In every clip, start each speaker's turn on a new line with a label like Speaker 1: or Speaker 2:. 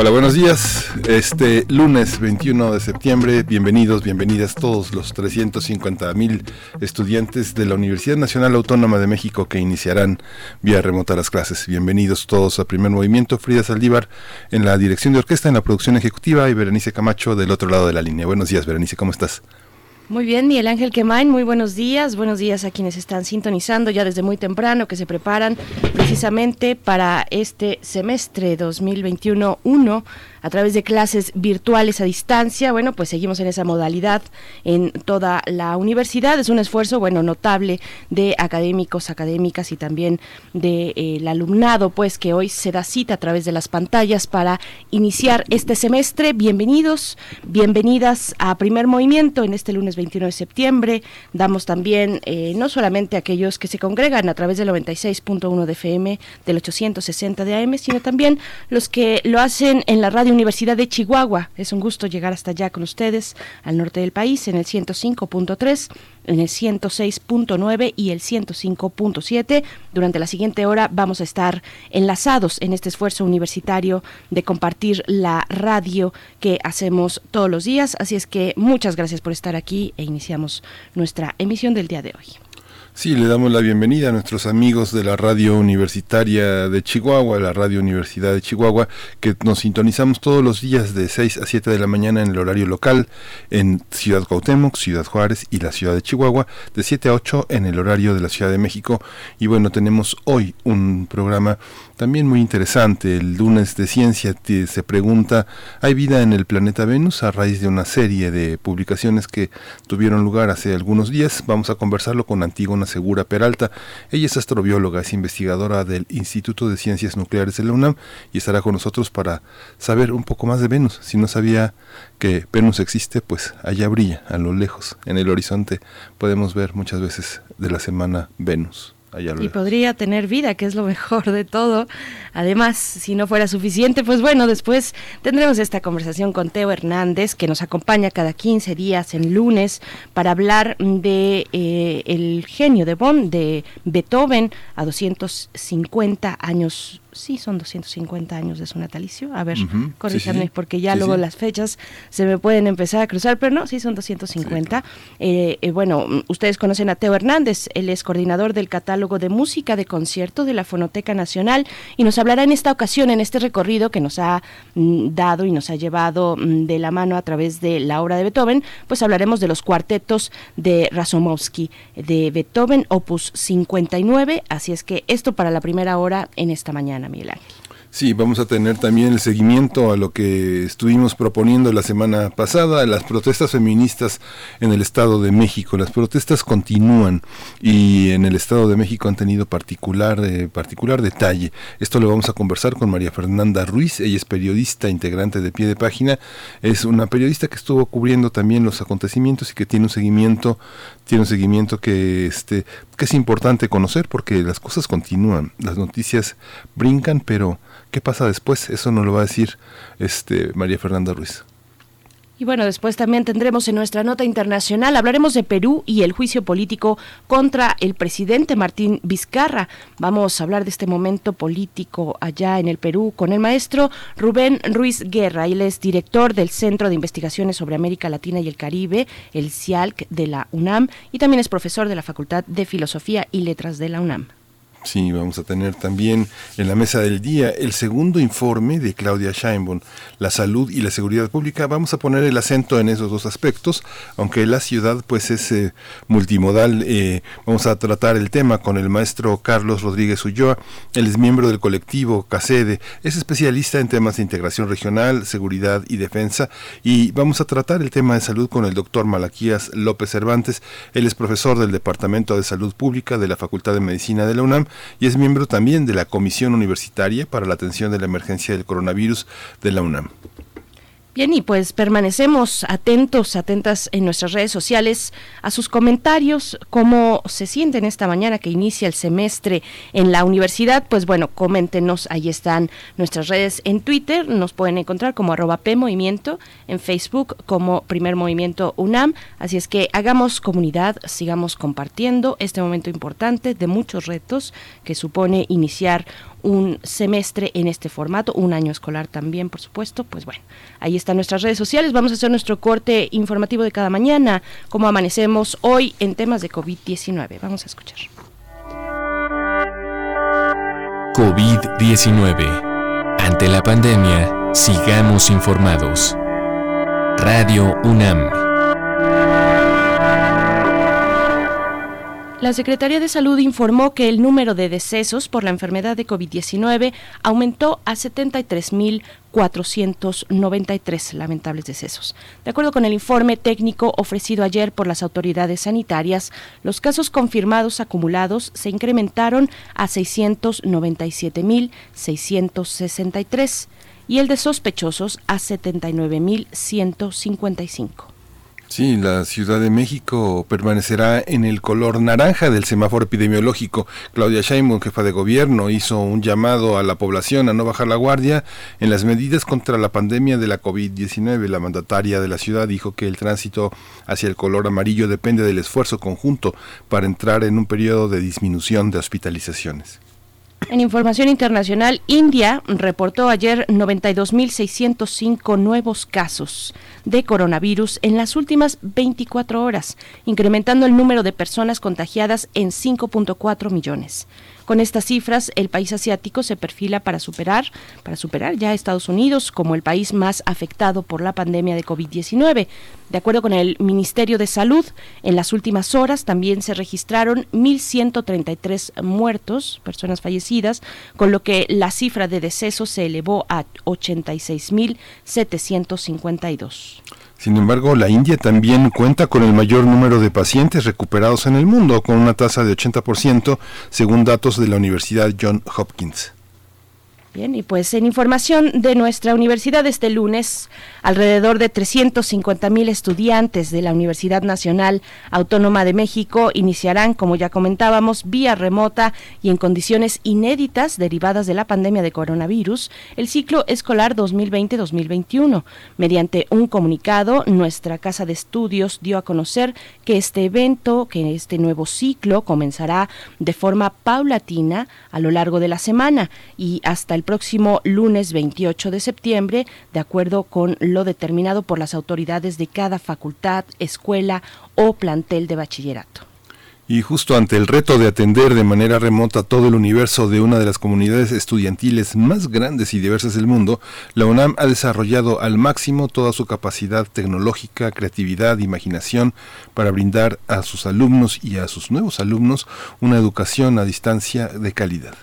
Speaker 1: Hola, buenos días. Este lunes 21 de septiembre, bienvenidos, bienvenidas todos los 350 mil estudiantes de la Universidad Nacional Autónoma de México que iniciarán vía remota las clases. Bienvenidos todos a Primer Movimiento. Frida Saldívar en la dirección de orquesta, en la producción ejecutiva y Berenice Camacho del otro lado de la línea. Buenos días, Berenice, ¿cómo estás?
Speaker 2: Muy bien, Miguel Ángel Quemain, muy buenos días. Buenos días a quienes están sintonizando ya desde muy temprano, que se preparan precisamente para este semestre 2021-1 a través de clases virtuales a distancia. Bueno, pues seguimos en esa modalidad en toda la universidad. Es un esfuerzo, bueno, notable de académicos, académicas y también del de, eh, alumnado, pues que hoy se da cita a través de las pantallas para iniciar este semestre. Bienvenidos, bienvenidas a Primer Movimiento en este lunes 21 de septiembre. Damos también eh, no solamente a aquellos que se congregan a través del 96.1 de FM, del 860 de AM, sino también los que lo hacen en la radio Universidad de Chihuahua. Es un gusto llegar hasta allá con ustedes, al norte del país, en el 105.3 en el 106.9 y el 105.7. Durante la siguiente hora vamos a estar enlazados en este esfuerzo universitario de compartir la radio que hacemos todos los días. Así es que muchas gracias por estar aquí e iniciamos nuestra emisión del día de hoy.
Speaker 1: Sí, le damos la bienvenida a nuestros amigos de la radio universitaria de Chihuahua, la radio Universidad de Chihuahua, que nos sintonizamos todos los días de 6 a 7 de la mañana en el horario local en Ciudad Cuauhtémoc, Ciudad Juárez y la ciudad de Chihuahua, de 7 a 8 en el horario de la Ciudad de México. Y bueno, tenemos hoy un programa también muy interesante, el lunes de ciencia se pregunta, ¿hay vida en el planeta Venus? A raíz de una serie de publicaciones que tuvieron lugar hace algunos días, vamos a conversarlo con Antígona Segura Peralta. Ella es astrobióloga, es investigadora del Instituto de Ciencias Nucleares de la UNAM y estará con nosotros para saber un poco más de Venus. Si no sabía que Venus existe, pues allá brilla, a lo lejos, en el horizonte podemos ver muchas veces de la semana Venus
Speaker 2: y podría tener vida, que es lo mejor de todo. Además, si no fuera suficiente, pues bueno, después tendremos esta conversación con Teo Hernández, que nos acompaña cada 15 días en lunes para hablar de eh, el genio de Bonn, de Beethoven, a 250 años. Sí son 250 años de su natalicio. A ver, uh porque ya luego las fechas se me pueden empezar a cruzar, pero no, sí son 250. Eh, eh, bueno, ustedes conocen a Teo Hernández, él es coordinador del catálogo de música de concierto de la Fonoteca Nacional y nos hablará en esta ocasión, en este recorrido que nos ha mm, dado y nos ha llevado mm, de la mano a través de la obra de Beethoven, pues hablaremos de los cuartetos de Rasomovsky, de Beethoven, opus 59, así es que esto para la primera hora en esta mañana.
Speaker 1: Sí, vamos a tener también el seguimiento a lo que estuvimos proponiendo la semana pasada, las protestas feministas en el Estado de México. Las protestas continúan y en el Estado de México han tenido particular, eh, particular detalle. Esto lo vamos a conversar con María Fernanda Ruiz. Ella es periodista, integrante de pie de página. Es una periodista que estuvo cubriendo también los acontecimientos y que tiene un seguimiento tiene un seguimiento que, este, que es importante conocer porque las cosas continúan, las noticias brincan, pero ¿qué pasa después? Eso nos lo va a decir este, María Fernanda Ruiz.
Speaker 2: Y bueno, después también tendremos en nuestra nota internacional, hablaremos de Perú y el juicio político contra el presidente Martín Vizcarra. Vamos a hablar de este momento político allá en el Perú con el maestro Rubén Ruiz Guerra. Él es director del Centro de Investigaciones sobre América Latina y el Caribe, el CIALC de la UNAM, y también es profesor de la Facultad de Filosofía y Letras de la UNAM.
Speaker 1: Sí, vamos a tener también en la mesa del día el segundo informe de Claudia Scheinborn, la salud y la seguridad pública. Vamos a poner el acento en esos dos aspectos, aunque la ciudad pues es eh, multimodal. Eh, vamos a tratar el tema con el maestro Carlos Rodríguez Ulloa. Él es miembro del colectivo CACEDE, es especialista en temas de integración regional, seguridad y defensa. Y vamos a tratar el tema de salud con el doctor Malaquías López Cervantes. Él es profesor del Departamento de Salud Pública de la Facultad de Medicina de la UNAM y es miembro también de la Comisión Universitaria para la Atención de la Emergencia del Coronavirus de la UNAM.
Speaker 2: Bien, y pues permanecemos atentos, atentas en nuestras redes sociales a sus comentarios, cómo se sienten esta mañana que inicia el semestre en la universidad. Pues bueno, coméntenos, ahí están nuestras redes en Twitter, nos pueden encontrar como arroba P Movimiento, en Facebook como Primer Movimiento UNAM. Así es que hagamos comunidad, sigamos compartiendo este momento importante de muchos retos que supone iniciar un semestre en este formato, un año escolar también, por supuesto. Pues bueno, ahí están nuestras redes sociales. Vamos a hacer nuestro corte informativo de cada mañana, como amanecemos hoy en temas de COVID-19. Vamos a escuchar.
Speaker 3: COVID-19. Ante la pandemia, sigamos informados. Radio UNAM.
Speaker 2: La Secretaría de Salud informó que el número de decesos por la enfermedad de COVID-19 aumentó a 73.493 lamentables decesos. De acuerdo con el informe técnico ofrecido ayer por las autoridades sanitarias, los casos confirmados acumulados se incrementaron a 697.663 y el de sospechosos a 79.155.
Speaker 1: Sí, la Ciudad de México permanecerá en el color naranja del semáforo epidemiológico. Claudia Sheinbaum, jefa de gobierno, hizo un llamado a la población a no bajar la guardia en las medidas contra la pandemia de la COVID-19. La mandataria de la ciudad dijo que el tránsito hacia el color amarillo depende del esfuerzo conjunto para entrar en un periodo de disminución de hospitalizaciones.
Speaker 2: En información internacional, India reportó ayer 92.605 nuevos casos de coronavirus en las últimas 24 horas, incrementando el número de personas contagiadas en 5.4 millones. Con estas cifras, el país asiático se perfila para superar, para superar ya a Estados Unidos como el país más afectado por la pandemia de COVID-19. De acuerdo con el Ministerio de Salud, en las últimas horas también se registraron 1.133 muertos, personas fallecidas, con lo que la cifra de decesos se elevó a 86.752.
Speaker 1: Sin embargo, la India también cuenta con el mayor número de pacientes recuperados en el mundo, con una tasa de 80%, según datos de la Universidad John Hopkins.
Speaker 2: Bien, y pues en información de nuestra universidad este lunes, alrededor de 350 mil estudiantes de la Universidad Nacional Autónoma de México iniciarán, como ya comentábamos, vía remota y en condiciones inéditas derivadas de la pandemia de coronavirus, el ciclo escolar 2020-2021. Mediante un comunicado, nuestra Casa de Estudios dio a conocer que este evento, que este nuevo ciclo comenzará de forma paulatina a lo largo de la semana y hasta el próximo lunes 28 de septiembre, de acuerdo con lo determinado por las autoridades de cada facultad, escuela o plantel de bachillerato.
Speaker 1: Y justo ante el reto de atender de manera remota todo el universo de una de las comunidades estudiantiles más grandes y diversas del mundo, la UNAM ha desarrollado al máximo toda su capacidad tecnológica, creatividad, imaginación para brindar a sus alumnos y a sus nuevos alumnos una educación a distancia de calidad.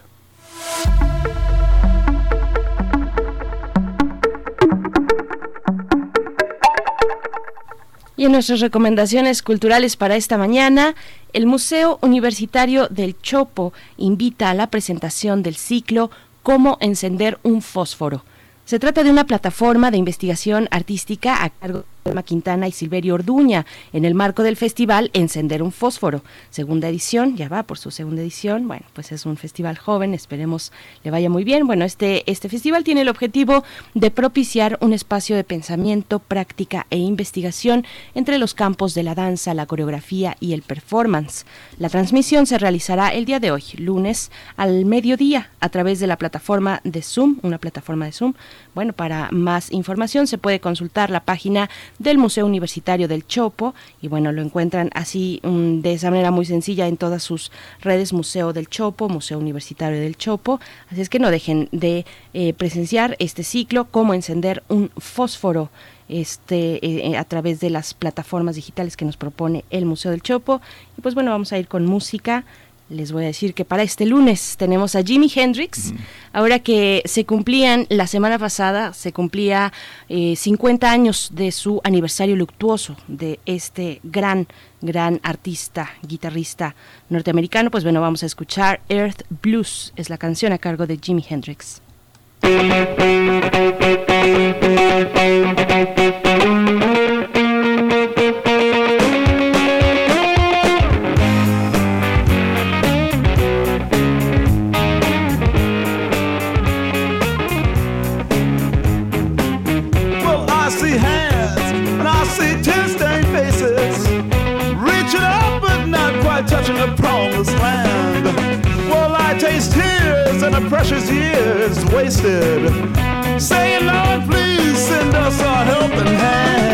Speaker 2: Y en nuestras recomendaciones culturales para esta mañana, el Museo Universitario del Chopo invita a la presentación del ciclo Cómo encender un fósforo. Se trata de una plataforma de investigación artística a cargo de Alma Quintana y Silverio Orduña en el marco del festival Encender un Fósforo. Segunda edición, ya va por su segunda edición. Bueno, pues es un festival joven, esperemos le vaya muy bien. Bueno, este, este festival tiene el objetivo de propiciar un espacio de pensamiento, práctica e investigación entre los campos de la danza, la coreografía y el performance. La transmisión se realizará el día de hoy, lunes, al mediodía, a través de la plataforma de Zoom, una plataforma de Zoom. Bueno, para más información se puede consultar la página del Museo Universitario del Chopo y bueno, lo encuentran así mm, de esa manera muy sencilla en todas sus redes Museo del Chopo, Museo Universitario del Chopo, así es que no dejen de eh, presenciar este ciclo, cómo encender un fósforo este eh, eh, a través de las plataformas digitales que nos propone el Museo del Chopo. Y pues bueno, vamos a ir con música les voy a decir que para este lunes tenemos a Jimi Hendrix, ahora que se cumplían, la semana pasada se cumplía 50 eh, años de su aniversario luctuoso de este gran, gran artista, guitarrista norteamericano, pues bueno, vamos a escuchar Earth Blues, es la canción a cargo de Jimi Hendrix.
Speaker 4: The precious years wasted. Saying, Lord, please send us a helping hand.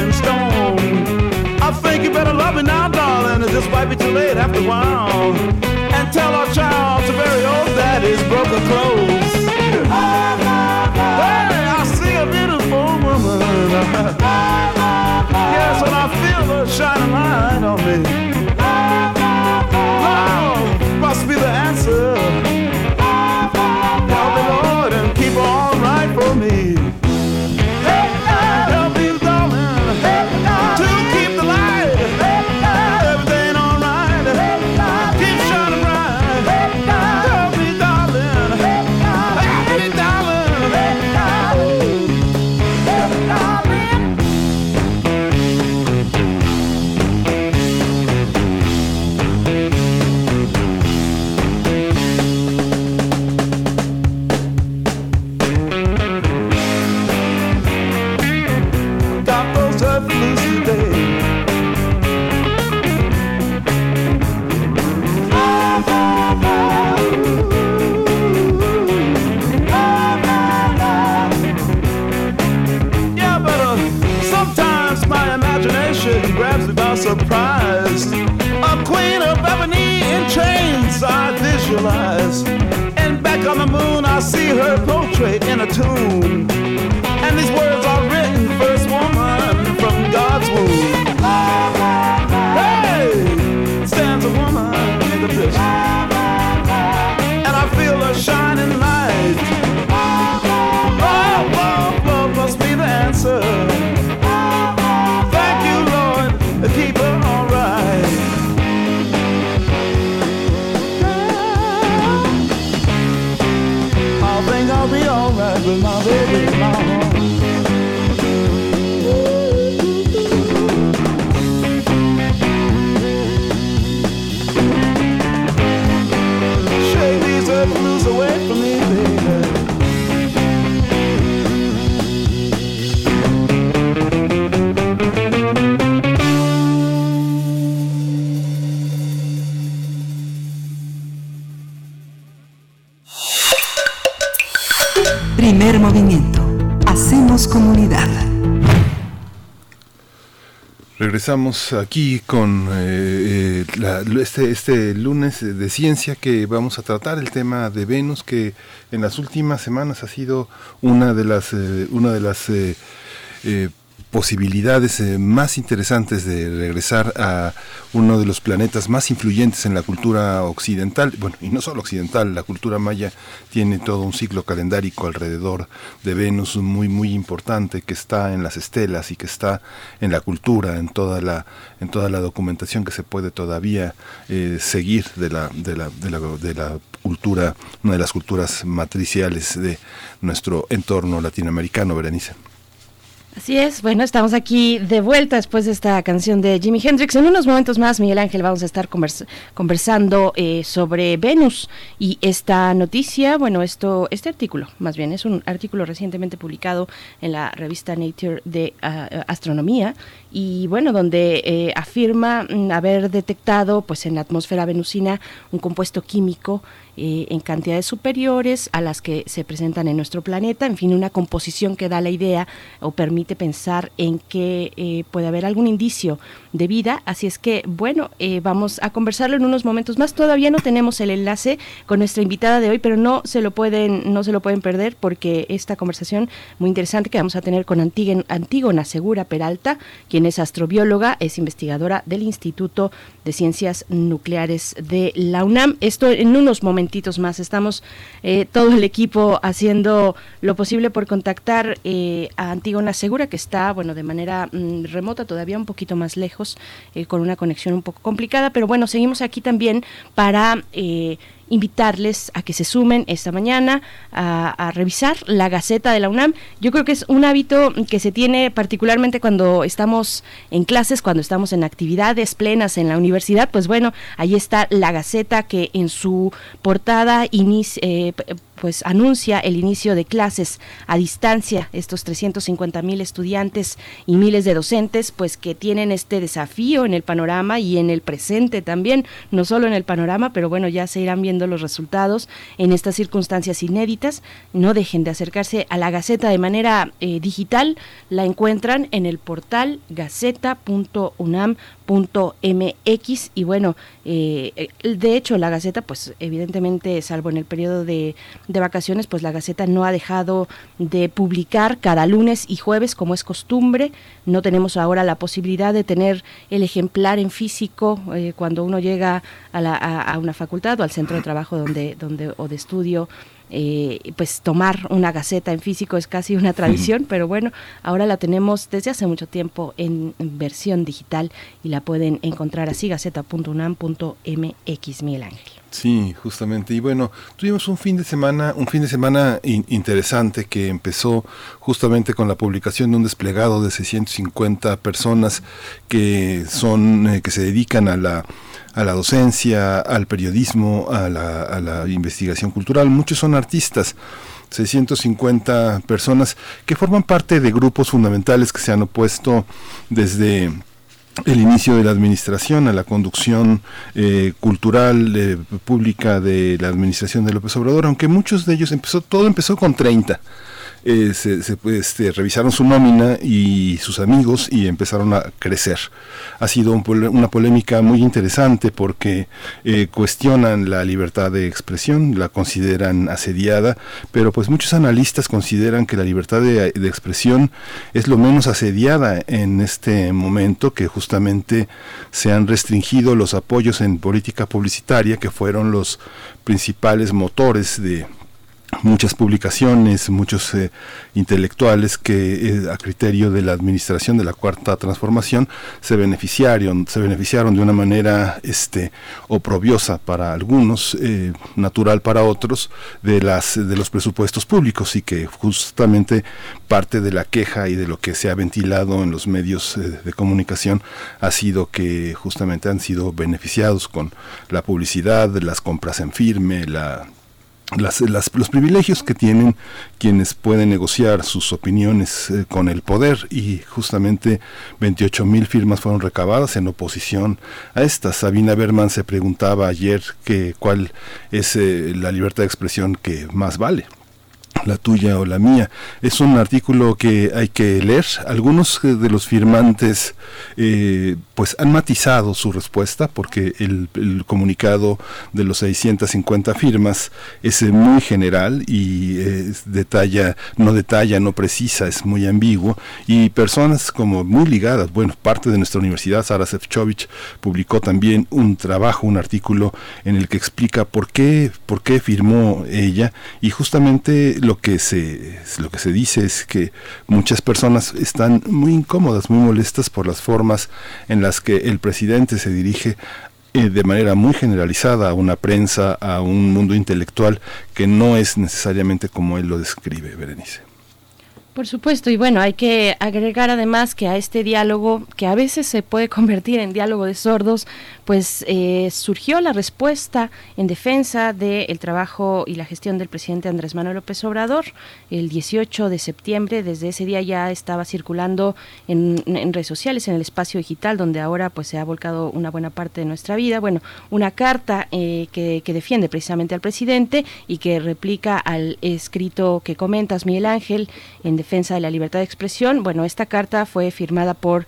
Speaker 4: And stone. I think you better love me now, darling, and just might be too late after a while. And tell our child to bury old daddy's broken clothes. Hey, I see a beautiful woman. yes, and I feel the shining light on me. Love must be the answer.
Speaker 1: Regresamos aquí con eh, eh, este, este lunes de ciencia que vamos a tratar el tema de Venus que en las últimas semanas ha sido una de las eh, una de las eh, posibilidades eh, más interesantes de regresar a uno de los planetas más influyentes en la cultura occidental, bueno, y no solo occidental, la cultura maya tiene todo un ciclo calendárico alrededor de Venus muy muy importante que está en las estelas y que está en la cultura, en toda la en toda la documentación que se puede todavía eh, seguir de la, de la de la de la cultura, una de las culturas matriciales de nuestro entorno latinoamericano, Berenice.
Speaker 2: Así es, bueno, estamos aquí de vuelta después de esta canción de Jimi Hendrix. En unos momentos más, Miguel Ángel, vamos a estar convers- conversando eh, sobre Venus y esta noticia, bueno, esto, este artículo, más bien, es un artículo recientemente publicado en la revista Nature de ah, Astronomía y bueno, donde eh, afirma mm, haber detectado, pues, en la atmósfera venusina un compuesto químico eh, en cantidades superiores a las que se presentan en nuestro planeta, en fin, una composición que da la idea o permite pensar en que eh, puede haber algún indicio de vida. Así es que, bueno, eh, vamos a conversarlo en unos momentos más. Todavía no tenemos el enlace con nuestra invitada de hoy, pero no se lo pueden, no se lo pueden perder porque esta conversación muy interesante que vamos a tener con Antígona Segura Peralta, quien es astrobióloga, es investigadora del Instituto de Ciencias Nucleares de la UNAM. Esto en unos Estamos eh, todo el equipo haciendo lo posible por contactar eh, a Antígona Segura, que está, bueno, de manera mm, remota, todavía un poquito más lejos eh, con una conexión un poco complicada, pero bueno, seguimos aquí también para invitarles a que se sumen esta mañana a, revisar la Gaceta de la UNAM. Yo creo que es un hábito que se tiene particularmente cuando estamos en clases, cuando estamos en actividades plenas en la universidad. Pues bueno, ahí está la Gaceta que en su portada inicia, eh, pues anuncia el inicio de clases a distancia, estos 350 mil estudiantes y miles de docentes, pues que tienen este desafío en el panorama y en el presente también, no solo en el panorama, pero bueno, ya se irán viendo los resultados en estas circunstancias inéditas. No dejen de acercarse a la Gaceta de manera eh, digital, la encuentran en el portal gaceta.unam mx y bueno, eh, de hecho la Gaceta, pues evidentemente, salvo en el periodo de, de, vacaciones, pues la Gaceta no ha dejado de publicar cada lunes y jueves como es costumbre. No tenemos ahora la posibilidad de tener el ejemplar en físico eh, cuando uno llega a, la, a, una facultad o al centro de trabajo donde, donde o de estudio eh, pues tomar una gaceta en físico es casi una tradición, pero bueno, ahora la tenemos desde hace mucho tiempo en, versión digital y la pueden encontrar así, gaceta.unam.mx, Miguel Ángel.
Speaker 1: Sí, justamente. Y bueno, tuvimos un fin de semana, un fin de semana interesante que empezó justamente con la publicación de un desplegado de 650 personas que son, eh, que se dedican a la a la docencia, al periodismo, a la, investigación cultural. Muchos son artistas. 650 personas que forman parte de grupos fundamentales que se han opuesto desde el inicio de la administración a la conducción eh, cultural eh, pública de la administración de López Obrador, aunque muchos de ellos empezó, todo empezó con 30 eh, se, este, revisaron su nómina y sus amigos y empezaron a crecer. Ha sido una polémica muy interesante porque eh, cuestionan la libertad de expresión, la consideran asediada, pero pues muchos analistas consideran que la libertad de expresión es lo menos asediada en este momento, que justamente se han restringido los apoyos en política publicitaria, que fueron los principales motores de muchas publicaciones, muchos eh, intelectuales que eh, a criterio de la administración de la cuarta transformación se beneficiaron, se beneficiaron de una manera este oprobiosa para algunos, eh, natural para otros, de las de los presupuestos públicos y que justamente parte de la queja y de lo que se ha ventilado en los medios de comunicación ha sido que justamente han sido beneficiados con la publicidad, las compras en firme, la las, los privilegios que tienen quienes pueden negociar sus opiniones eh, con el poder y justamente 28 mil firmas fueron recabadas en oposición a estas. Sabina Berman se preguntaba ayer que cuál es eh, la libertad de expresión que más vale la tuya o la mía. Es un artículo que hay que leer. Algunos de los firmantes eh, pues han matizado su respuesta porque el, comunicado de los 650 firmas es eh, muy general y eh, detalla, no detalla, no precisa, es muy ambiguo y personas como muy ligadas, bueno, parte de nuestra universidad, Sara Sefcovic, publicó también un trabajo, un artículo en el que explica por qué, por qué firmó ella y justamente lo que se lo que se dice es que muchas personas están muy incómodas, muy molestas por las formas en las que el presidente se dirige eh, de manera muy generalizada a una prensa, a un mundo intelectual que no es necesariamente como él lo describe, Berenice.
Speaker 2: Por supuesto, y bueno, hay que agregar además que a este diálogo, que a veces se puede convertir en diálogo de sordos, pues eh, surgió la respuesta en defensa del trabajo y la gestión del presidente Andrés Manuel López Obrador el 18 de septiembre. Desde ese día ya estaba circulando en, redes sociales, en el espacio digital, donde ahora pues se ha volcado una buena parte de nuestra vida. Bueno, una carta eh, que, que defiende precisamente al presidente y que replica al escrito que comentas, Miguel Ángel, en defensa de la libertad de expresión. Bueno, esta carta fue firmada por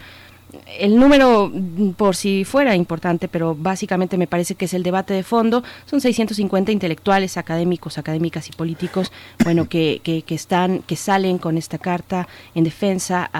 Speaker 2: el número, mm, por si fuera importante, pero básicamente me parece que es el debate de fondo, son 650 intelectuales, académicos, académicas y políticos, bueno, que, que, están, que salen con esta carta en defensa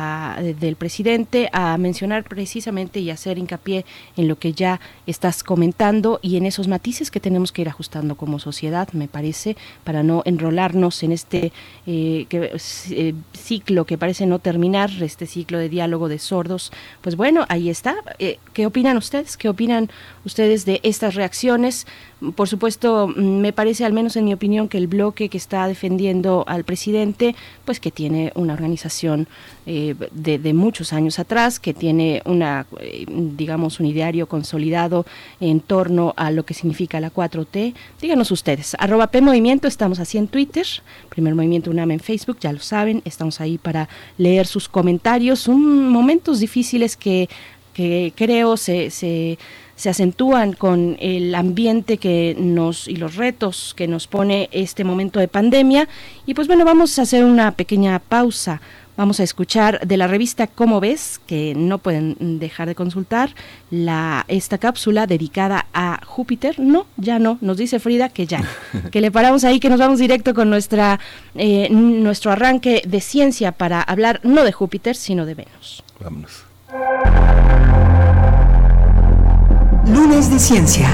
Speaker 2: del presidente a mencionar precisamente y hacer hincapié en lo que ya estás comentando y en esos matices que tenemos que ir ajustando como sociedad, me parece, para no enrolarnos en este eh, eh, ciclo que parece no terminar, este ciclo de diálogo de sordos pues bueno, ahí está. Eh, ¿Qué opinan ustedes? ¿Qué opinan ustedes de estas reacciones? Por supuesto, mm, me parece, al menos en mi opinión, que el bloque que está defendiendo al presidente, pues que tiene una organización eh, de, muchos años atrás, que tiene una, eh, digamos, un ideario consolidado en torno a lo que significa la 4T. Díganos ustedes, arroba P Movimiento, estamos así en Twitter, Primer Movimiento UNAM en Facebook, ya lo saben, estamos ahí para leer sus comentarios. Son momentos difíciles que, que creo se, se se acentúan con el ambiente que nos y los retos que nos pone este momento de pandemia. Y pues bueno, vamos a hacer una pequeña pausa. Vamos a escuchar de la revista Cómo ves, que no pueden dejar de consultar, la, esta cápsula dedicada a Júpiter. No, ya no, nos dice Frida que ya, que le paramos ahí, que nos vamos directo con nuestra, eh, nuestro arranque de ciencia para hablar no de Júpiter, sino de Venus.
Speaker 1: Vámonos.
Speaker 5: Lunes de Ciencia.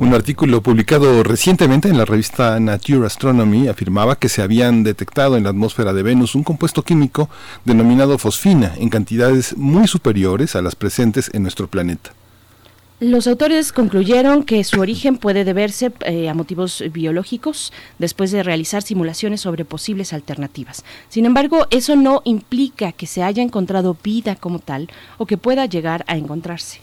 Speaker 1: Un artículo publicado recientemente en la revista Nature Astronomy afirmaba que se habían detectado en la atmósfera de Venus un compuesto químico denominado fosfina en cantidades muy superiores a las presentes en nuestro planeta.
Speaker 2: Los autores concluyeron que su origen puede deberse eh, a motivos biológicos después de realizar simulaciones sobre posibles alternativas. Sin embargo, eso no implica que se haya encontrado vida como tal o que pueda llegar a encontrarse.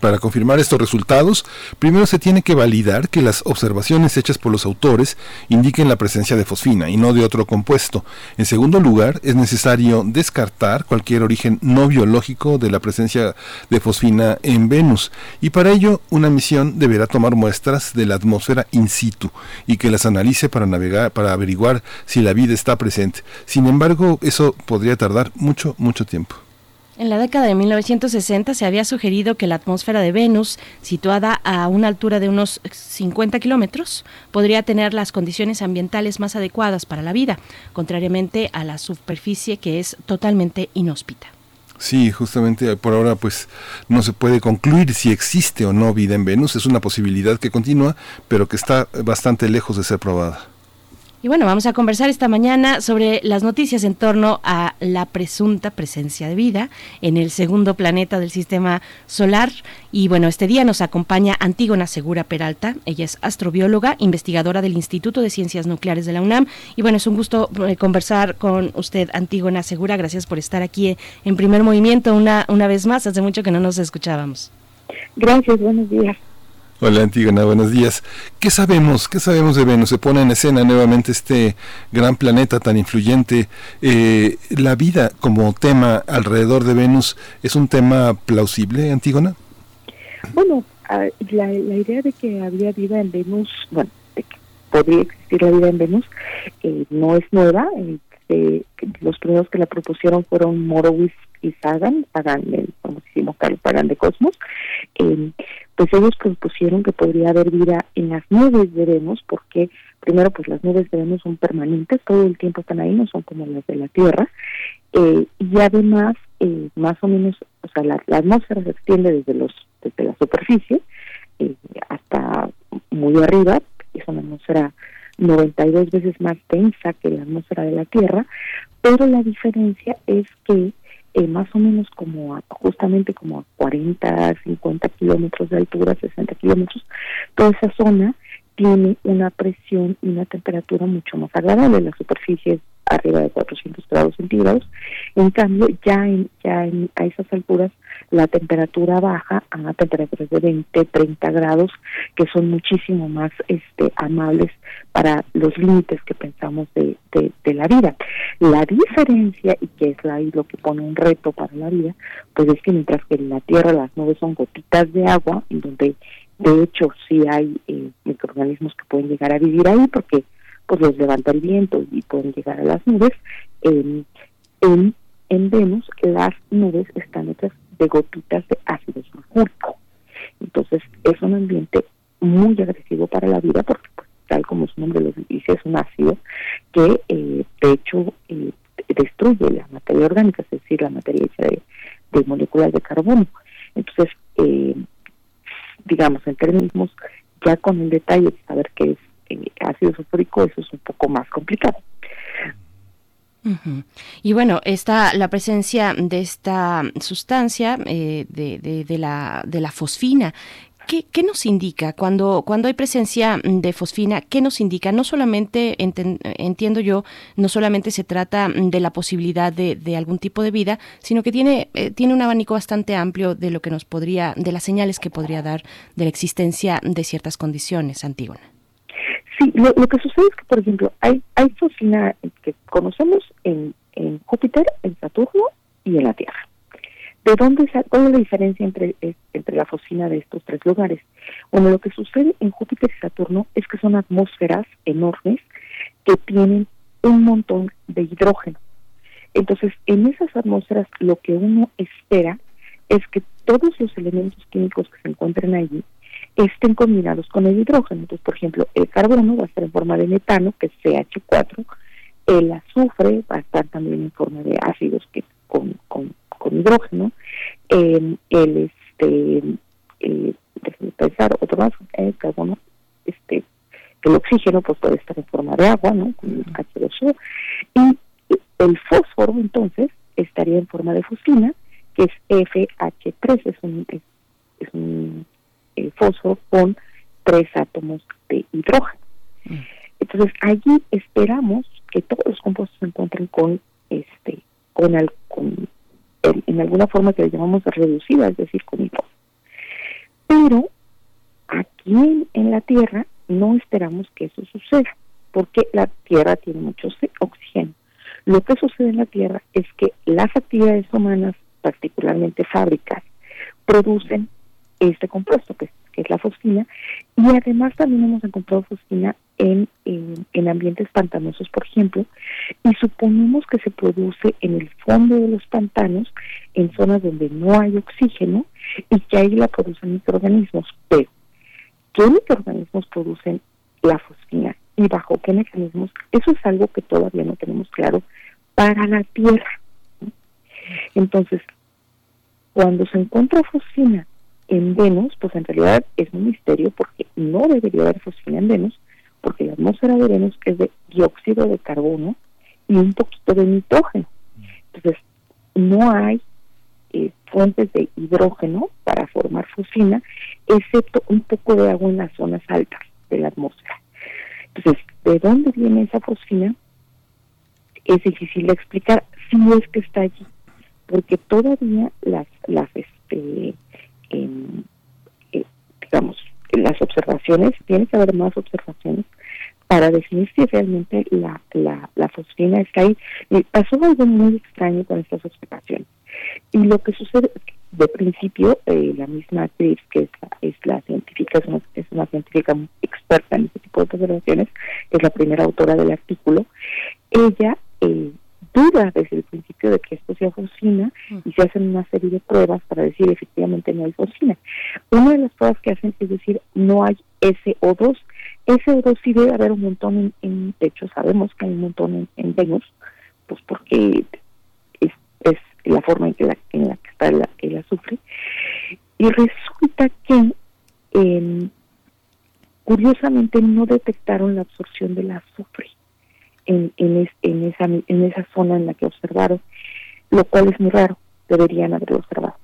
Speaker 1: Para confirmar estos resultados, primero se tiene que validar que las observaciones hechas por los autores indiquen la presencia de fosfina y no de otro compuesto. En segundo lugar, es necesario descartar cualquier origen no biológico de la presencia de fosfina en Venus y para ello una misión deberá tomar muestras de la atmósfera in situ y que las analice para navegar para averiguar si la vida está presente. Sin embargo, eso podría tardar mucho mucho tiempo.
Speaker 2: En la década de 1960 se había sugerido que la atmósfera de Venus, situada a una altura de unos 50 kilómetros, podría tener las condiciones ambientales más adecuadas para la vida, contrariamente a la superficie que es totalmente inhóspita.
Speaker 1: Sí, justamente por ahora pues no se puede concluir si existe o no vida en Venus, es una posibilidad que continúa, pero que está bastante lejos de ser probada.
Speaker 2: Y bueno, vamos a conversar esta mañana sobre las noticias en torno a la presunta presencia de vida en el segundo planeta del sistema solar. Y bueno, este día nos acompaña Antígona Segura Peralta. Ella es astrobióloga, investigadora del Instituto de Ciencias Nucleares de la UNAM. Y bueno, es un gusto eh, conversar con usted, Antígona Segura. Gracias por estar aquí en primer movimiento una, una vez más. Hace mucho que no nos escuchábamos.
Speaker 6: Gracias, buenos días.
Speaker 1: Hola Antígona, buenos días. ¿Qué sabemos? ¿Qué sabemos de Venus? Se pone en escena nuevamente este gran planeta tan influyente. Eh, ¿La vida como tema alrededor de Venus es un tema plausible, Antígona?
Speaker 6: Bueno, ah, la, idea de que había vida en Venus, bueno, de que podría existir la vida en Venus, eh, no es nueva. Eh, los primeros que la propusieron fueron Morowitz y Sagan, Sagan, el famosísimo Carlos Sagan de Cosmos pues ellos propusieron que podría haber vida en las nubes de Venus, porque primero pues las nubes de Venus son permanentes, todo el tiempo están ahí, no son como las de la Tierra, eh, y además eh, más o menos, o sea, la, atmósfera se extiende desde los desde la superficie eh, hasta muy arriba, es una atmósfera 92 veces más densa que la atmósfera de la Tierra, pero la diferencia es que eh, más o menos como a, justamente como a 40, 50 kilómetros de altura, 60 kilómetros, toda esa zona tiene una presión y una temperatura mucho más agradable. La superficie es arriba de 400 grados centígrados. En cambio, ya, en, ya en, a esas alturas la temperatura baja a temperaturas de 20, 30 grados, que son muchísimo más este, amables para los límites que pensamos de, de, la vida. La diferencia, y que es ahí lo que pone un reto para la vida, pues es que mientras que en la Tierra las nubes son gotitas de agua, en donde de hecho sí hay eh, microorganismos que pueden llegar a vivir ahí, porque pues los levanta el viento y pueden llegar a las nubes. en, en Venus las nubes están hechas de gotitas de ácido sulfúrico. Entonces es un ambiente muy agresivo para la vida porque pues, tal como su nombre lo dice es un ácido que eh, de hecho eh, destruye la materia orgánica, es decir, la materia hecha de, de moléculas de carbono. Entonces, eh, digamos, en términos ya con el detalle de saber qué es ácido sulfúrico, eso es un poco más complicado.
Speaker 2: Y bueno, está la presencia de esta sustancia, eh, de, de, la, de la fosfina, ¿Qué, nos indica cuando, cuando hay presencia de fosfina? ¿Qué nos indica? No solamente, entiendo yo, no solamente se trata de la posibilidad de, algún tipo de vida, sino que tiene, eh, tiene un abanico bastante amplio de lo que nos podría, de las señales que podría dar de la existencia de ciertas condiciones, Antígona.
Speaker 6: Sí, lo, que sucede es que, por ejemplo, hay, hay fosfina que conocemos en, en Júpiter, en Saturno y en la Tierra. ¿De dónde cuál es la diferencia entre, entre la fosfina de estos tres lugares? Bueno, lo que sucede en Júpiter y Saturno es que son atmósferas enormes que tienen un montón de hidrógeno. Entonces, en esas atmósferas lo que uno espera es que todos los elementos químicos que se encuentren allí estén combinados con el hidrógeno. Entonces, por ejemplo, el carbono va a estar en forma de metano, que es CH4, el azufre va a estar también en forma de ácidos que con, con con hidrógeno, eh, el este eh, pensar otro más, el carbono, este, el oxígeno pues puede estar en forma de agua, ¿no? Con H2O, y el fósforo entonces estaría en forma de fosfina, que es FH3, es un, es, un eh, fósforo con tres átomos de hidrógeno. Mm. Entonces allí esperamos que todos los compuestos se encuentren con este con, al, con en alguna forma que le llamamos reducida, es decir, con hidrógeno. Pero aquí en, la Tierra no esperamos que eso suceda, porque la Tierra tiene mucho oxígeno. Lo que sucede en la Tierra es que las actividades humanas, particularmente fábricas, producen este compuesto, que, es la fosfina, y además también hemos encontrado fosfina en, en, ambientes pantanosos, por ejemplo, y suponemos que se produce en el fondo de los pantanos, en zonas donde no hay oxígeno, y que ahí la producen microorganismos. Pero, ¿qué microorganismos producen la fosfina y bajo qué mecanismos? Eso es algo que todavía no tenemos claro para la Tierra. Entonces, cuando se encuentra fosfina en Venus, pues en realidad es un misterio porque no debería haber fosfina en Venus, porque la atmósfera de Venus es de dióxido de carbono y un poquito de nitrógeno. Entonces, no hay eh, fuentes de hidrógeno para formar fosfina, excepto un poco de agua en las zonas altas de la atmósfera. Entonces, ¿de dónde viene esa fosfina? Es difícil de explicar si es que está allí, porque todavía las, las este, eh, digamos, las observaciones, tiene que haber más observaciones para definir si realmente la, la, la fosfina está ahí. Y pasó algo muy extraño con estas observaciones. Y lo que sucede de principio, eh, la misma actriz, que es la, es la científica, es una, es una científica experta en este tipo de observaciones, es la primera autora del artículo, ella eh, duda desde el principio de que esto sea fosfina y se hacen una serie de pruebas para decir efectivamente no hay fosfina. Una de las pruebas que hacen es decir no hay SO2. SO2 sí debe haber un montón en, de hecho sabemos que hay un montón en, Venus, pues porque es, es, la forma en, que la, en la que está el, azufre. Y resulta que em, curiosamente no detectaron la absorción del azufre en, en, en, esa, en esa zona en la que observaron, lo cual es muy raro, deberían haberlo observado.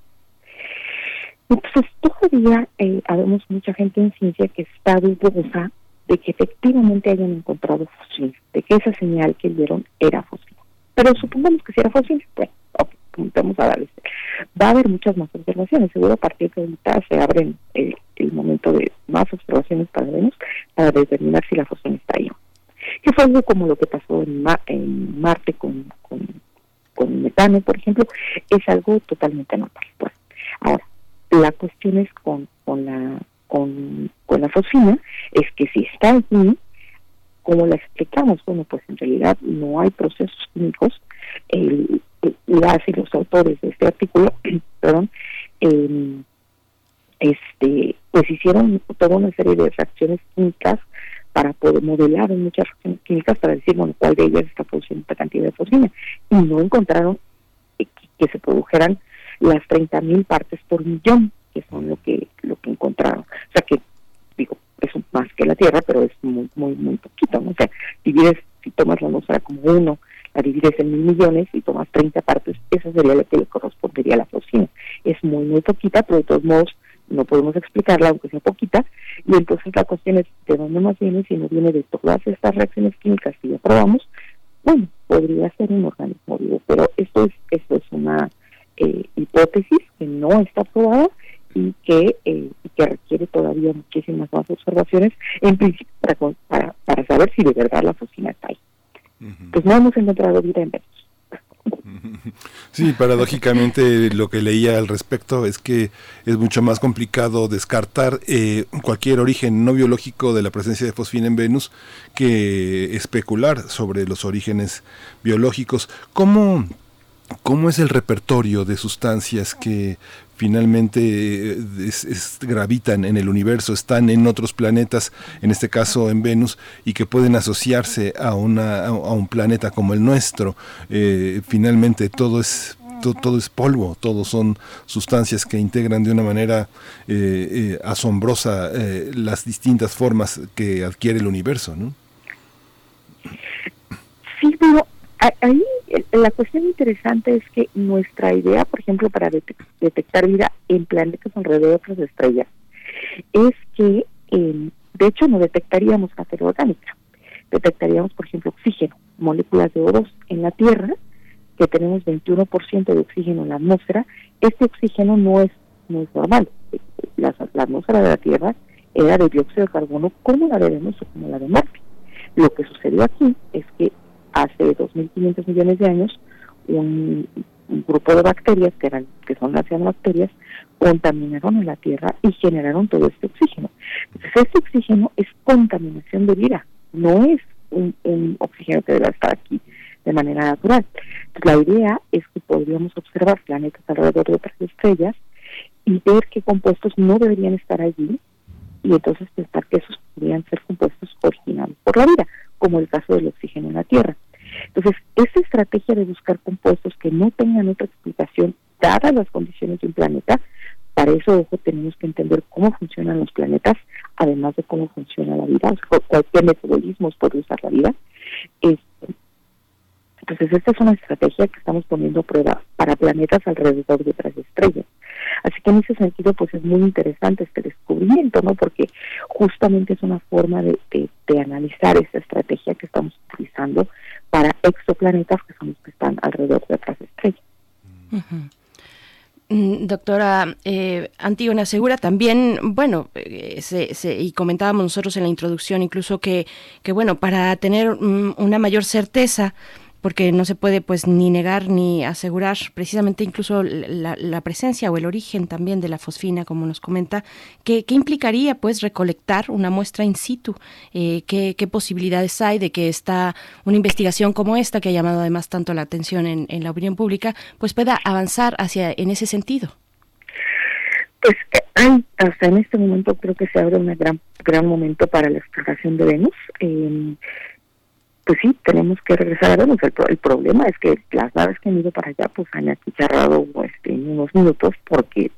Speaker 6: Entonces, todavía eh, habemos mucha gente en ciencia que está dudosa de que efectivamente hayan encontrado fósiles, de que esa señal que dieron era fósil. Pero supongamos que si era fósil, bueno, vamos a darles. Va a haber muchas más observaciones, seguro a partir de ahorita se abren el, el momento de más observaciones para Venus para determinar si la fósil está ahí que fue algo como lo que pasó en, en Marte con, metano, por ejemplo, es algo totalmente normal. Pues, ahora, la cuestión es con, con la con, la fosfina, es que si está allí, como la explicamos, bueno, pues en realidad no hay procesos químicos, el, las y los autores de este artículo, perdón, eh, este, pues hicieron toda una serie de reacciones químicas para poder modelar en muchas reacciones químicas para decir, bueno, cuál de ellas está produciendo esta cantidad de fosfina. Y no encontraron que, se produjeran las 30.000 partes por millón, que son lo que lo que encontraron. O sea que, digo, es más que la Tierra, pero es muy, muy, muy poquito. O sea, divides, si tomas la atmósfera como uno, la divides en mil millones y tomas 30 partes, esa sería la que le correspondería a la fosfina. Es muy, muy poquita, pero de todos modos no podemos explicarla, aunque sea poquita, y entonces la cuestión es de dónde más viene, si no viene de todas estas reacciones químicas que ya probamos, bueno, podría ser un organismo vivo, pero esto es, esto es una eh, hipótesis que no está probada y que, eh, que requiere todavía muchísimas más observaciones, en principio para, para, saber si de verdad la fosfina está ahí. Pues no hemos encontrado vida en Venus.
Speaker 1: Sí, paradójicamente lo que leía al respecto es que es mucho más complicado descartar eh, cualquier origen no biológico de la presencia de fosfina en Venus que especular sobre los orígenes biológicos. ¿Cómo, cómo es el repertorio de sustancias que finalmente eh, gravitan en el universo, están en otros planetas, en este caso en Venus, y que pueden asociarse a, una, un planeta como el nuestro. Eh, finalmente todo es todo, es polvo, todo son sustancias que integran de una manera eh, asombrosa las distintas formas que adquiere el universo, ¿no?
Speaker 6: Sí, pero ahí la cuestión interesante es que nuestra idea, por ejemplo, para detectar vida en planetas alrededor de otras estrellas, es que, em, de hecho, no detectaríamos materia orgánica. Detectaríamos, por ejemplo, oxígeno, moléculas de O2 en la Tierra, que tenemos 21% de oxígeno en la atmósfera. Este oxígeno no es, no es normal. La, la atmósfera de la Tierra era de dióxido de carbono como la de Venus o como la de Marte. Lo que sucedió aquí es que hace 2.500 millones de años, un, grupo de bacterias, que, eran, que son las cianobacterias, contaminaron en la Tierra y generaron todo este oxígeno. Entonces, este oxígeno es contaminación de vida, no es un, oxígeno que debe estar aquí de manera natural. Entonces, la idea es que podríamos observar planetas alrededor de otras estrellas y ver qué compuestos no deberían estar allí y entonces pensar que esos podrían ser compuestos originados por la vida como el caso del oxígeno en la Tierra. Entonces, esta estrategia de buscar compuestos que no tengan otra explicación, dadas las condiciones de un planeta, para eso, ojo, tenemos que entender cómo funcionan los planetas, además de cómo funciona la vida, o cualquier metabolismo puede usar la vida. Entonces, esta es una estrategia que estamos poniendo a prueba para planetas alrededor de otras estrellas. Así que en ese sentido, pues es muy interesante este descubrimiento, ¿no? Porque justamente es una forma de, analizar esa estrategia que estamos utilizando para exoplanetas que son los que están alrededor de otras estrellas.
Speaker 2: Mm, doctora eh, Antígona Segura, también, bueno, eh, y comentábamos nosotros en la introducción incluso que, que bueno, para tener mm, una mayor certeza porque no se puede pues ni negar ni asegurar precisamente incluso la, presencia o el origen también de la fosfina, como nos comenta, ¿qué, implicaría pues recolectar una muestra in situ? Eh, ¿qué, posibilidades hay de que esta, una investigación como esta, que ha llamado además tanto la atención en, la opinión pública, pues pueda avanzar hacia en ese sentido?
Speaker 6: Pues hay, hasta en este momento creo que se abre un gran, gran momento para la exploración de Venus. Eh, pues sí, tenemos que regresar a Venus. El, problema es que las naves que han ido para allá pues han achicharrado este, en unos minutos porque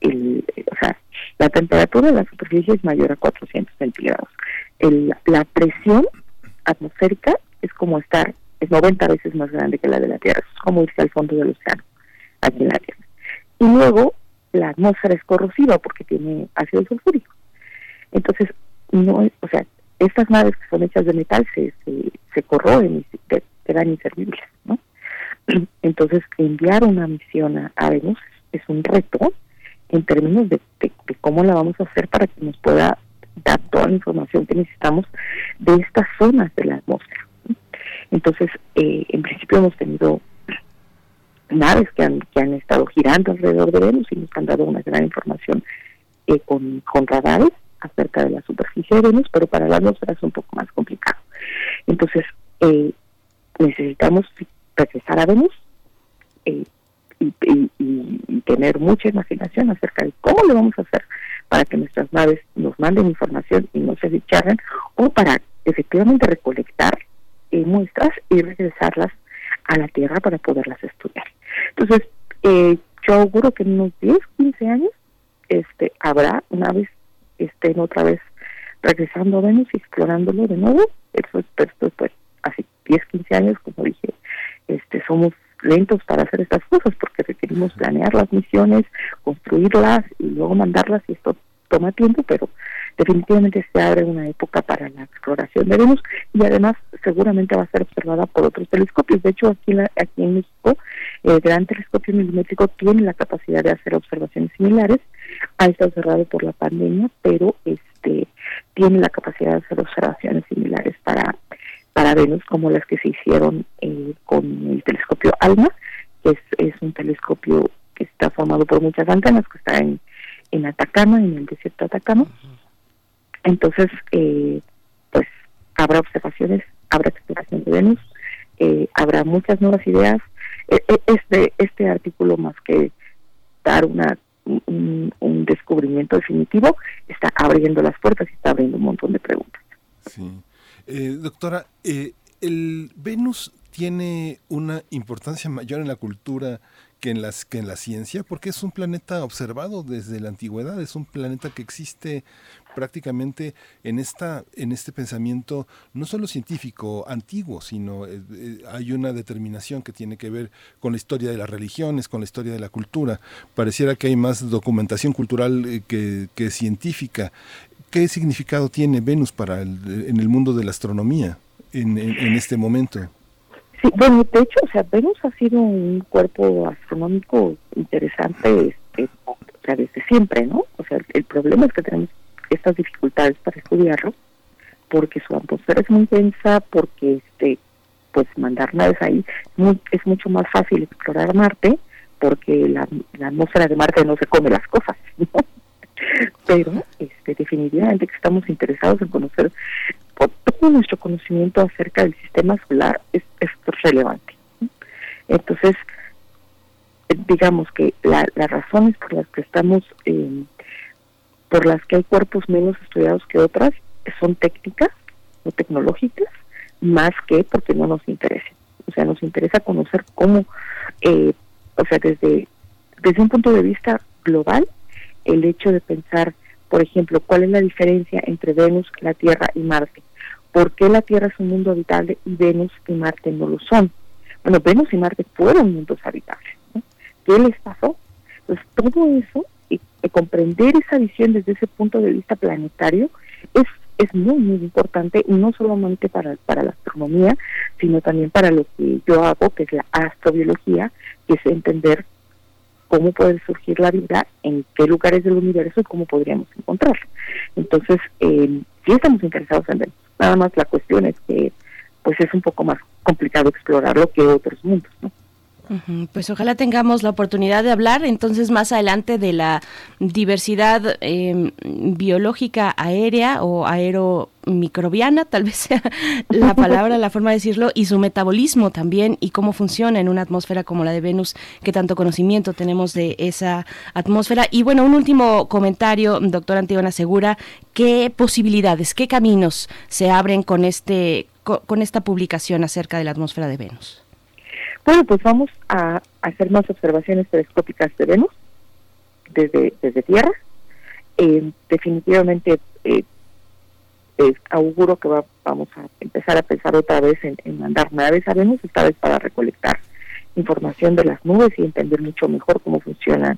Speaker 6: el, o sea, la temperatura de la superficie es mayor a 400 centígrados. El, la presión atmosférica es como estar, es 90 veces más grande que la de la Tierra. Es como irse al fondo del océano, aquí en la Tierra. Y luego la atmósfera es corrosiva porque tiene ácido sulfúrico. Entonces, no, o sea, estas naves que son hechas de metal se, se, corroen y quedan inservibles, ¿no? Entonces, enviar una misión a, Venus es un reto en términos de, cómo la vamos a hacer para que nos pueda dar toda la información que necesitamos de estas zonas de la atmósfera. Entonces, eh, en principio hemos tenido naves que han, que han estado girando alrededor de Venus y nos han dado una gran información eh, con, con radares acerca de la superficie de Venus, pero para la atmósfera es un poco más complicado. Entonces, eh, necesitamos regresar a Venus eh, y, tener mucha imaginación acerca de cómo lo vamos a hacer para que nuestras naves nos manden información y no se dicharren, o para efectivamente recolectar eh, muestras y regresarlas a la Tierra para poderlas estudiar. Entonces, yo auguro que en unos 10, 15 años este, habrá naves estén otra vez regresando a Venus y explorándolo de nuevo. Eso es, esto pues así 10, 15 años, como dije este somos lentos para hacer estas cosas porque requerimos planear las misiones, construirlas y luego mandarlas y esto toma tiempo, pero definitivamente se abre una época para la exploración de Venus y además seguramente va a ser observada por otros telescopios. De hecho, aquí, aquí en México, el Gran Telescopio Milimétrico tiene la capacidad de hacer observaciones similares. Ha estado cerrado por la pandemia, pero este tiene la capacidad de hacer observaciones similares para para Venus como las que se hicieron eh, con el telescopio ALMA, que es, es un telescopio que está formado por muchas antenas, que está en, en Atacama, en el desierto de Atacama. Entonces, eh, pues habrá observaciones, habrá exploración de Venus, eh, habrá muchas nuevas ideas. E, e, este, este artículo, más que dar una un, un descubrimiento definitivo, está abriendo las puertas y está abriendo un montón de preguntas.
Speaker 1: Sí. Eh, doctora, eh, el Venus tiene una importancia mayor en la cultura que en las que en la ciencia, porque es un planeta observado desde la antigüedad, es un planeta que existe prácticamente en esta en este pensamiento no solo científico antiguo, sino eh, hay una determinación que tiene que ver con la historia de las religiones, con la historia de la cultura. Pareciera que hay más documentación cultural que, que científica. ¿Qué significado tiene Venus para el, en el mundo de la astronomía en, en, este momento?
Speaker 6: Sí, bueno, de hecho, o sea, Venus ha sido un cuerpo astronómico interesante este, o sea, desde siempre, ¿no? O sea, el problema es que tenemos estas dificultades para estudiarlo porque su atmósfera es muy densa, porque este pues mandar naves ahí es mucho más fácil explorar Marte porque la, la atmósfera de Marte no se come las cosas, ¿no? pero este, definitivamente que estamos interesados en conocer todo nuestro conocimiento acerca del sistema solar es, es relevante. Entonces, digamos que la, las razones por las que estamos, eh, por las que hay cuerpos menos estudiados que otras, son técnicas o tecnológicas, más que porque no nos interesa. O sea, nos interesa conocer cómo, eh, o sea, desde, desde un punto de vista global, el hecho de pensar, por ejemplo, cuál es la diferencia entre Venus, la Tierra y Marte. ¿Por qué la Tierra es un mundo habitable y Venus y Marte no lo son? Bueno, Venus y Marte fueron mundos habitables. ¿Qué les pasó? Entonces, todo eso, y, comprender esa visión desde ese punto de vista planetario, es, es muy, muy importante, y no solamente para, para la astronomía, sino también para lo que yo hago, que es la astrobiología, que es entender cómo puede surgir la vida, en qué lugares del universo y cómo podríamos encontrarla. Entonces, eh, sí estamos interesados en ver. Nada más la cuestión es que pues es un poco más complicado explorarlo que otros mundos, ¿no?
Speaker 2: Pues ojalá tengamos la oportunidad de hablar entonces más adelante de la diversidad em, biológica aérea o aeromicrobiana, tal vez sea la palabra, la forma de decirlo, y su metabolismo también y cómo funciona en una atmósfera como la de Venus, que tanto conocimiento tenemos de esa atmósfera. Y bueno, un último comentario, doctor Antigona Segura, ¿qué posibilidades, qué caminos se abren con, este, con esta publicación acerca de la atmósfera de Venus?
Speaker 6: Bueno, pues vamos a hacer más observaciones telescópicas de Venus desde, desde Tierra. Eh, definitivamente eh, auguro que vamos a empezar a pensar otra vez en, mandar naves a Venus, esta vez para recolectar información de las nubes y entender mucho mejor cómo funciona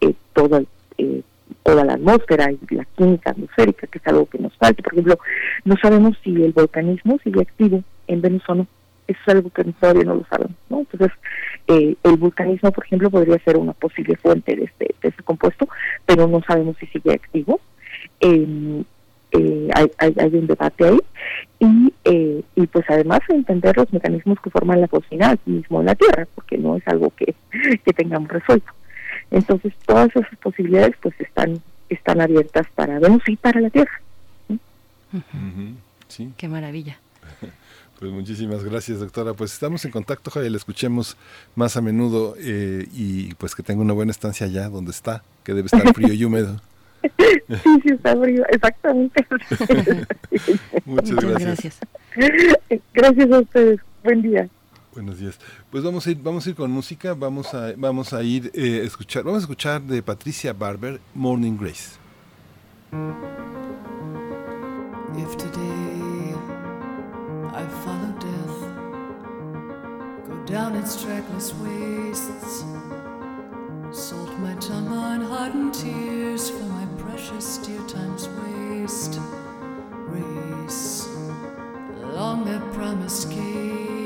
Speaker 6: eh, toda, eh, toda la atmósfera y la química atmosférica, que es algo que nos falta. Por ejemplo, no sabemos si el volcanismo sigue activo en Venus o no eso es algo que todavía no lo sabemos, ¿no? Entonces, eh, el vulcanismo, por ejemplo, podría ser una posible fuente de este, de este compuesto, pero no sabemos si sigue activo. Em, eh, hay, hay, un debate ahí y, eh, y pues además entender los mecanismos que forman la cocina aquí mismo en la Tierra, porque no es algo que, que tengamos resuelto. Entonces, todas esas posibilidades pues están están abiertas para Venus y para la Tierra.
Speaker 2: Sí. Qué maravilla.
Speaker 1: Pues muchísimas gracias, doctora. Pues estamos en contacto, ojalá la escuchemos más a menudo eh, y pues que tenga una buena estancia allá donde está, que debe estar frío y húmedo.
Speaker 6: Sí, sí, está frío, exactamente.
Speaker 1: Muchas, gracias.
Speaker 6: gracias. a ustedes. Buen día.
Speaker 1: Buenos días. Pues vamos a ir, vamos a ir con música, vamos a, vamos a ir eh, escuchar, vamos a escuchar de Patricia Barber, Morning Grace.
Speaker 7: If today I follow death. Go down its trackless wastes. Salt my tongue on hardened tears for my precious dear time's waste. Race along that promised cave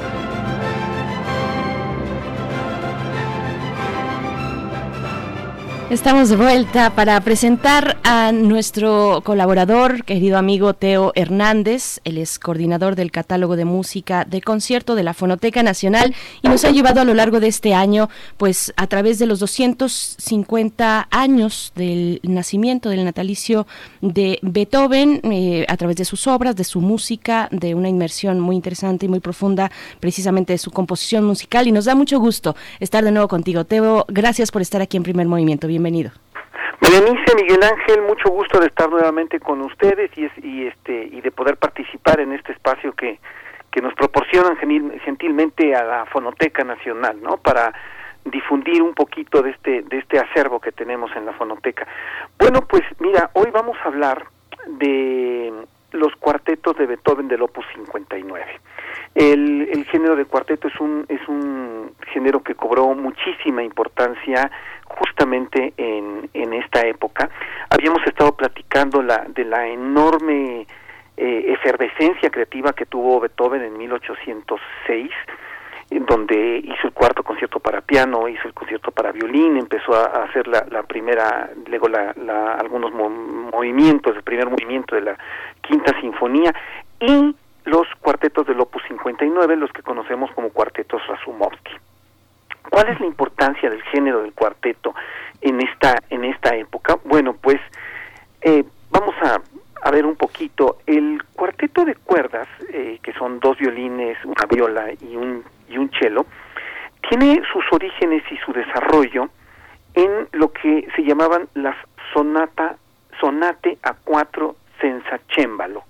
Speaker 2: Estamos de vuelta para presentar a nuestro colaborador, querido amigo Teo Hernández. Él es coordinador del catálogo de música de concierto de la Fonoteca Nacional y nos ha llevado a lo largo de este año, pues a través de los 250 años del nacimiento del natalicio de Beethoven, eh, a través de sus obras, de su música, de una inmersión muy interesante y muy profunda, precisamente de su composición musical. Y nos da mucho gusto estar de nuevo contigo, Teo. Gracias por estar aquí en Primer Movimiento. Bienvenido.
Speaker 8: Berenice, Miguel Ángel, mucho gusto de estar nuevamente con ustedes y, es, y este y de poder participar en este espacio que, que nos proporcionan gentilmente a la Fonoteca Nacional, ¿no? Para difundir un poquito de este de este acervo que tenemos en la Fonoteca. Bueno, pues mira, hoy vamos a hablar de los cuartetos de Beethoven del Opus 59. El, el género de cuarteto es un es un género que cobró muchísima importancia justamente en, en esta época. Habíamos estado platicando la, de la enorme eh, efervescencia creativa que tuvo Beethoven en 1806, en donde hizo el cuarto concierto para piano, hizo el concierto para violín, empezó a, hacer la, la, primera, luego la, algunos mo movimientos, el primer movimiento de la quinta sinfonía y los cuartetos del Opus 59, los que conocemos como cuartetos Rasumovsky. ¿Cuál es la importancia del género del cuarteto en esta en esta época? Bueno, pues eh, vamos a, ver un poquito. El cuarteto de cuerdas, eh, que son dos violines, una viola y un y un cello, tiene sus orígenes y su desarrollo en lo que se llamaban las sonata sonate a cuatro senza cembalo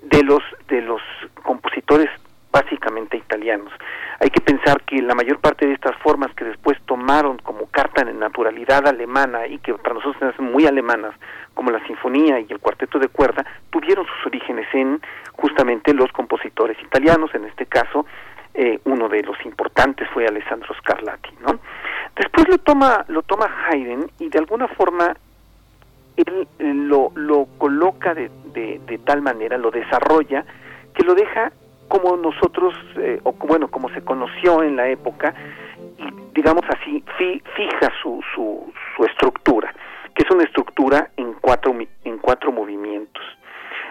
Speaker 8: de los de los compositores básicamente italianos. Hay que pensar que la mayor parte de estas formas que después tomaron como carta de naturalidad alemana y que para nosotros son muy alemanas, como la sinfonía y el cuarteto de cuerda, tuvieron sus orígenes en justamente los compositores italianos, en este caso eh, uno de los importantes fue Alessandro Scarlatti, ¿no? Después lo toma lo toma Haydn y de alguna forma él lo, lo coloca de, de tal manera, lo desarrolla, que lo deja como nosotros, eh, o bueno, como se conoció en la época, y digamos así, fi, fija su, su, su estructura, que es una estructura en cuatro, en cuatro movimientos.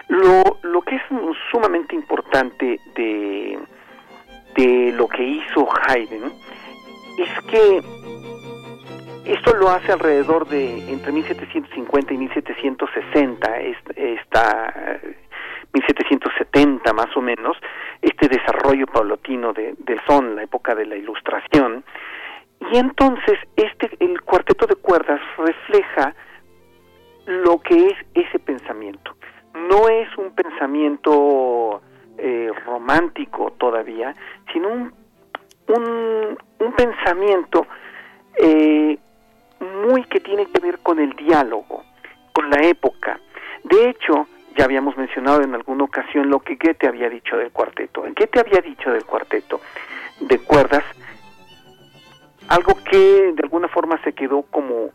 Speaker 8: Lo, lo que es sumamente importante de, de lo que hizo Haydn es que esto lo hace alrededor de entre 1750 y 1760, es- esta, eh, 1770 más o menos, este desarrollo paulatino de, del son, la época de la ilustración. Y entonces este el cuarteto de cuerdas refleja lo que es ese pensamiento. No es un pensamiento eh, romántico todavía, sino un, un, un pensamiento eh, muy que tiene que ver con el diálogo, con la época. De hecho, ya habíamos mencionado en alguna ocasión lo que Goethe había dicho del cuarteto. Goethe había dicho del cuarteto de cuerdas algo que de alguna forma se quedó como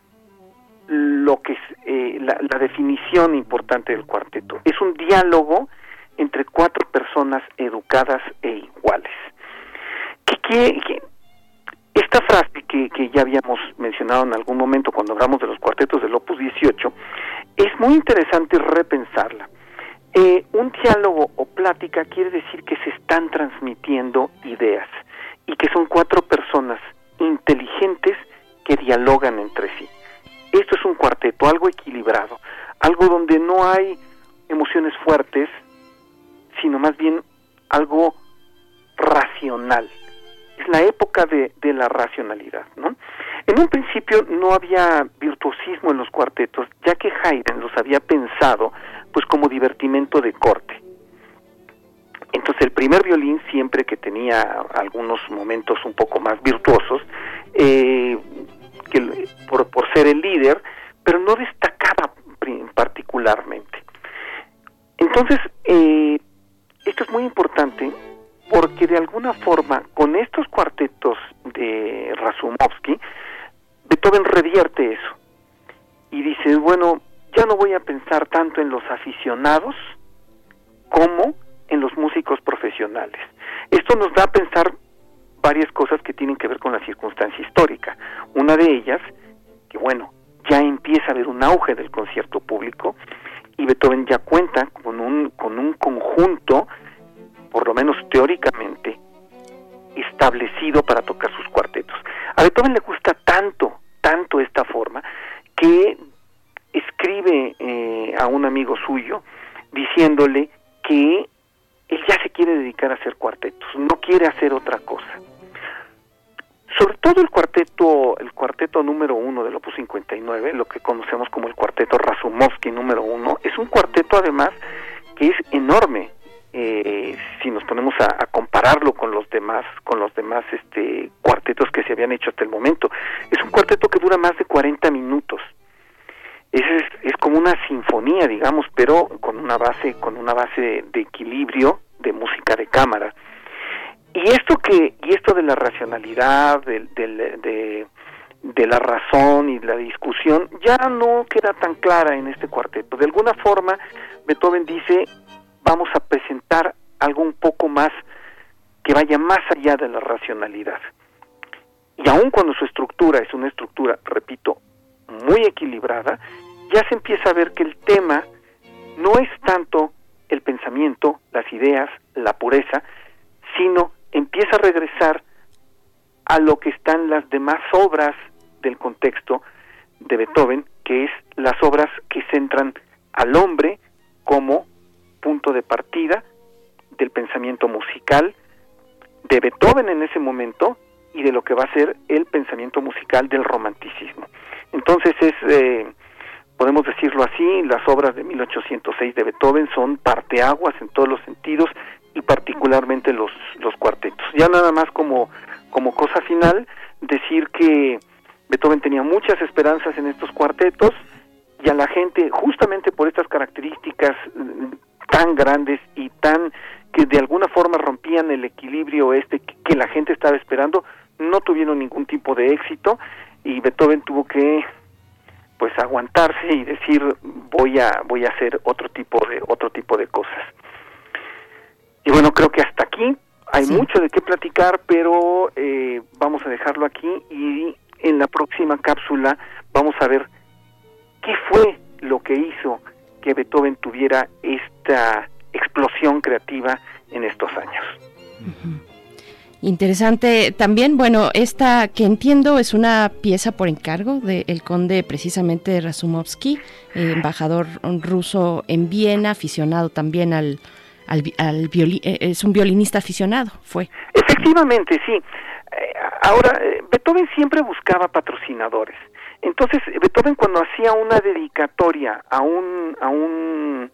Speaker 8: lo que es eh, la, la definición importante del cuarteto. Es un diálogo entre cuatro personas educadas e iguales. ¿Qué, qué- qué- esta frase que, ya habíamos mencionado en algún momento cuando hablamos de los cuartetos del Opus 18, es muy interesante repensarla. Eh, un diálogo o plática quiere decir que se están transmitiendo ideas y que son cuatro personas inteligentes que dialogan entre sí. Esto es un cuarteto, algo equilibrado, algo donde no hay emociones fuertes, sino más bien algo racional. Es la época de, la racionalidad, ¿no? En un principio no había virtuosismo en los cuartetos, ya que Haydn los había pensado pues como divertimento de corte. Entonces el primer violín siempre que tenía algunos momentos un poco más virtuosos, eh, que por, ser el líder, pero no destacaba particularmente. Entonces, eh, esto es muy importante porque de alguna forma con estos cuartetos de Razumovsky, Beethoven revierte eso y dice, bueno, ya no voy a pensar tanto en los aficionados como en los músicos profesionales. Esto nos da a pensar varias cosas que tienen que ver con la circunstancia histórica. Una de ellas, que bueno, ya empieza a haber un auge del concierto público y Beethoven ya cuenta con un, con un conjunto, por lo menos teóricamente, establecido para tocar sus cuartetos. A Beethoven le gusta tanto, tanto esta forma, que escribe eh, a un amigo suyo diciéndole que él ya se quiere dedicar a hacer cuartetos, no quiere hacer otra cosa. Sobre todo el cuarteto, el cuarteto número uno del Opus 59, lo que conocemos como el cuarteto Razumovsky número uno, es un cuarteto además que es enorme. Eh, si nos ponemos a, a compararlo con los demás, con los demás este cuartetos que se habían hecho hasta el momento, es un cuarteto que dura más de 40 minutos. Es, es, como una sinfonía, digamos, pero con una base, con una base de, de equilibrio de música de cámara. Y esto que, y esto de la racionalidad, del- de, de la razón y de la discusión, ya no queda tan clara en este cuarteto. De alguna forma, Beethoven dice, vamos a presentar algo un poco más que vaya más allá de la racionalidad. Y aun cuando su estructura es una estructura, repito, muy equilibrada, ya se empieza a ver que el tema no es tanto el pensamiento, las ideas, la pureza, sino empieza a regresar a lo que están las demás obras del contexto de Beethoven, que es las obras que centran al hombre como punto de partida del pensamiento musical de Beethoven en ese momento y de lo que va a ser el pensamiento musical del romanticismo. Entonces es, eh, podemos decirlo así, las obras de 1806 de Beethoven son parteaguas en todos los sentidos y particularmente los, los cuartetos. Ya nada más como, como cosa final, decir que Beethoven tenía muchas esperanzas en estos cuartetos y a la gente, justamente por estas características grandes y tan que de alguna forma rompían el equilibrio este que, la gente estaba esperando, no tuvieron ningún tipo de éxito y Beethoven tuvo que pues aguantarse y decir voy a voy a hacer otro tipo de otro tipo de cosas. Y bueno, creo que hasta aquí hay
Speaker 2: Sí.
Speaker 8: mucho de qué platicar, pero eh, vamos a dejarlo aquí y en la próxima cápsula vamos a ver qué fue lo que hizo que Beethoven tuviera esta explosión creativa en estos años.
Speaker 2: Interesante también, bueno, esta que entiendo es una pieza por encargo del conde precisamente Razumovsky, eh, embajador ruso en Viena, aficionado también al, al, vi- al violi- eh, es un violinista aficionado, fue.
Speaker 8: Efectivamente, sí. Eh, ahora, eh, Beethoven siempre buscaba patrocinadores. Entonces, Beethoven cuando hacía una dedicatoria a un, a un,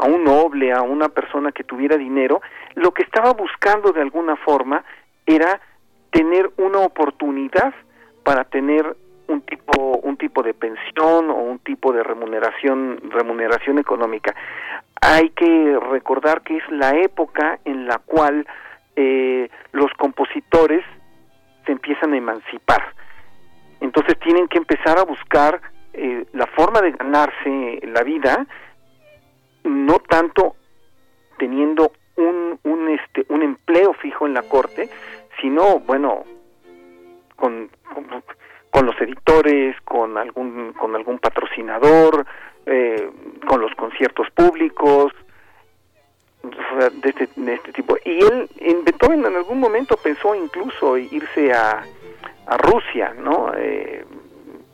Speaker 8: a un noble, a una persona que tuviera dinero, lo que estaba buscando de alguna forma era tener una oportunidad para tener un tipo un tipo de pensión o un tipo de remuneración remuneración económica. Hay que recordar que es la época en la cual eh, los compositores se empiezan a emancipar. Entonces tienen que empezar a buscar eh, la forma de ganarse la vida no tanto teniendo un, un este un empleo fijo en la corte sino bueno con, con, los editores con algún con algún patrocinador eh, con los conciertos públicos de este, de este tipo. Y él en Beethoven en algún momento pensó incluso irse a, a Rusia no Eh,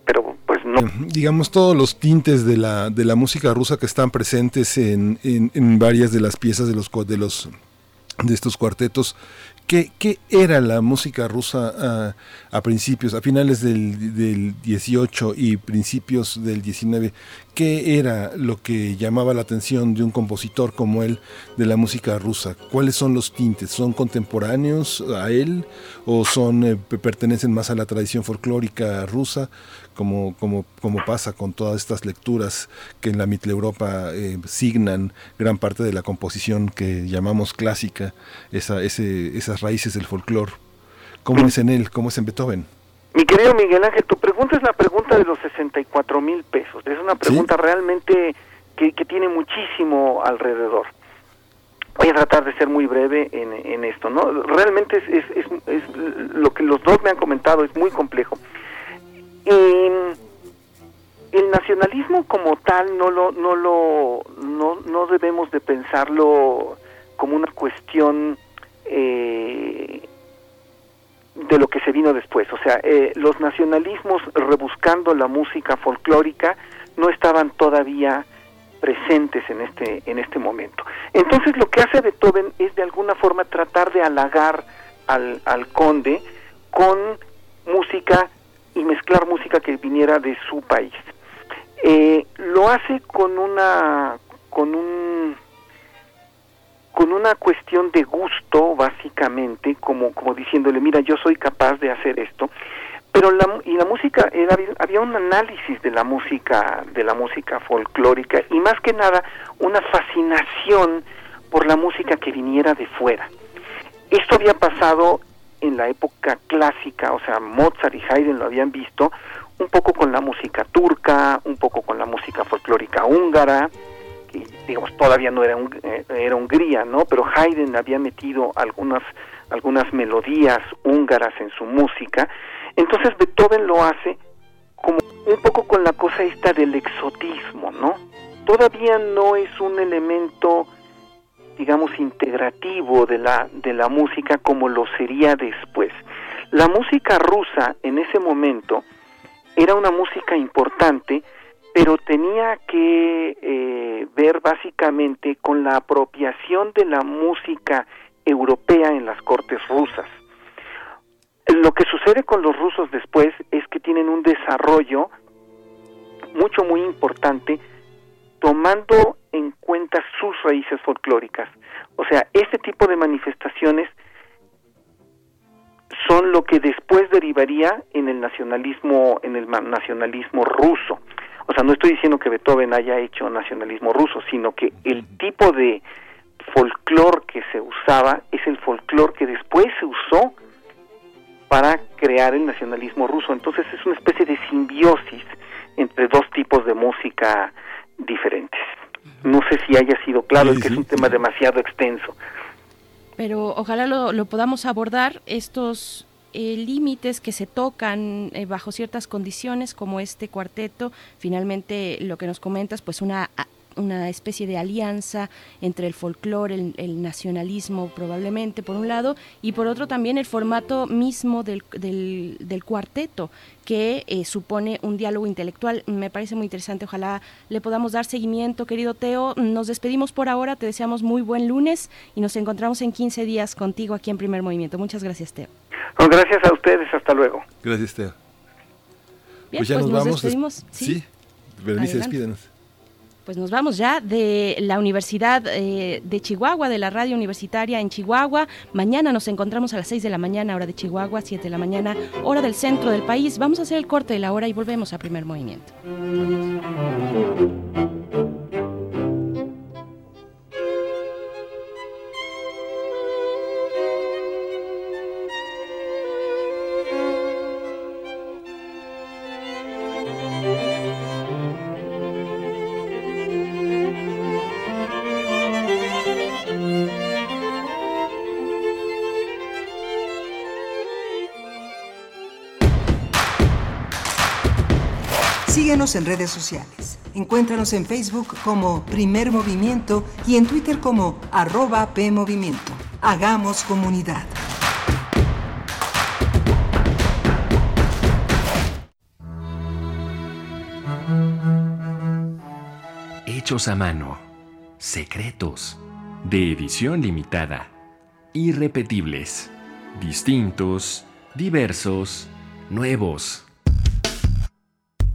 Speaker 8: pero pues no
Speaker 1: digamos todos los tintes de la de la música rusa que están presentes en, en, varias de las piezas de los de los de estos cuartetos ¿Qué, qué era la música rusa ah, a principios, a finales del, del 18 y principios del 19? ¿Qué era lo que llamaba la atención de un compositor como él de la música rusa? ¿Cuáles son los tintes? ¿Son contemporáneos a él o son eh, pe- pertenecen más a la tradición folclórica rusa? Como, como, como pasa con todas estas lecturas que en la Mitteleuropa eh, signan gran parte de la composición que llamamos clásica, esa, ese, esas raíces del folclore. ¿Cómo es en él? ¿Cómo es en Beethoven?
Speaker 8: Mi querido Miguel Ángel, tu pregunta es la pregunta de los 64 mil pesos. Es una pregunta realmente que, que tiene muchísimo alrededor. Voy a tratar de ser muy breve en, en esto, ¿no? Realmente es, es, es, es lo que los dos me han comentado, es muy complejo. Y el nacionalismo como tal no lo, no lo, no, no debemos de pensarlo como una cuestión eh, de lo que se vino después. O sea, eh, los nacionalismos rebuscando la música folclórica no estaban todavía presentes en este en este momento. Entonces lo que hace Beethoven es de alguna forma tratar de halagar al, al conde con música y mezclar música que viniera de su país. Eh, lo hace con una con un con una cuestión de gusto básicamente como como diciéndole mira yo soy capaz de hacer esto pero la y la música era había un análisis de la música de la música folclórica y más que nada una fascinación por la música que viniera de fuera esto había pasado en la época clásica o sea Mozart y Haydn lo habían visto un poco con la música turca un poco con la música folclórica húngara que digamos todavía no era un, eh, era Hungría, ¿no? Pero Haydn había metido algunas algunas melodías húngaras en su música. Entonces Beethoven lo hace como un poco con la cosa esta del exotismo, ¿no? Todavía no es un elemento digamos integrativo de la de la música como lo sería después. La música rusa en ese momento era una música importante pero tenía que eh, ver básicamente con la apropiación de la música europea en las cortes rusas. Lo que sucede con los rusos después es que tienen un desarrollo mucho muy importante tomando en cuenta sus raíces folclóricas. O sea, este tipo de manifestaciones son lo que después derivaría en el nacionalismo en el nacionalismo ruso. O sea, no estoy diciendo que Beethoven haya hecho nacionalismo ruso, sino que el tipo de folclore que se usaba es el folclore que después se usó para crear el nacionalismo ruso. Entonces es una especie de simbiosis entre dos tipos de música diferentes. No sé si haya sido claro, es que es un tema demasiado extenso.
Speaker 2: Pero ojalá lo, lo podamos abordar, estos eh, límites que se tocan eh, bajo ciertas condiciones como este cuarteto. Finalmente, lo que nos comentas, pues una una especie de alianza entre el folclore, el, nacionalismo probablemente por un lado, y por otro también el formato mismo del, del, cuarteto, que eh, supone un diálogo intelectual. Me parece muy interesante, ojalá le podamos dar seguimiento, querido Teo. Nos despedimos por ahora, te deseamos muy buen lunes y nos encontramos en 15 días contigo aquí en Primer Movimiento. Muchas gracias, Teo.
Speaker 8: gracias a ustedes, hasta luego.
Speaker 1: Gracias, Teo.
Speaker 2: pues ya pues nos, vamos. Despedimos.
Speaker 1: Sí, Berenice, despídenos
Speaker 2: pues nos vamos ya de la Universidad eh, de Chihuahua, de la radio universitaria en Chihuahua. Mañana nos encontramos a las 6 de la mañana, hora de Chihuahua, 7 de la mañana, hora del centro del país. Vamos a hacer el corte de la hora y volvemos a primer movimiento.
Speaker 5: En redes sociales. Encuéntranos en Facebook como Primer Movimiento y en Twitter como arroba PMovimiento. Hagamos comunidad.
Speaker 3: Hechos a mano. Secretos. De edición limitada. Irrepetibles. Distintos. Diversos. Nuevos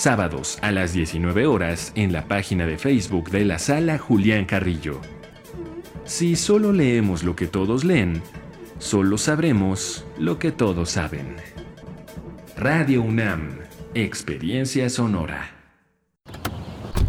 Speaker 3: sábados a las 19 horas en la página de Facebook de la sala Julián Carrillo. Si solo leemos lo que todos leen, solo sabremos lo que todos saben. Radio UNAM, Experiencia Sonora.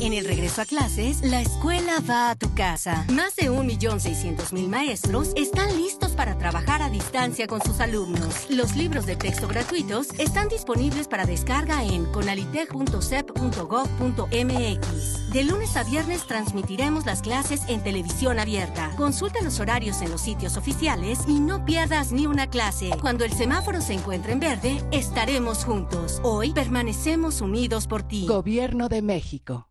Speaker 9: En el regreso a clases, la escuela va a tu casa. Más de 1.600.000 maestros están listos para trabajar a distancia con sus alumnos. Los libros de texto gratuitos están disponibles para descarga en conalitech.sep.gov.mx. De lunes a viernes transmitiremos las clases en televisión abierta. Consulta los horarios en los sitios oficiales y no pierdas ni una clase. Cuando el semáforo se encuentre en verde, estaremos juntos. Hoy permanecemos unidos por ti.
Speaker 10: Gobierno de México.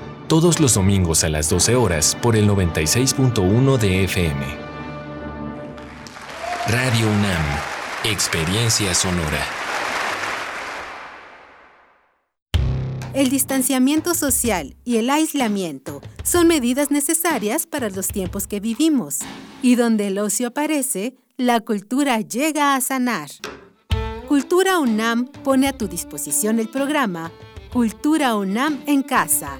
Speaker 3: todos los domingos a las 12 horas por el 96.1 de FM. Radio UNAM, Experiencia Sonora.
Speaker 11: El distanciamiento social y el aislamiento son medidas necesarias para los tiempos que vivimos, y donde el ocio aparece, la cultura llega a sanar. Cultura UNAM pone a tu disposición el programa Cultura UNAM en Casa,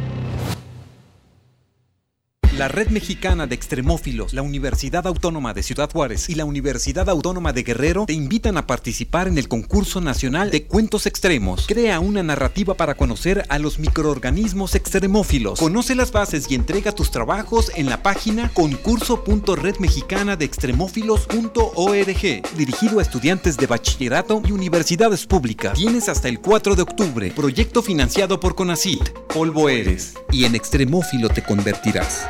Speaker 10: La Red Mexicana de Extremófilos, la Universidad Autónoma de Ciudad Juárez y la Universidad Autónoma de Guerrero te invitan a participar en el concurso nacional de cuentos extremos. Crea una narrativa para conocer a los microorganismos extremófilos. Conoce las bases y entrega tus trabajos en la página concurso.redmexicanadextremófilos.org, dirigido a estudiantes de bachillerato y universidades públicas. Tienes hasta el 4 de octubre. Proyecto financiado por CONACIT. Polvo eres y en extremófilo te convertirás.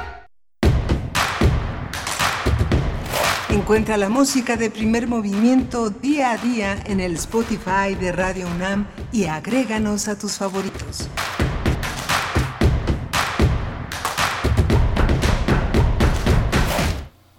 Speaker 5: Encuentra la música de primer movimiento día a día en el Spotify de Radio UNAM y agréganos a tus favoritos.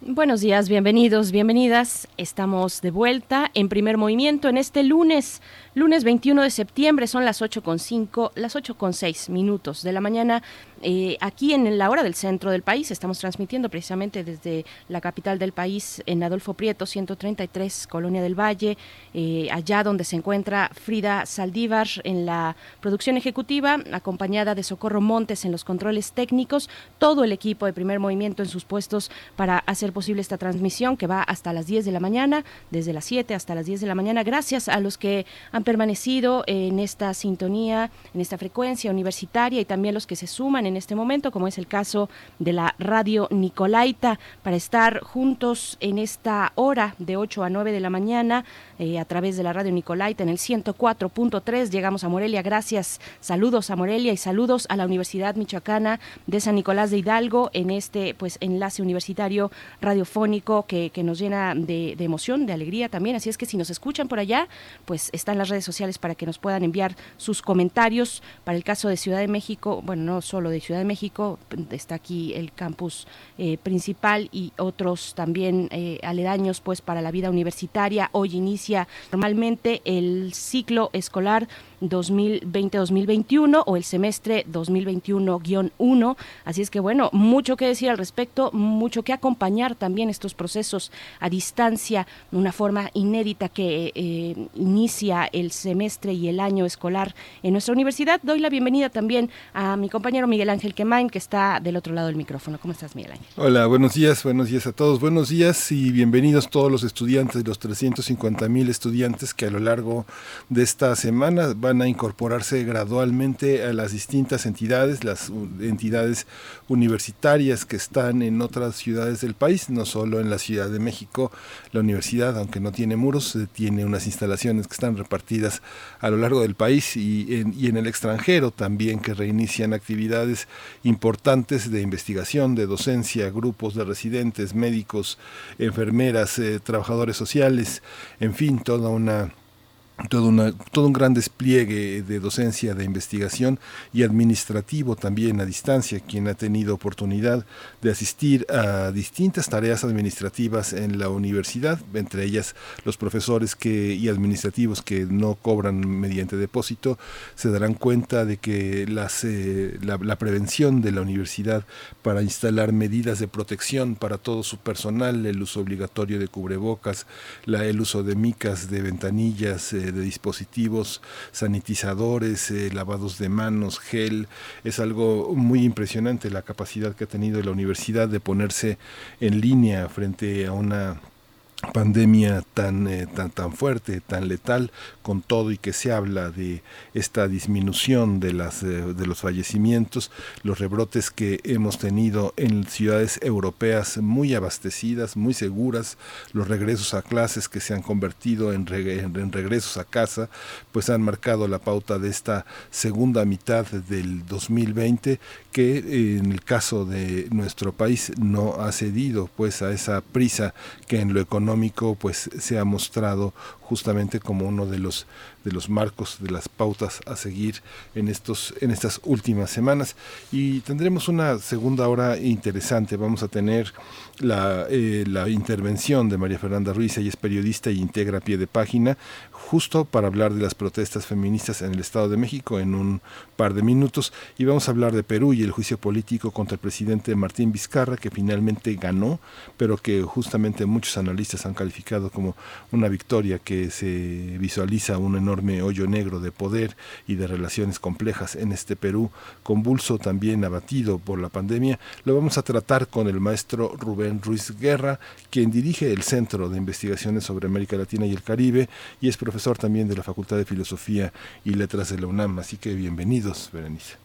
Speaker 2: Buenos días, bienvenidos, bienvenidas. Estamos de vuelta en primer movimiento en este lunes, lunes 21 de septiembre, son las 8 con 5, las 8 con 6 minutos de la mañana. Eh, aquí en la hora del centro del país. Estamos transmitiendo precisamente desde la capital del país en Adolfo Prieto 133 Colonia del Valle eh, allá donde se encuentra Frida Saldívar en la producción ejecutiva acompañada de Socorro Montes en los controles técnicos. Todo el equipo de primer movimiento en sus puestos para hacer posible esta transmisión que va hasta las 10 de la mañana desde las 7 hasta las 10 de la mañana gracias a los que han permanecido en esta sintonía en esta frecuencia universitaria y también los que se suman en este momento, como es el caso de la radio Nicolaita, para estar juntos en esta hora de 8 a 9 de la mañana eh, a través de la radio Nicolaita en el 104.3. Llegamos a Morelia, gracias. Saludos a Morelia y saludos a la Universidad Michoacana de San Nicolás de Hidalgo en este pues enlace universitario radiofónico que, que nos llena de, de emoción, de alegría también. Así es que si nos escuchan por allá, pues están las redes sociales para que nos puedan enviar sus comentarios. Para el caso de Ciudad de México, bueno, no solo de Ciudad de México, está aquí el campus eh, principal y otros también eh, aledaños pues para la vida universitaria. Hoy inicia normalmente el ciclo escolar 2020-2021 o el semestre 2021-1. Así es que bueno, mucho que decir al respecto, mucho que acompañar también estos procesos a distancia, una forma inédita que eh, inicia el semestre y el año escolar en nuestra universidad. Doy la bienvenida también a mi compañero Miguel Ángel Quemain, que está del otro lado del micrófono. ¿Cómo estás, Miguel Ángel?
Speaker 1: Hola, buenos días, buenos días a todos. Buenos días y bienvenidos todos los estudiantes, los 350 mil estudiantes que a lo largo de esta semana van a incorporarse gradualmente a las distintas entidades, las entidades universitarias que están en otras ciudades del país, no solo en la Ciudad de México. La universidad, aunque no tiene muros, eh, tiene unas instalaciones que están repartidas a lo largo del país y en, y en el extranjero también que reinician actividades importantes de investigación, de docencia, grupos de residentes, médicos, enfermeras, eh, trabajadores sociales, en fin, toda una todo, una- todo un gran despliegue de docencia, de investigación y administrativo también a distancia, quien ha tenido oportunidad de asistir a distintas tareas administrativas en la universidad, entre ellas los profesores que, y administrativos que no cobran mediante depósito, se darán cuenta de que las, eh, la, prevención de la universidad para instalar medidas de protección para todo su personal, el uso obligatorio de cubrebocas, la, el uso de micas, de ventanillas, eh, de dispositivos sanitizadores, eh, lavados de manos, gel. Es algo muy impresionante la capacidad que ha tenido la universidad de ponerse en línea frente a una pandemia tan, eh, tan, tan fuerte, tan letal, con todo y que se habla de esta disminución de, las, eh, de los fallecimientos, los rebrotes que hemos tenido en ciudades europeas muy abastecidas, muy seguras, los regresos a clases que se han convertido en, en regresos a casa, pues han marcado la pauta de esta segunda mitad del 2020 que eh, en el caso de nuestro país no ha cedido pues a esa prisa que en lo económico pues se ha mostrado justamente como uno de los de los marcos de las pautas a seguir en estos en estas últimas semanas. Y tendremos una segunda hora interesante. Vamos a tener la, eh, la intervención de María Fernanda Ruiz. Ella es periodista y integra pie de página justo para hablar de las protestas feministas en el Estado de México en un par de minutos y vamos a hablar de Perú y el juicio político contra el presidente Martín Vizcarra que finalmente ganó pero que justamente muchos analistas han calificado como una victoria que se visualiza un enorme hoyo negro de poder y de relaciones complejas en este Perú, convulso también abatido por la pandemia. Lo vamos a tratar con el maestro Rubén Ruiz Guerra, quien dirige el Centro de Investigaciones sobre América Latina y el Caribe y es profesor también de la Facultad de Filosofía y Letras de la UNAM. Así que bienvenidos, Berenice.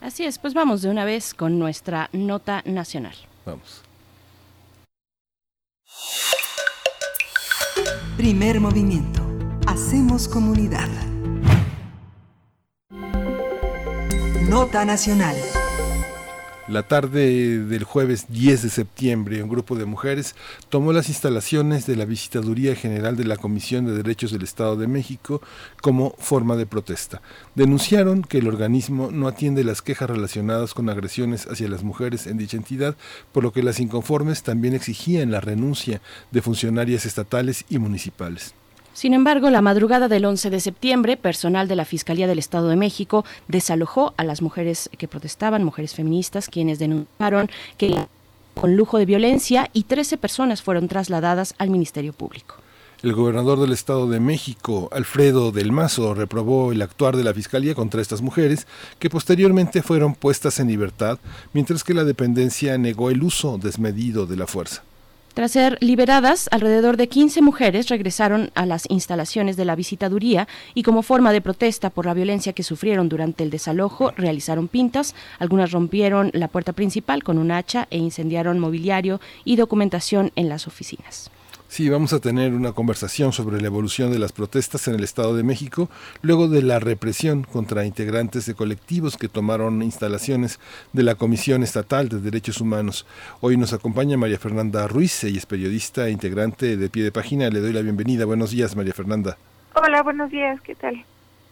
Speaker 2: Así es, pues vamos de una vez con nuestra nota nacional.
Speaker 1: Vamos.
Speaker 5: Primer movimiento. Hacemos comunidad. Nota nacional.
Speaker 1: La tarde del jueves 10 de septiembre, un grupo de mujeres tomó las instalaciones de la Visitaduría General de la Comisión de Derechos del Estado de México como forma de protesta. Denunciaron que el organismo no atiende las quejas relacionadas con agresiones hacia las mujeres en dicha entidad, por lo que las inconformes también exigían la renuncia de funcionarias estatales y municipales.
Speaker 2: Sin embargo, la madrugada del 11 de septiembre, personal de la Fiscalía del Estado de México desalojó a las mujeres que protestaban, mujeres feministas, quienes denunciaron que con lujo de violencia y 13 personas fueron trasladadas al Ministerio Público.
Speaker 1: El gobernador del Estado de México, Alfredo del Mazo, reprobó el actuar de la Fiscalía contra estas mujeres, que posteriormente fueron puestas en libertad, mientras que la dependencia negó el uso desmedido de la fuerza.
Speaker 2: Tras ser liberadas, alrededor de 15 mujeres regresaron a las instalaciones de la visitaduría y como forma de protesta por la violencia que sufrieron durante el desalojo, realizaron pintas, algunas rompieron la puerta principal con un hacha e incendiaron mobiliario y documentación en las oficinas.
Speaker 1: Sí, vamos a tener una conversación sobre la evolución de las protestas en el Estado de México luego de la represión contra integrantes de colectivos que tomaron instalaciones de la Comisión Estatal de Derechos Humanos. Hoy nos acompaña María Fernanda Ruiz, ella es periodista e integrante de Pie de Página. Le doy la bienvenida. Buenos días, María Fernanda.
Speaker 12: Hola, buenos días, ¿qué tal?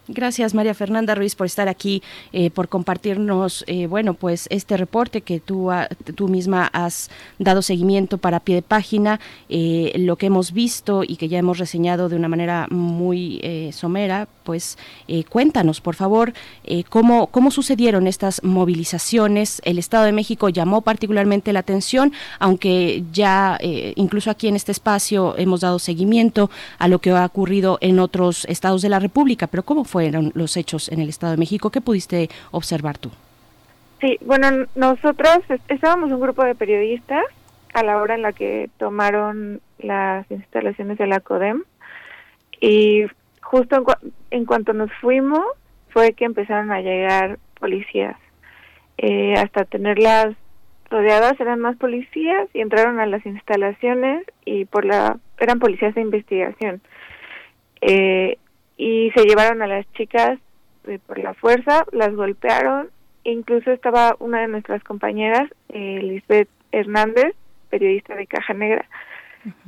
Speaker 2: Gracias María Fernanda Ruiz por estar aquí, eh, por compartirnos, eh, bueno, pues este reporte que tú, tú misma has dado seguimiento para pie de página, eh, lo que hemos visto y que ya hemos reseñado de una manera muy somera, pues cuéntanos, por favor, cómo, cómo sucedieron estas movilizaciones. El Estado de México llamó particularmente la atención, aunque ya incluso aquí en este espacio hemos dado seguimiento a lo que ha ocurrido en otros estados de la República, pero ¿cómo fueron los hechos en el Estado de México? ¿Qué pudiste observar tú?
Speaker 12: Sí, bueno, nosotros es- estábamos un grupo de periodistas a la hora en la que tomaron las instalaciones de la CODEM y justo en, cua- en cuanto nos fuimos fue que empezaron a llegar policías. Eh, hasta tenerlas rodeadas eran más policías y entraron a las instalaciones y por la eran policías de investigación. Eh, y se llevaron a las chicas eh, por la fuerza, las golpearon, incluso estaba una de nuestras compañeras, eh, Lisbeth Hernández, periodista de Caja Negra,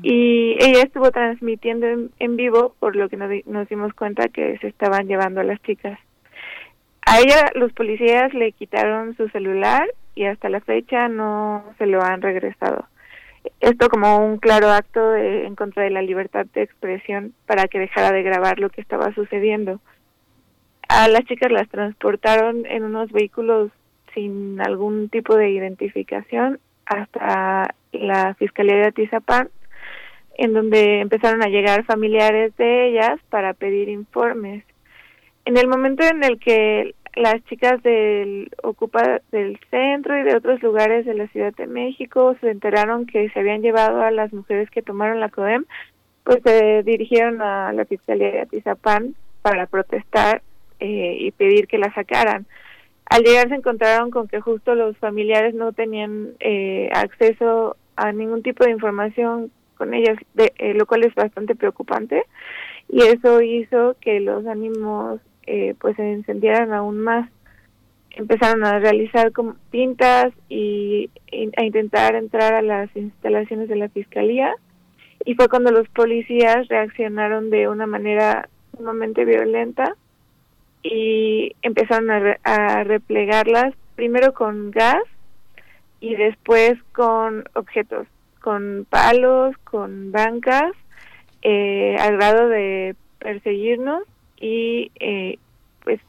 Speaker 12: y ella estuvo transmitiendo en, en vivo, por lo que nos, nos dimos cuenta que se estaban llevando a las chicas. A ella los policías le quitaron su celular y hasta la fecha no se lo han regresado. Esto como un claro acto de- en contra de la libertad de expresión para que dejara de grabar lo que estaba sucediendo. A las chicas las transportaron en unos vehículos sin algún tipo de identificación hasta la Fiscalía de Atizapán, en donde empezaron a llegar familiares de ellas para pedir informes. En el momento en el que las chicas del Ocupa del centro y de otros lugares de la Ciudad de México se enteraron que se habían llevado a las mujeres que tomaron la CODEM, pues se dirigieron a la Fiscalía de Atizapán para protestar eh, y pedir que la sacaran. Al llegar se encontraron con que justo los familiares no tenían eh, acceso a ningún tipo de información con ellas, de, eh, lo cual es bastante preocupante y eso hizo que los ánimos eh, pues se encendieran aún más. Empezaron a realizar como pintas y, y a intentar entrar a las instalaciones de la fiscalía y fue cuando los policías reaccionaron de una manera sumamente violenta y empezaron a, re- a replegarlas primero con gas y después con objetos, con palos, con bancas, eh, al grado de perseguirnos y eh, pues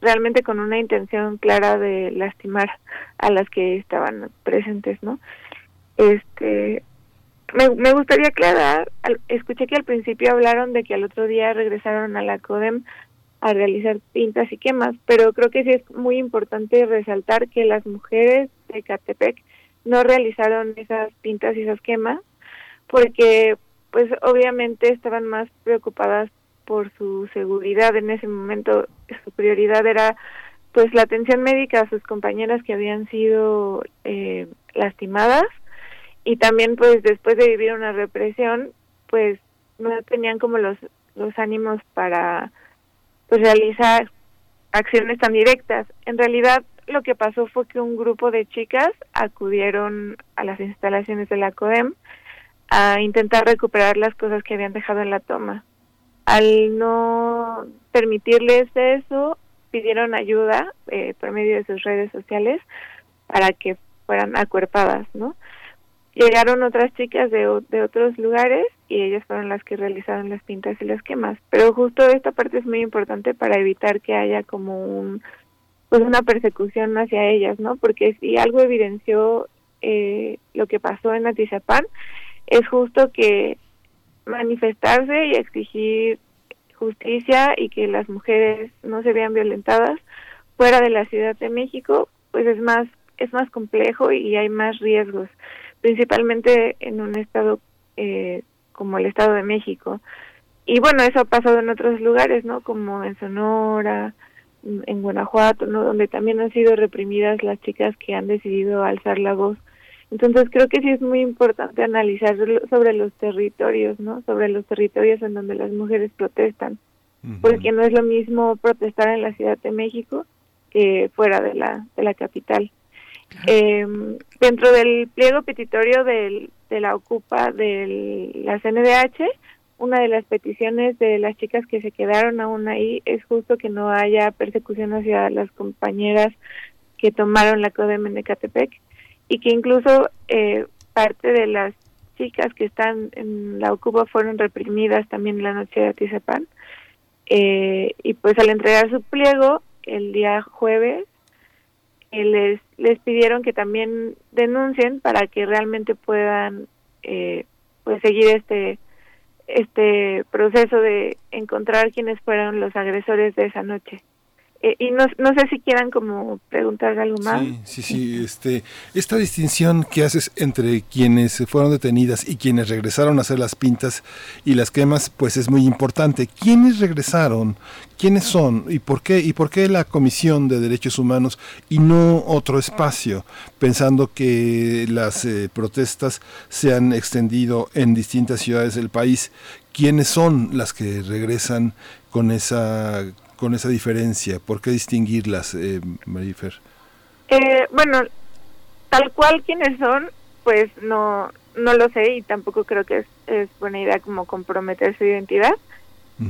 Speaker 12: realmente con una intención clara de lastimar a las que estaban presentes, ¿no? Este, me, me gustaría aclarar, al- escuché que al principio hablaron de que al otro día regresaron a la CODEM a realizar pintas y quemas, pero creo que sí es muy importante resaltar que las mujeres de Catepec no realizaron esas pintas y esas quemas porque pues obviamente estaban más preocupadas por su seguridad en ese momento su prioridad era pues la atención médica a sus compañeras que habían sido eh, lastimadas y también pues después de vivir una represión pues no tenían como los los ánimos para pues realizar acciones tan directas. En realidad lo que pasó fue que un grupo de chicas acudieron a las instalaciones de la CODEM a intentar recuperar las cosas que habían dejado en la toma. Al no permitirles eso, pidieron ayuda eh, por medio de sus redes sociales para que fueran acuerpadas, ¿no? Llegaron otras chicas de, de otros lugares y ellas fueron las que realizaron las pintas y las quemas. Pero justo esta parte es muy importante para evitar que haya como un pues una persecución hacia ellas, ¿no? Porque si algo evidenció eh, lo que pasó en Atizapán es justo que manifestarse y exigir justicia y que las mujeres no se vean violentadas fuera de la Ciudad de México, pues es más es más complejo y hay más riesgos, principalmente en un estado eh, como el Estado de México. Y bueno, eso ha pasado en otros lugares, ¿no? Como en Sonora, en Guanajuato, ¿no? Donde también han sido reprimidas las chicas que han decidido alzar la voz. Entonces creo que sí es muy importante analizar sobre los territorios, ¿no? Sobre los territorios en donde las mujeres protestan, porque no es lo mismo protestar en la Ciudad de México que fuera de la de la capital. Eh, dentro del pliego petitorio del, de la Ocupa de la CNDH, una de las peticiones de las chicas que se quedaron aún ahí es justo que no haya persecución hacia las compañeras que tomaron la CODEM en Ecatepec y que incluso eh, parte de las chicas que están en la Ocupa fueron reprimidas también la noche de Atizapán. Eh, y pues al entregar su pliego el día jueves, eh, les, les pidieron que también denuncien para que realmente puedan eh, pues seguir este este proceso de encontrar quiénes fueron los agresores de esa noche. Eh, y no, no sé si quieran como preguntar algo más.
Speaker 1: Sí, sí, este, esta distinción que haces entre quienes fueron detenidas y quienes regresaron a hacer las pintas y las quemas, pues es muy importante. ¿Quiénes regresaron? ¿Quiénes son? ¿Y por qué? ¿Y por qué la Comisión de Derechos Humanos y no otro espacio? Pensando que las eh, protestas se han extendido en distintas ciudades del país. ¿Quiénes son las que regresan con esa con esa diferencia? ¿Por qué distinguirlas, eh, Marifer?
Speaker 12: Eh, bueno, tal cual quienes son, pues no no lo sé y tampoco creo que es, es buena idea como comprometer su identidad.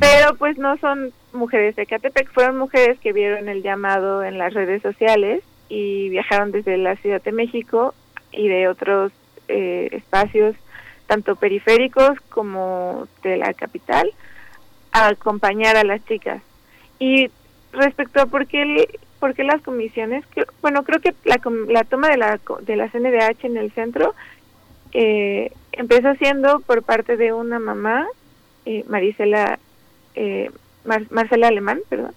Speaker 12: Pero pues no son mujeres de Catepec, fueron mujeres que vieron el llamado en las redes sociales y viajaron desde la Ciudad de México y de otros eh, espacios, tanto periféricos como de la capital, a acompañar a las chicas. Y respecto a por qué, por qué las comisiones, bueno, creo que la, la toma de la, de la CNDH en el centro eh, empezó siendo por parte de una mamá, eh, Marisela, eh, Mar- Marcela Alemán, perdón,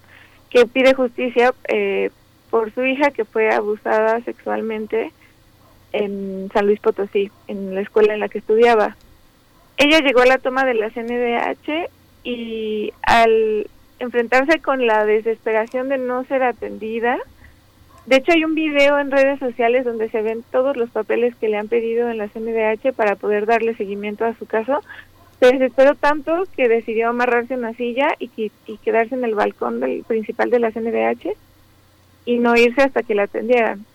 Speaker 12: que pide justicia eh, por su hija que fue abusada sexualmente en San Luis Potosí, en la escuela en la que estudiaba. Ella llegó a la toma de la CNDH y al enfrentarse con la desesperación de no ser atendida, de hecho hay un video en redes sociales donde se ven todos los papeles que le han pedido en la CNDH para poder darle seguimiento a su caso. Se desesperó tanto que decidió amarrarse una silla y quedarse en el balcón del principal de la CNDH y no irse hasta que la atendieran.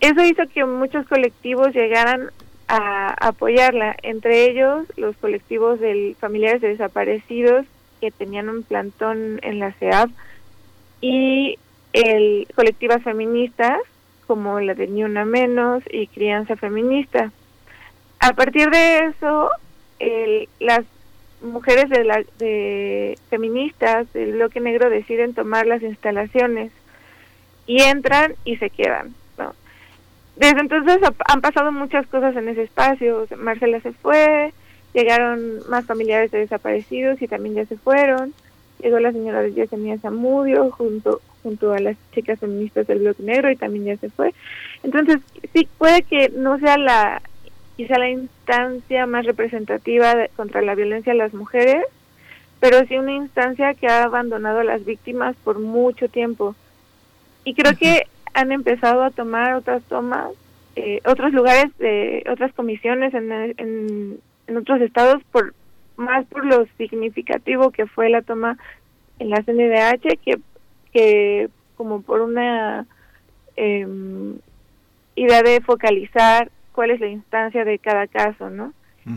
Speaker 12: Eso hizo que muchos colectivos llegaran a apoyarla, entre ellos los colectivos de familiares de desaparecidos que tenían un plantón en la CEAP y el colectivas feministas como la de Ni Una Menos y Crianza Feminista. A partir de eso, el- las mujeres de, la, de feministas del bloque negro deciden tomar las instalaciones y entran y se quedan. Desde entonces ha- han pasado muchas cosas en ese espacio. Marcela se fue, llegaron más familiares de desaparecidos y también ya se fueron. Llegó la señora Yesenia Zamudio junto junto a las chicas feministas del bloque negro y también ya se fue. Entonces, sí, puede que no sea la quizá la instancia más representativa de- contra la violencia a las mujeres, pero sí una instancia que ha abandonado a las víctimas por mucho tiempo. Y creo que han empezado a tomar otras tomas, eh, otros lugares, de otras comisiones en, en, en otros estados, por más por lo significativo que fue la toma en la CNDH que, que como por una em, idea de focalizar cuál es la instancia de cada caso, ¿no?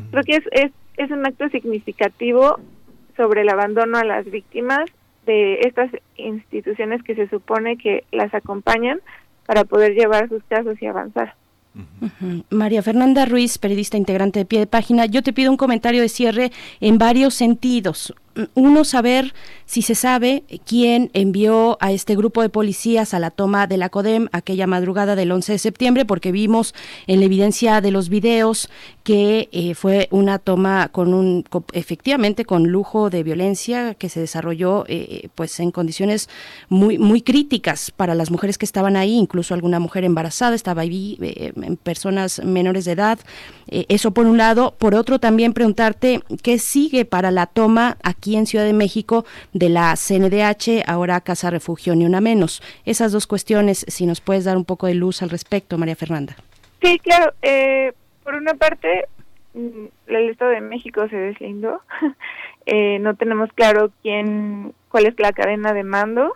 Speaker 12: Creo que es, es, es un acto significativo sobre el abandono a las víctimas de estas instituciones que se supone que las acompañan para poder llevar sus casos y avanzar.
Speaker 2: María Fernanda Ruiz, periodista integrante de pie de página, yo te pido un comentario de cierre en varios sentidos. Uno, saber si se sabe quién envió a este grupo de policías a la toma de la CODEM aquella madrugada del 11 de septiembre, porque vimos en la evidencia de los videos que eh, fue una toma con un, efectivamente, con lujo de violencia que se desarrolló eh, pues en condiciones muy, muy críticas para las mujeres que estaban ahí, incluso alguna mujer embarazada estaba ahí, eh, en personas menores de edad. Eh, eso por un lado. Por otro, también preguntarte qué sigue para la toma aquí en Ciudad de México de la CNDH, ahora Casa Refugio Ni Una Menos. Esas dos cuestiones, si nos puedes dar un poco de luz al respecto, María Fernanda.
Speaker 12: Sí, claro. Eh, por una parte, mm, el Estado de México se deslindó. Eh, no tenemos claro quién, cuál es la cadena de mando.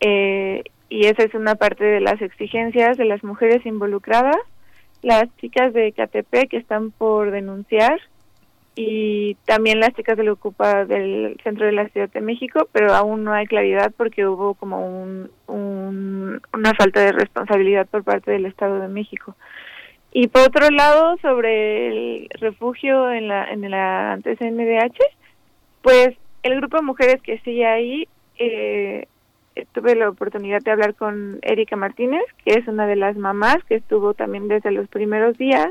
Speaker 12: Eh, y esa es una parte de las exigencias de las mujeres involucradas. Las chicas de KTP que están por denunciar y también las chicas del Ocupa del centro de la Ciudad de México, pero aún no hay claridad porque hubo como un, un- una falta de responsabilidad por parte del Estado de México. Y por otro lado, sobre el refugio en la en la antes NDH, pues el grupo de mujeres que sigue ahí, eh, tuve la oportunidad de hablar con Erika Martínez, que es una de las mamás que estuvo también desde los primeros días,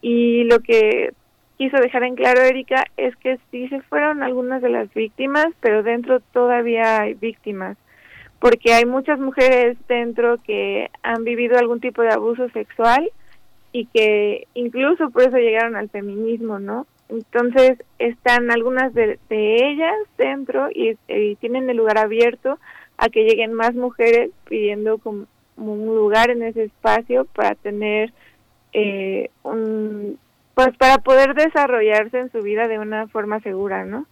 Speaker 12: y lo que quiso dejar en claro Erika es que sí se fueron algunas de las víctimas, pero dentro todavía hay víctimas, porque hay muchas mujeres dentro que han vivido algún tipo de abuso sexual y que incluso por eso llegaron al feminismo, ¿no? Entonces están algunas de, ellas dentro y, y tienen el lugar abierto a que lleguen más mujeres pidiendo como un lugar en ese espacio para tener eh, un pues para poder desarrollarse en su vida de una forma segura, ¿no?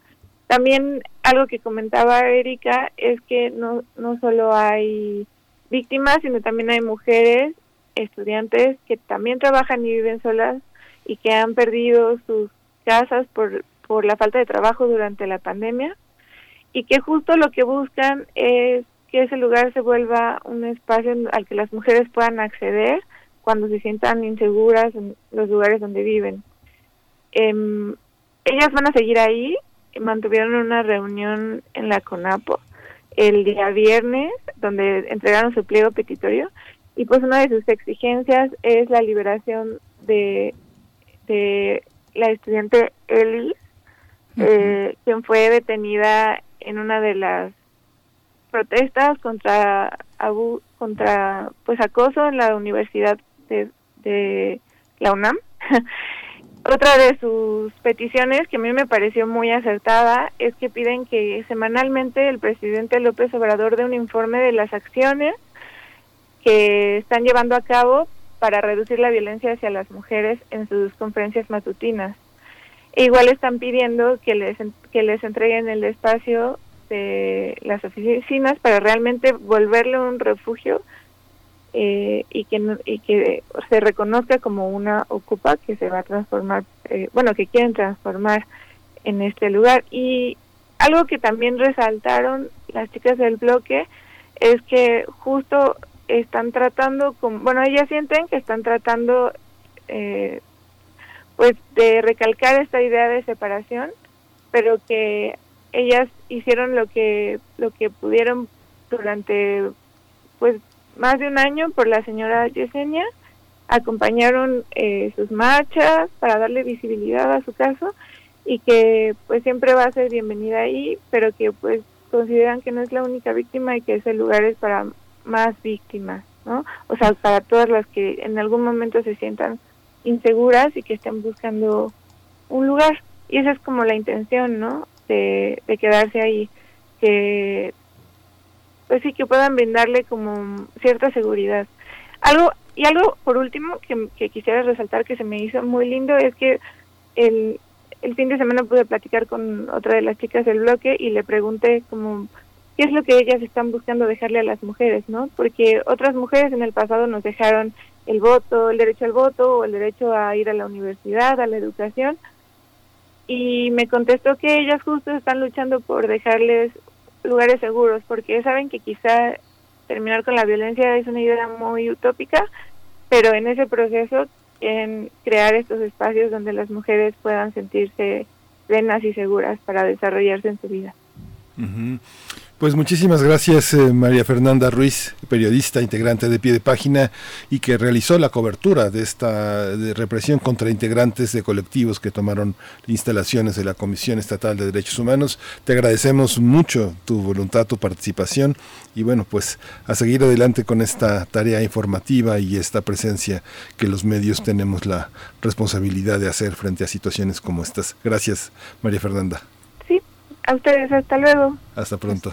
Speaker 12: También algo que comentaba Erika es que no no solo hay víctimas, sino también hay mujeres estudiantes que también trabajan y viven solas y que han perdido sus casas por por la falta de trabajo durante la pandemia y que justo lo que buscan es que ese lugar se vuelva un espacio al que las mujeres puedan acceder cuando se sientan inseguras en los lugares donde viven. Em, ellas van a seguir ahí, mantuvieron una reunión en la CONAPO el día viernes, donde entregaron su pliego petitorio, y pues una de sus exigencias es la liberación de, de la estudiante Ellis, eh, quien fue detenida en una de las protestas contra abu- contra pues acoso en la universidad de, de la UNAM otra de sus peticiones que a mí me pareció muy acertada es que piden que semanalmente el presidente López Obrador dé un informe de las acciones que están llevando a cabo para reducir la violencia hacia las mujeres en sus conferencias matutinas. E igual están pidiendo que les que les entreguen el espacio de las oficinas para realmente volverle un refugio eh, y que y que se reconozca como una ocupa que se va a transformar, eh, bueno, que quieren transformar en este lugar. Y algo que también resaltaron las chicas del bloque es que justo están tratando, con, bueno, ellas sienten que están tratando eh, pues de recalcar esta idea de separación, pero que ellas hicieron lo que lo que pudieron durante pues más de un año por la señora Yesenia, acompañaron eh, sus marchas para darle visibilidad a su caso y que pues siempre va a ser bienvenida ahí, pero que pues consideran que no es la única víctima y que ese lugar es para más víctimas, ¿no? O sea, para todas las que en algún momento se sientan inseguras y que estén buscando un lugar. Y esa es como la intención, ¿no? De, de quedarse ahí, que pues sí que puedan brindarle como cierta seguridad. Algo y algo por último que, quisiera resaltar que se me hizo muy lindo es que el, el fin de semana pude platicar con otra de las chicas del bloque y le pregunté como qué es lo que ellas están buscando dejarle a las mujeres, ¿no? Porque otras mujeres en el pasado nos dejaron el voto, el derecho al voto o el derecho a ir a la universidad, a la educación. Y me contestó que ellas justo están luchando por dejarles lugares seguros, porque saben que quizá terminar con la violencia es una idea muy utópica, pero en ese proceso quieren crear estos espacios donde las mujeres puedan sentirse plenas y seguras para desarrollarse en su vida.
Speaker 1: Ujú. Pues muchísimas gracias eh, María Fernanda Ruiz, periodista, integrante de pie de página y que realizó la cobertura de esta de represión contra integrantes de colectivos que tomaron instalaciones de la Comisión Estatal de Derechos Humanos. Te agradecemos mucho tu voluntad, tu participación y bueno, pues a seguir adelante con esta tarea informativa y esta presencia que los medios tenemos la responsabilidad de hacer frente a situaciones como estas. Gracias, María Fernanda.
Speaker 12: A ustedes, hasta luego.
Speaker 1: Hasta pronto.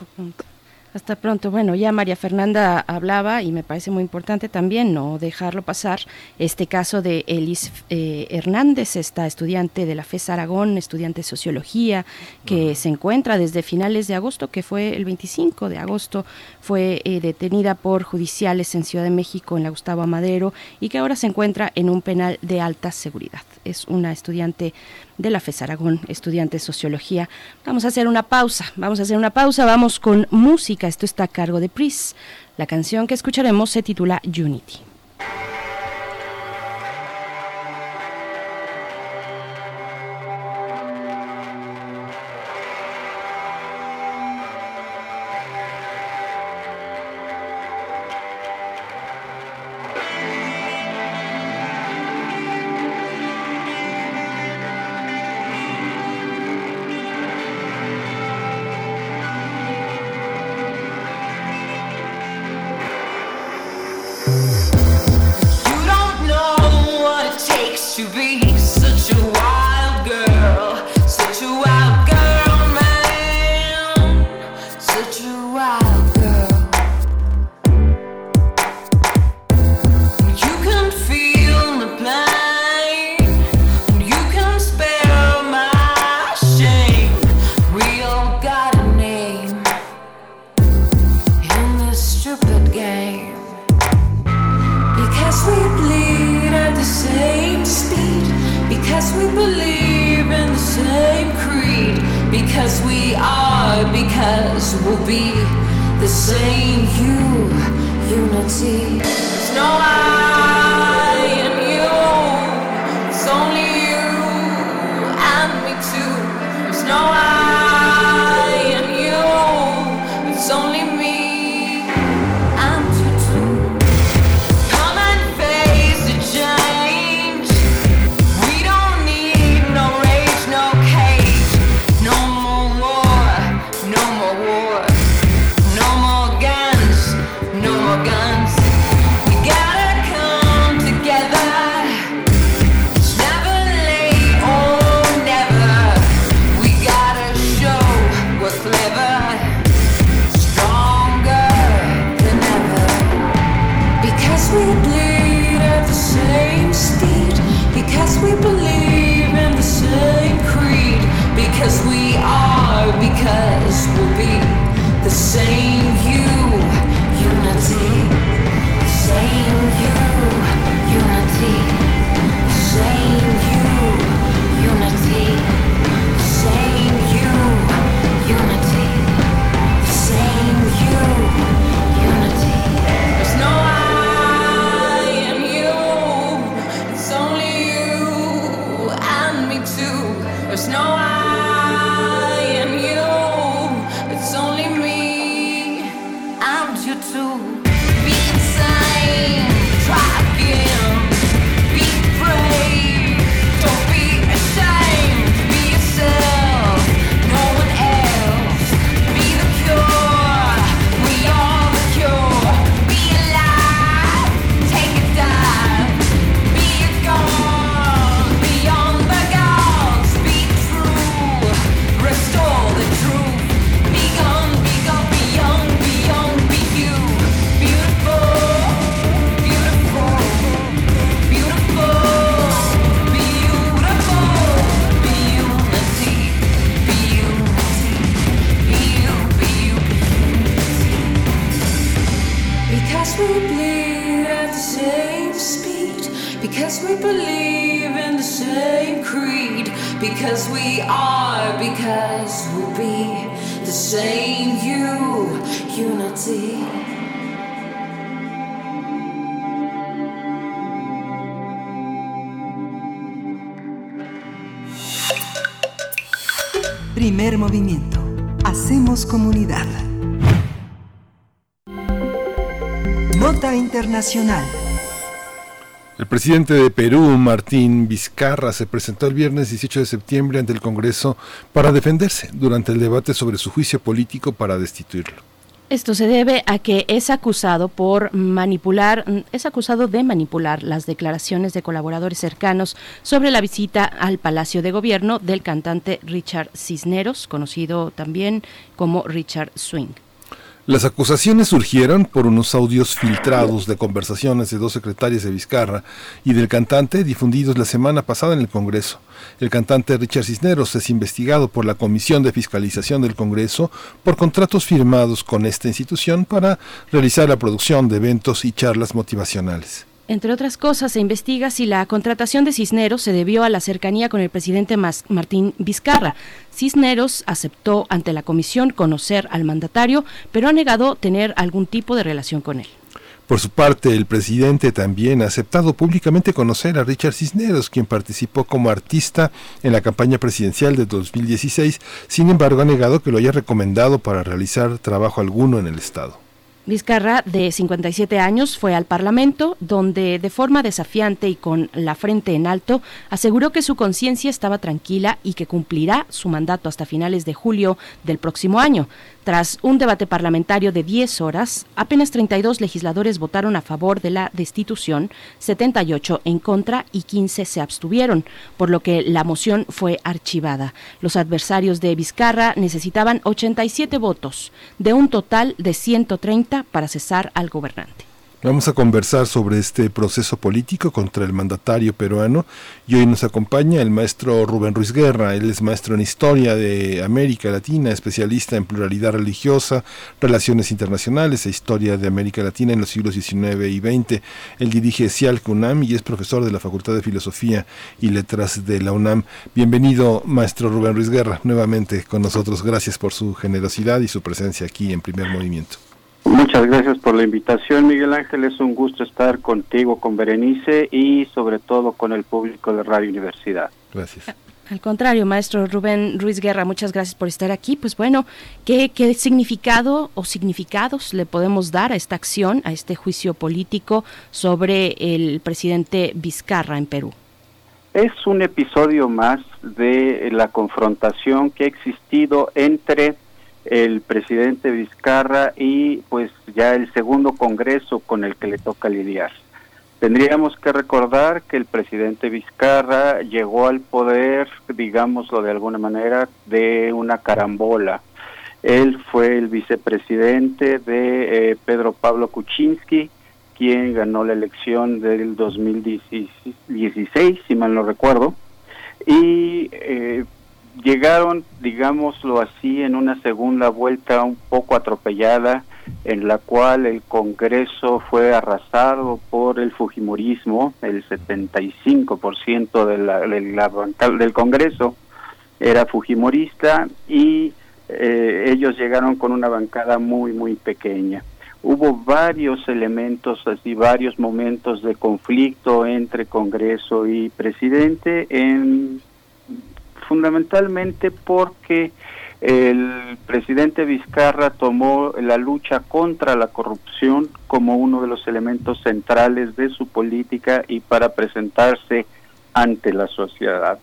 Speaker 13: Hasta pronto. Bueno, ya María Fernanda hablaba y me parece muy importante también no dejarlo pasar este caso de Elis eh, Hernández, esta estudiante de la FES Aragón, estudiante de sociología, que se encuentra desde finales de agosto, que fue el 25 de agosto, fue eh, detenida por judiciales en Ciudad de México, en la Gustavo Amadero, y que ahora se encuentra en un penal de alta seguridad. Es una estudiante de la FES Aragón, estudiante de sociología. Vamos a hacer una pausa, vamos a hacer una pausa, vamos con música, esto está a cargo de Pris. La canción que escucharemos se titula Unity.
Speaker 1: El presidente de Perú, Martín Vizcarra, se presentó el viernes 18 de septiembre ante el Congreso para defenderse durante el debate sobre su juicio político para destituirlo.
Speaker 2: Esto se debe a que es acusado por manipular, es acusado de manipular las declaraciones de colaboradores cercanos sobre la visita al Palacio de Gobierno del cantante Richard Cisneros, conocido también como Richard Swing.
Speaker 1: Las acusaciones surgieron por unos audios filtrados de conversaciones de dos secretarias de Vizcarra y del cantante difundidos la semana pasada en el Congreso. El cantante Richard Cisneros es investigado por la Comisión de Fiscalización del Congreso por contratos firmados con esta institución para realizar la producción de eventos y charlas motivacionales.
Speaker 2: Entre otras cosas, se investiga si la contratación de Cisneros se debió a la cercanía con el presidente Martín Vizcarra. Cisneros aceptó ante la comisión conocer al mandatario, pero ha negado tener algún tipo de relación con él.
Speaker 1: Por su parte, el presidente también ha aceptado públicamente conocer a Richard Cisneros, quien participó como artista en la campaña presidencial de 2016, sin embargo ha negado que lo haya recomendado para realizar trabajo alguno en el Estado.
Speaker 2: Vizcarra, de 57 años, fue al Parlamento, donde de forma desafiante y con la frente en alto, aseguró que su conciencia estaba tranquila y que cumplirá su mandato hasta finales de julio del próximo año. Tras un debate parlamentario de 10 horas, apenas 32 legisladores votaron a favor de la destitución, 78 en contra y 15 se abstuvieron, por lo que la moción fue archivada. Los adversarios de Vizcarra necesitaban 87 votos, de un total de 130 para cesar al gobernante.
Speaker 1: Vamos a conversar sobre este proceso político contra el mandatario peruano y hoy nos acompaña el maestro Rubén Ruiz Guerra. Él es maestro en Historia de América Latina, especialista en pluralidad religiosa, relaciones internacionales e Historia de América Latina en los siglos XIX y XX. Él dirige CIALC UNAM y es profesor de la Facultad de Filosofía y Letras de la UNAM. Bienvenido, maestro Rubén Ruiz Guerra, nuevamente con nosotros. Gracias por su generosidad y su presencia aquí en Primer Movimiento.
Speaker 14: Muchas gracias por la invitación, Miguel Ángel. Es un gusto estar contigo, con Berenice y sobre todo con el público de Radio Universidad.
Speaker 1: Gracias.
Speaker 2: Al contrario, maestro Rubén Ruiz Guerra, muchas gracias por estar aquí. Pues bueno, ¿qué, ¿qué, significado o significados le podemos dar a esta acción, a este juicio político sobre el presidente Vizcarra en Perú?
Speaker 14: Es un episodio más de la confrontación que ha existido entre el presidente Vizcarra y pues ya el segundo Congreso con el que le toca lidiar. Tendríamos que recordar que el presidente Vizcarra llegó al poder, digámoslo de alguna manera, de una carambola. Él fue el vicepresidente de eh, Pedro Pablo Kuczynski, quien ganó la elección del 2016, si mal no recuerdo, y eh, llegaron, digámoslo así, en una segunda vuelta un poco atropellada en la cual el Congreso fue arrasado por el Fujimorismo, el 75% de la, de la del Congreso era Fujimorista y eh, ellos llegaron con una bancada muy, muy pequeña. Hubo varios elementos, así varios momentos de conflicto entre Congreso y presidente, en, fundamentalmente porque el presidente Vizcarra tomó la lucha contra la corrupción como uno de los elementos centrales de su política y para presentarse ante la sociedad.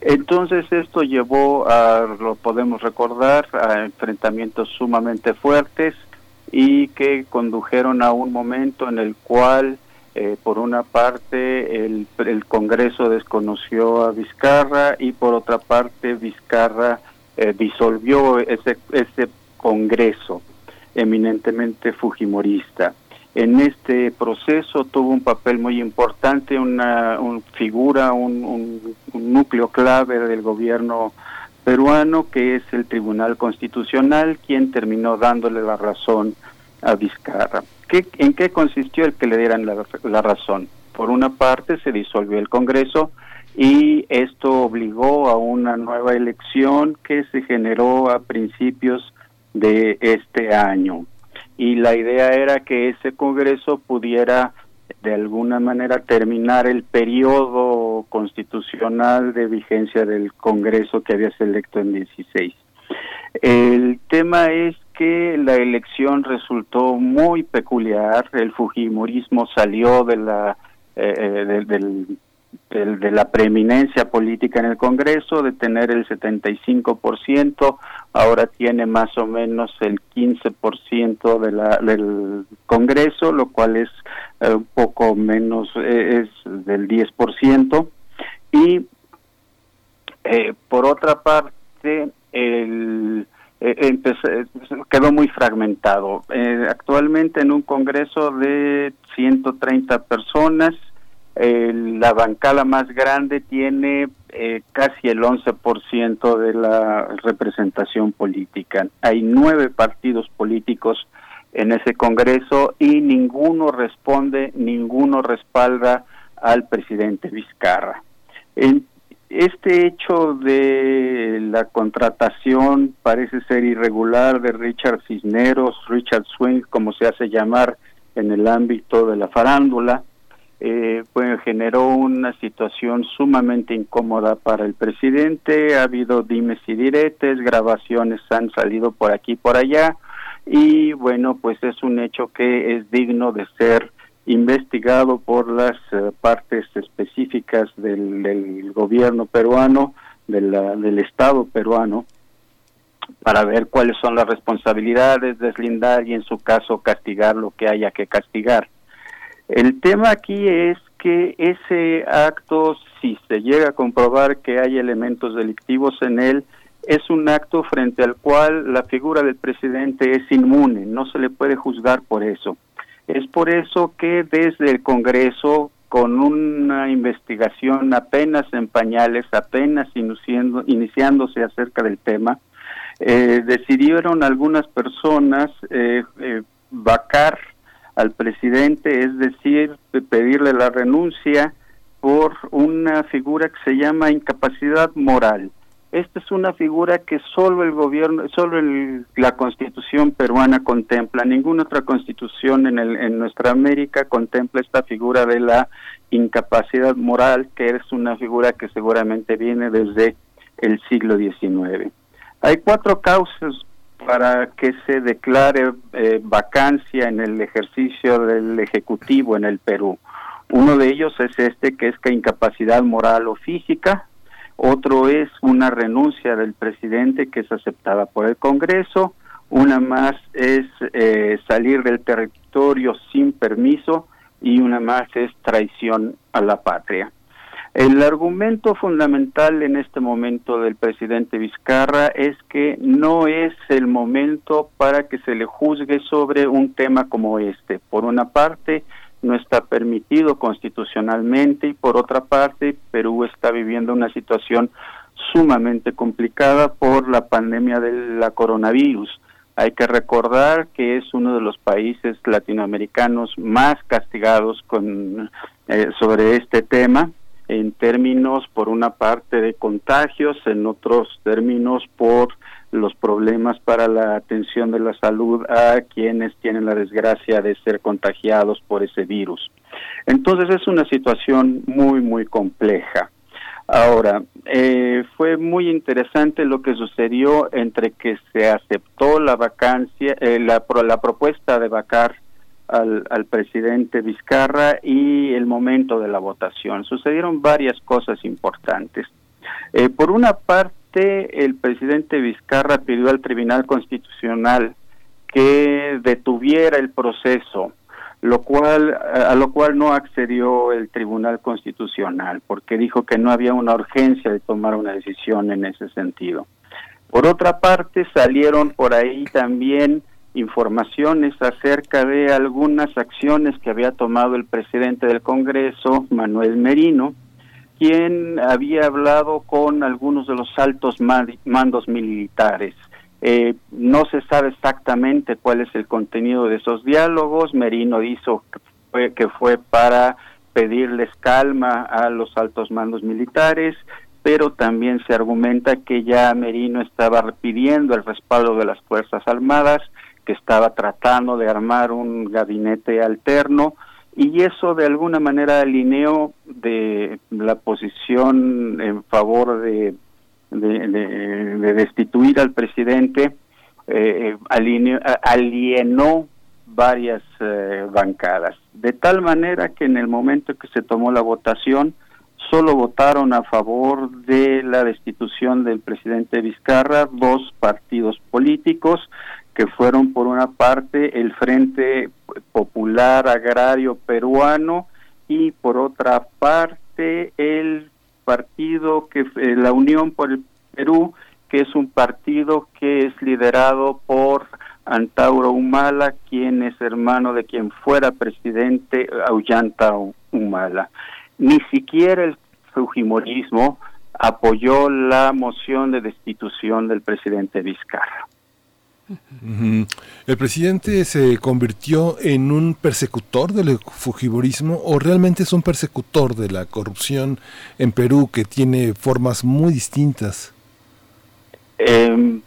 Speaker 14: Entonces esto llevó a, lo podemos recordar, a enfrentamientos sumamente fuertes y que condujeron a un momento en el cual, eh, por una parte, el, el Congreso desconoció a Vizcarra y por otra parte, Vizcarra eh, disolvió ese, ese Congreso eminentemente fujimorista. En este proceso tuvo un papel muy importante una, figura, un, núcleo clave del gobierno peruano, que es el Tribunal Constitucional, quien terminó dándole la razón a Vizcarra. ¿Qué, ¿En qué consistió el que le dieran la, razón? Por una parte, se disolvió el Congreso, y esto obligó a una nueva elección que se generó a principios de este año. Y la idea era que ese Congreso pudiera de alguna manera terminar el periodo constitucional de vigencia del Congreso que había electo en 16. El tema es que la elección resultó muy peculiar, el Fujimorismo salió de la eh, eh del de, la preeminencia política en el Congreso, de tener el 75%, ahora tiene más o menos el 15% de la, del Congreso, lo cual es eh, un poco menos, es del 10%. Y por otra parte, el, quedó muy fragmentado. actualmente en un Congreso de 130 personas, la bancada más grande tiene eh, casi el 11% de la representación política. Hay nueve partidos políticos en ese Congreso y ninguno responde, ninguno respalda al presidente Vizcarra. En este hecho de la contratación parece ser irregular de Richard Cisneros, Richard Swing, como se hace llamar en el ámbito de la farándula, eh, pues generó una situación sumamente incómoda para el presidente. Ha habido dimes y diretes, grabaciones han salido por aquí y por allá. Y bueno, pues es un hecho que es digno de ser investigado por las eh, partes específicas del, gobierno peruano, del Estado peruano, para ver cuáles son las responsabilidades, deslindar y en su caso castigar lo que haya que castigar. El tema aquí es que ese acto, si se llega a comprobar que hay elementos delictivos en él, es un acto frente al cual la figura del presidente es inmune, no se le puede juzgar por eso. Es por eso que desde el Congreso, con una investigación apenas en pañales, apenas iniciándose acerca del tema, eh, decidieron algunas personas eh, eh, vacar al presidente, es decir, pedirle la renuncia por una figura que se llama incapacidad moral. Esta es una figura que solo el gobierno, solo la constitución peruana contempla. Ninguna otra constitución en, el, en nuestra América contempla esta figura de la incapacidad moral, que es una figura que seguramente viene desde el siglo XIX. Hay cuatro causas para que se declare eh, vacancia en el ejercicio del Ejecutivo en el Perú. Uno de ellos es este, que es que incapacidad moral o física. Otro es una renuncia del presidente que es aceptada por el Congreso. Una más es eh, salir del territorio sin permiso y una más es traición a la patria. El argumento fundamental en este momento del presidente Vizcarra es que no es el momento para que se le juzgue sobre un tema como este. Por una parte, no está permitido constitucionalmente y por otra parte, Perú está viviendo una situación sumamente complicada por la pandemia de la coronavirus. Hay que recordar que es uno de los países latinoamericanos más castigados con, eh, sobre este tema en términos, por una parte, de contagios, en otros términos, por los problemas para la atención de la salud a quienes tienen la desgracia de ser contagiados por ese virus. Entonces es una situación muy, muy compleja. Ahora, eh, fue muy interesante lo que sucedió entre que se aceptó la vacancia, eh, la, la propuesta de vacar al, al, presidente Vizcarra y el momento de la votación. Sucedieron varias cosas importantes. Eh, por una parte, el presidente Vizcarra pidió al Tribunal Constitucional que detuviera el proceso lo cual a lo cual no accedió el Tribunal Constitucional porque dijo que no había una urgencia de tomar una decisión en ese sentido. Por otra parte, salieron por ahí también informaciones acerca de algunas acciones que había tomado el presidente del Congreso, Manuel Merino, quien había hablado con algunos de los altos mandos militares eh, no se sabe exactamente cuál es el contenido de esos diálogos. Merino hizo que fue, que fue para pedirles calma a los altos mandos militares, pero también se argumenta que ya Merino estaba pidiendo el respaldo de las Fuerzas Armadas, que estaba tratando de armar un gabinete alterno y eso de alguna manera alineó de la posición en favor de de, destituir al presidente, eh, alienó varias eh, bancadas, de tal manera que en el momento que se tomó la votación, solo votaron a favor de la destitución del presidente Vizcarra dos partidos políticos que fueron por una parte el Frente Popular Agrario Peruano y por otra parte el partido que eh, la Unión por el Perú, que es un partido que es liderado por Antauro Humala, quien es hermano de quien fuera presidente Aullanta Humala. Ni siquiera el Fujimorismo apoyó la moción de destitución del presidente Vizcarra.
Speaker 1: ¿El presidente se convirtió en un persecutor del fujimorismo o realmente es un persecutor de la corrupción en Perú que tiene formas muy distintas?
Speaker 14: Eh,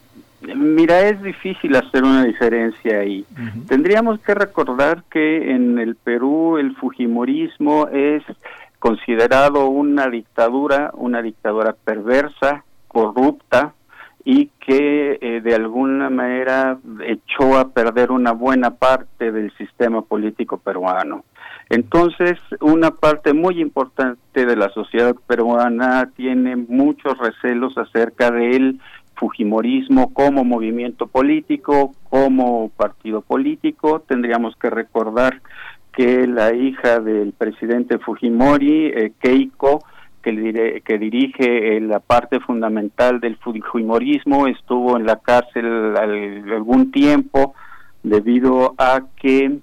Speaker 14: mira, es difícil hacer una diferencia ahí. Tendríamos que recordar que en el Perú el fujimorismo es considerado una dictadura, una dictadura perversa, corrupta, y que eh, de alguna manera echó a perder una buena parte del sistema político peruano. Entonces, una parte muy importante de la sociedad peruana tiene muchos recelos acerca del Fujimorismo como movimiento político, como partido político. Tendríamos que recordar que la hija del presidente Fujimori, eh, Keiko, que, que dirige eh, la parte fundamental del fujimorismo, estuvo en la cárcel algún tiempo debido a que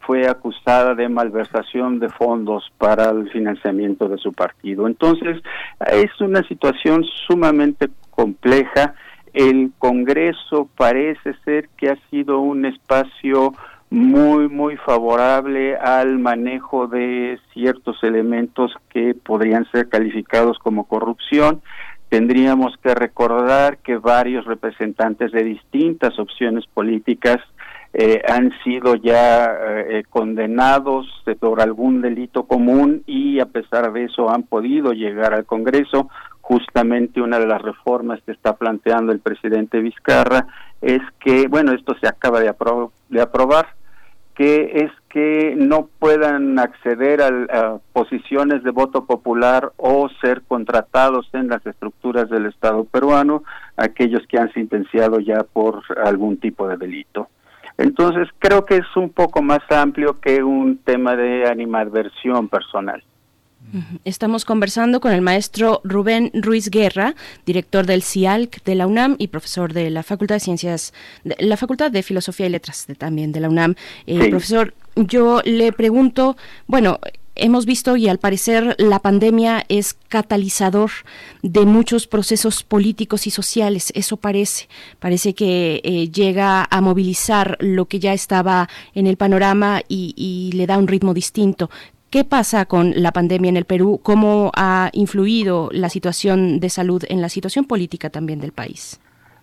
Speaker 14: fue acusada de malversación de fondos para el financiamiento de su partido. Entonces, es una situación sumamente compleja. El Congreso parece ser que ha sido un espacio muy, muy favorable al manejo de ciertos elementos que podrían ser calificados como corrupción. Tendríamos que recordar que varios representantes de distintas opciones políticas eh, han sido ya eh, condenados por algún delito común y a pesar de eso han podido llegar al Congreso. Justamente una de las reformas que está planteando el presidente Vizcarra es que, bueno, esto se acaba de, de aprobar, que es que no puedan acceder a, posiciones de voto popular o ser contratados en las estructuras del Estado peruano aquellos que han sentenciado ya por algún tipo de delito. Entonces creo que es un poco más amplio que un tema de animadversión personal.
Speaker 2: Estamos conversando con el maestro Rubén Ruiz Guerra, director del CIALC de la UNAM y profesor de la Facultad de Ciencias, de la Facultad de Filosofía y Letras también de la UNAM. Eh, Profesor, yo le pregunto, bueno, hemos visto y al parecer la pandemia es catalizador de muchos procesos políticos y sociales. Eso parece, parece que eh, llega a movilizar lo que ya estaba en el panorama y, y le da un ritmo distinto. ¿Qué pasa con la pandemia en el Perú? ¿Cómo ha influido la situación de salud en la situación política también del país?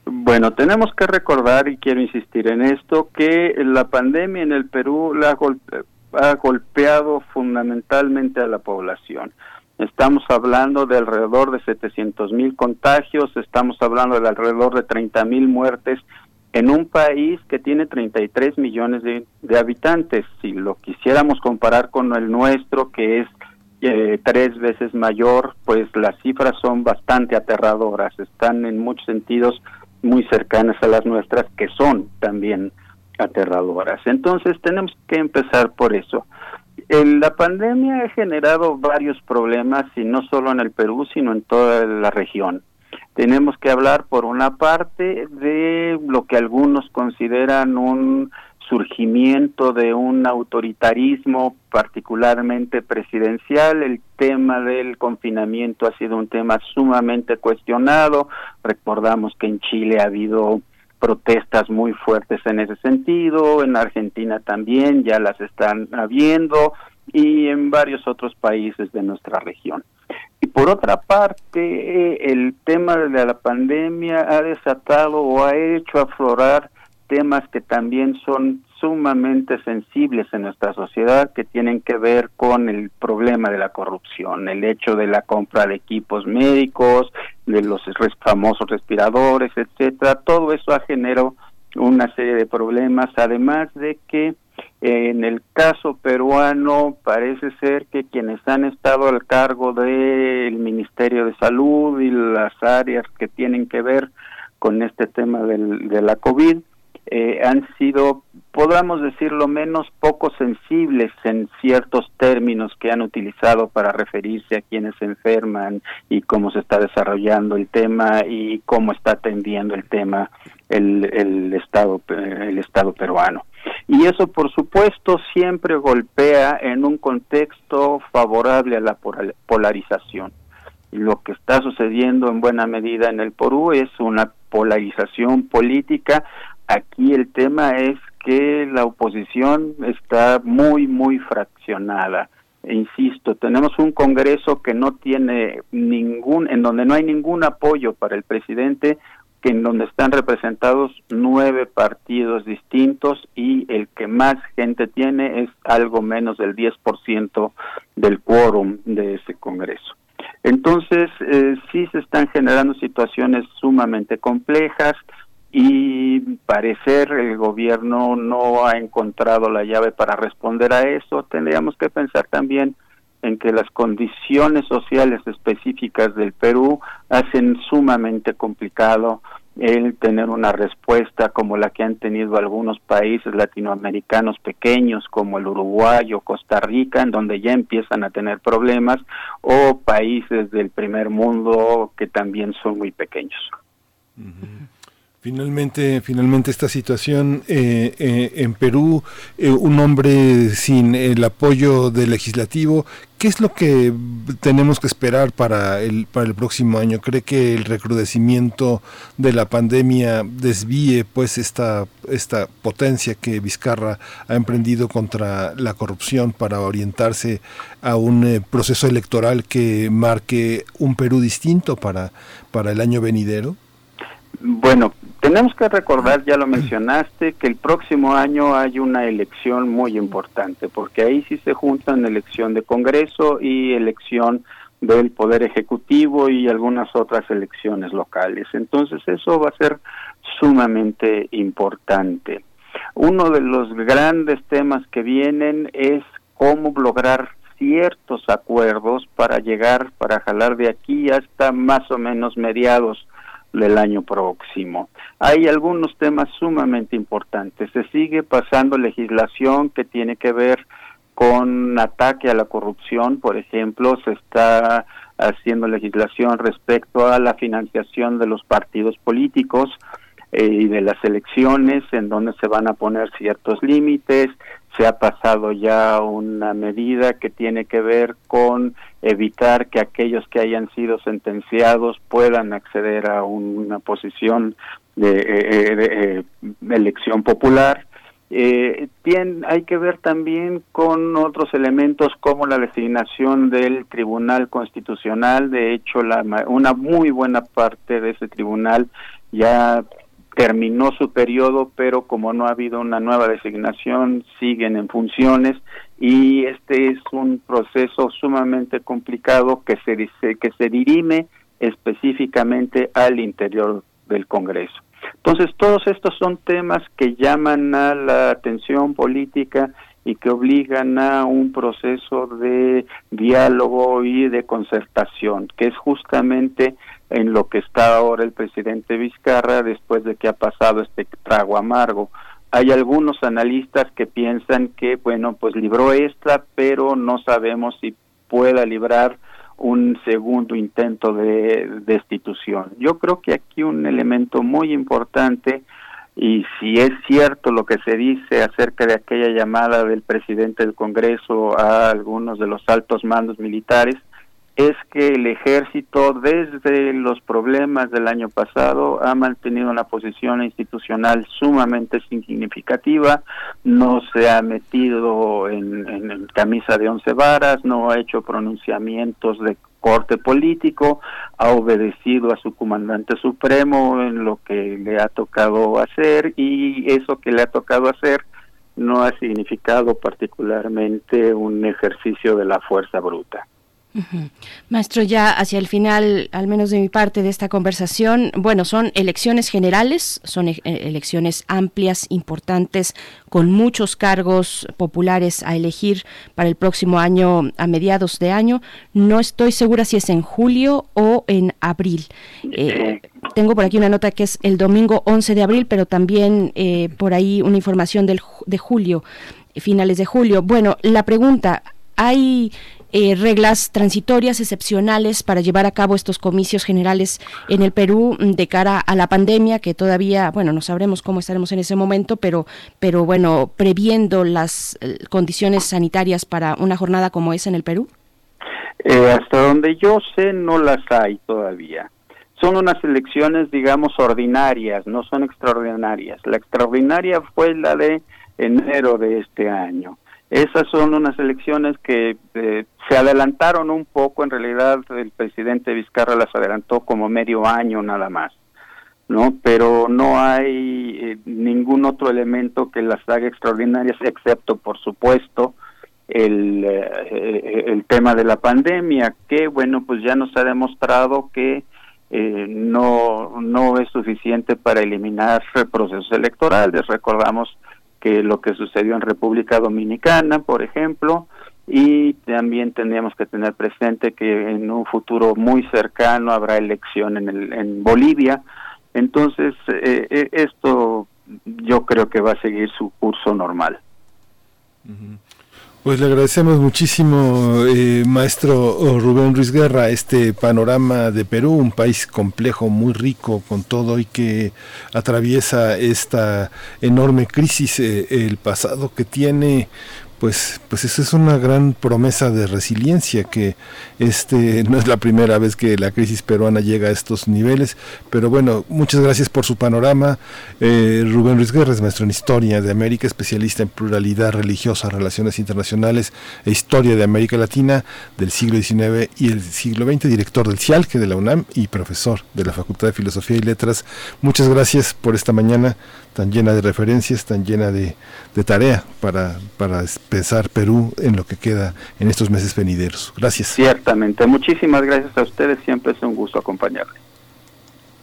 Speaker 14: Bueno, tenemos que recordar, y quiero insistir en esto, que la pandemia en el Perú la ha golpeado fundamentalmente a la población. Estamos hablando de alrededor de 700 mil contagios, estamos hablando de alrededor de 30 mil muertes en un país que tiene 33 millones de, habitantes. Si lo quisiéramos comparar con el nuestro, que es eh, tres veces mayor, pues las cifras son bastante aterradoras, están en muchos sentidos muy cercanas a las nuestras, que son también aterradoras. Entonces tenemos que empezar por eso. la pandemia ha generado varios problemas, y no solo en el Perú, sino en toda la región. Tenemos que hablar, por una parte, de lo que algunos consideran un surgimiento de un autoritarismo particularmente presidencial. El tema del confinamiento ha sido un tema sumamente cuestionado. Recordamos que en Chile ha habido protestas muy fuertes en ese sentido, en Argentina también ya las están habiendo y en varios otros países de nuestra región. Y por otra parte, el tema de la pandemia ha desatado o ha hecho aflorar temas que también son sumamente sensibles en nuestra sociedad que tienen que ver con el problema de la corrupción, el hecho de la compra de equipos médicos, de los famosos respiradores, etcétera. Todo eso ha generado una serie de problemas, además de que en el caso peruano parece ser que quienes han estado al cargo del Ministerio de Salud y las áreas que tienen que ver con este tema del, de la COVID eh, han sido, podamos decirlo menos, poco sensibles en ciertos términos que han utilizado para referirse a quienes se enferman y cómo se está desarrollando el tema y cómo está atendiendo el tema el, el Estado el Estado peruano. Y eso, por supuesto, siempre golpea en un contexto favorable a la polarización. Lo que está sucediendo en buena medida en el Perú es una polarización política Aquí el tema es que la oposición está muy, muy fraccionada. E insisto, tenemos un Congreso que no tiene ningún, en donde no hay ningún apoyo para el presidente, que en donde están representados nueve partidos distintos y el que más gente tiene es algo menos del 10% del quórum de ese Congreso. Entonces, eh, sí se están generando situaciones sumamente complejas, y parecer el gobierno no ha encontrado la llave para responder a eso. Tendríamos que pensar también en que las condiciones sociales específicas del Perú hacen sumamente complicado el tener una respuesta como la que han tenido algunos países latinoamericanos pequeños como el Uruguay o Costa Rica, en donde ya empiezan a tener problemas, o países del primer mundo que también son muy pequeños.
Speaker 1: Finalmente, finalmente esta situación eh, eh, en Perú, eh, un hombre sin el apoyo del legislativo, ¿qué es lo que tenemos que esperar para el para el próximo año? ¿Cree que el recrudecimiento de la pandemia desvíe pues esta esta potencia que Vizcarra ha emprendido contra la corrupción para orientarse a un proceso electoral que marque un Perú distinto para para el año venidero?
Speaker 14: Bueno, tenemos que recordar, ya lo mencionaste, que el próximo año hay una elección muy importante, porque ahí sí se juntan elección de Congreso y elección del Poder Ejecutivo y algunas otras elecciones locales. Entonces eso va a ser sumamente importante. Uno de los grandes temas que vienen es cómo lograr ciertos acuerdos para llegar, para jalar de aquí hasta más o menos mediados del año próximo. Hay algunos temas sumamente importantes. Se sigue pasando legislación que tiene que ver con ataque a la corrupción, por ejemplo, se está haciendo legislación respecto a la financiación de los partidos políticos eh, y de las elecciones, en donde se van a poner ciertos límites, se ha pasado ya una medida que tiene que ver con evitar que aquellos que hayan sido sentenciados puedan acceder a una posición de, eh, eh, elección popular. Eh, hay que ver también con otros elementos como la designación del Tribunal Constitucional. De hecho, la, una muy buena parte de ese tribunal ya terminó su periodo, pero como no ha habido una nueva designación, siguen en funciones y este es un proceso sumamente complicado que se dice, que se dirime específicamente al interior del Congreso. Entonces, todos estos son temas que llaman a la atención política y que obligan a un proceso de diálogo y de concertación, que es justamente en lo que está ahora el presidente Vizcarra después de que ha pasado este trago amargo. Hay algunos analistas que piensan que, bueno, pues libró esta, pero no sabemos si pueda librar un segundo intento de destitución. Yo creo que aquí un elemento muy importante, y si es cierto lo que se dice acerca de aquella llamada del presidente del Congreso a algunos de los altos mandos militares, es que el ejército desde los problemas del año pasado ha mantenido una posición institucional sumamente significativa, no se ha metido en, en camisa de once varas, no ha hecho pronunciamientos de corte político, ha obedecido a su comandante supremo en lo que le ha tocado hacer y eso que le ha tocado hacer no ha significado particularmente un ejercicio de la fuerza bruta.
Speaker 2: Maestro, ya hacia el final, al menos de mi parte de esta conversación, bueno, son elecciones generales, son e-, elecciones amplias, importantes, con muchos cargos populares a elegir para el próximo año, a mediados de año. No estoy segura si es en julio o en abril. Eh, tengo por aquí una nota que es el domingo 11 de abril, pero también eh, por ahí una información del, de julio finales de julio. Bueno, la pregunta, ¿hay eh, reglas transitorias excepcionales para llevar a cabo estos comicios generales en el Perú mm, de cara a la pandemia, que todavía, bueno, no sabremos cómo estaremos en ese momento, pero, pero bueno, previendo las eh, condiciones sanitarias para una jornada como esa en el Perú?
Speaker 14: Eh, hasta donde yo sé, no las hay todavía. Son unas elecciones, digamos, ordinarias, no son extraordinarias. La extraordinaria fue la de enero de este año. Esas son unas elecciones que eh, se adelantaron un poco, en realidad el presidente Vizcarra las adelantó como medio año nada más, ¿no? Pero no hay eh, ningún otro elemento que las haga extraordinarias, excepto, por supuesto, el, eh, el tema de la pandemia, que, bueno, pues ya nos ha demostrado que no, no es suficiente para eliminar procesos electorales. Recordamos que lo que sucedió en República Dominicana, por ejemplo, y también tendríamos que tener presente que en un futuro muy cercano habrá elección en, el, en Bolivia. Entonces, eh, eh, esto yo creo que va a seguir su curso normal.
Speaker 1: Pues le agradecemos muchísimo, eh, maestro Rubén Ruiz Guerra, este panorama de Perú, un país complejo, muy rico con todo y que atraviesa esta enorme crisis, eh, el pasado que tiene pues, pues eso es una gran promesa de resiliencia que este no es la primera vez que la crisis peruana llega a estos niveles, pero bueno, muchas gracias por su panorama. Eh, Rubén Ruiz Guerra maestro en Historia de América, especialista en pluralidad religiosa, relaciones internacionales e historia de América Latina del siglo XIX y el siglo XX, director del CIALCE de la UNAM y profesor de la Facultad de Filosofía y Letras. Muchas gracias por esta mañana tan llena de referencias, tan llena de, tarea para, para pensar Perú en lo que queda en estos meses venideros. Gracias.
Speaker 14: Ciertamente, muchísimas gracias a ustedes, siempre es un gusto acompañarles.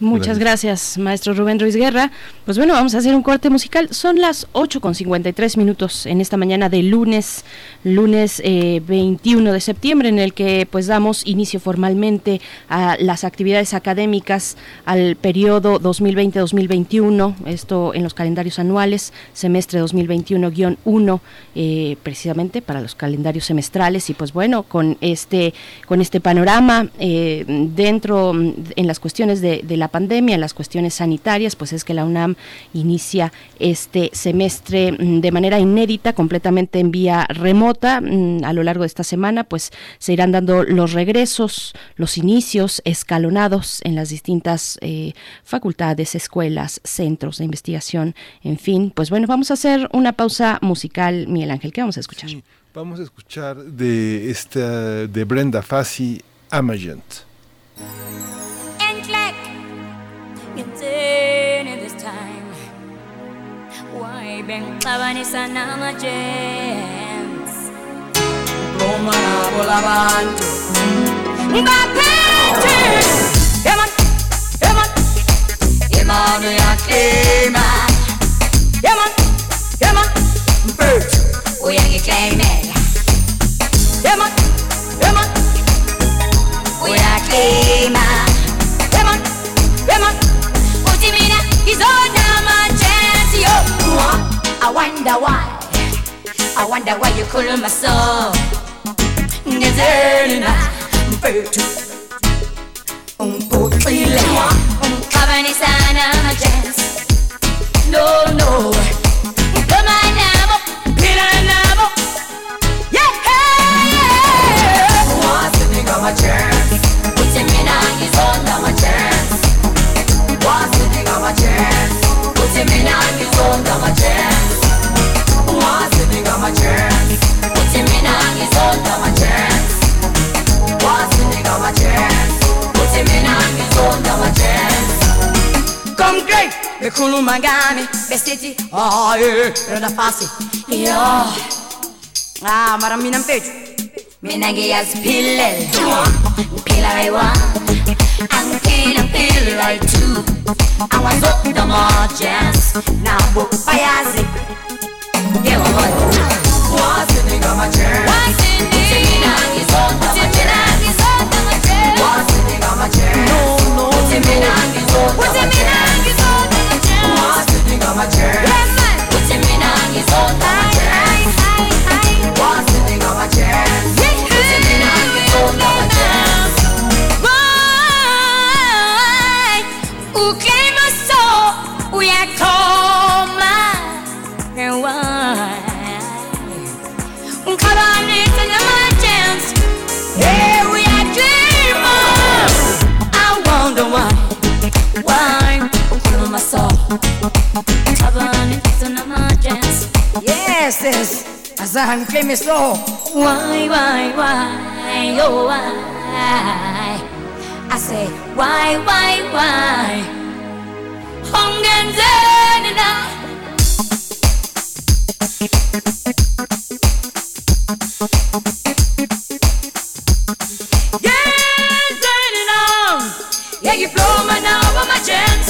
Speaker 2: Muchas gracias. maestro Rubén Ruiz Guerra. Pues bueno, vamos a hacer un corte musical. Son las 8 con 53 minutos en esta mañana de lunes, lunes 21 eh, de septiembre, en el que pues damos inicio formalmente a las actividades académicas al periodo 2020-2021, esto en los calendarios anuales, semestre 2021-1, eh, precisamente para los calendarios semestrales. Y pues bueno, con este, con este panorama eh, dentro, en las cuestiones de, de la pandemia, las cuestiones sanitarias, pues es que la UNAM inicia este semestre mm, de manera inédita, completamente en vía remota. Mm, a lo largo de esta semana, pues se irán dando los regresos, los inicios escalonados en las distintas eh, facultades, escuelas, centros de investigación, en fin. Pues bueno, vamos a hacer una pausa musical, Miguel Ángel. ¿Qué vamos a escuchar?
Speaker 1: vamos a escuchar de esta de Brenda Fassi, Amagent.
Speaker 15: ngingene this time. Why bengixabanisa nama-jams uma nabo labantu ngaphethe yeman yeman yeman uyaklima yeman yeman mfethu uyangiklaimela yeman yeman uyaklima I wonder why. I wonder why you call my song. Désolé, un peu tout. Um peu très loin. Un jazz. ae Roda é fácil Yo. Ah, maram minam peju Minagi as pillel Pill I want I'm feeling feel like too Awa was up the margins na book by Isaac Yeah, what? What's in the gamma chair? What's in the Minagi so Minagi so What's in the gamma chair? No, no, no Yes, yes. As I'm claiming so. Why, why, why, oh why? I say, why, why, why? Yes, turning on. Yeah, you blow my now on my chance.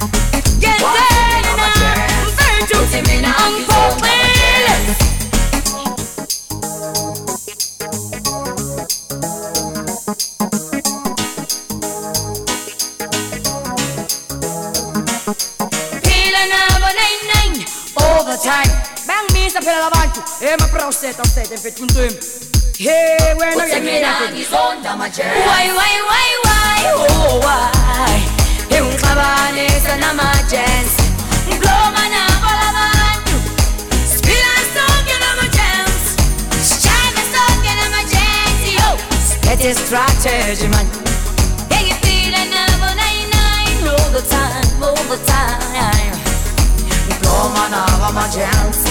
Speaker 15: Yes, sir. Virtue to me now. I'm phela why why why why oh why iungixabanisa namajensi mbloma nabalabantu siphila sonke namajensi sitshame sonke namajensi yo. Siphethe istrategy man. Engifile nabo 99 all the time all the time mbloma nabamajensi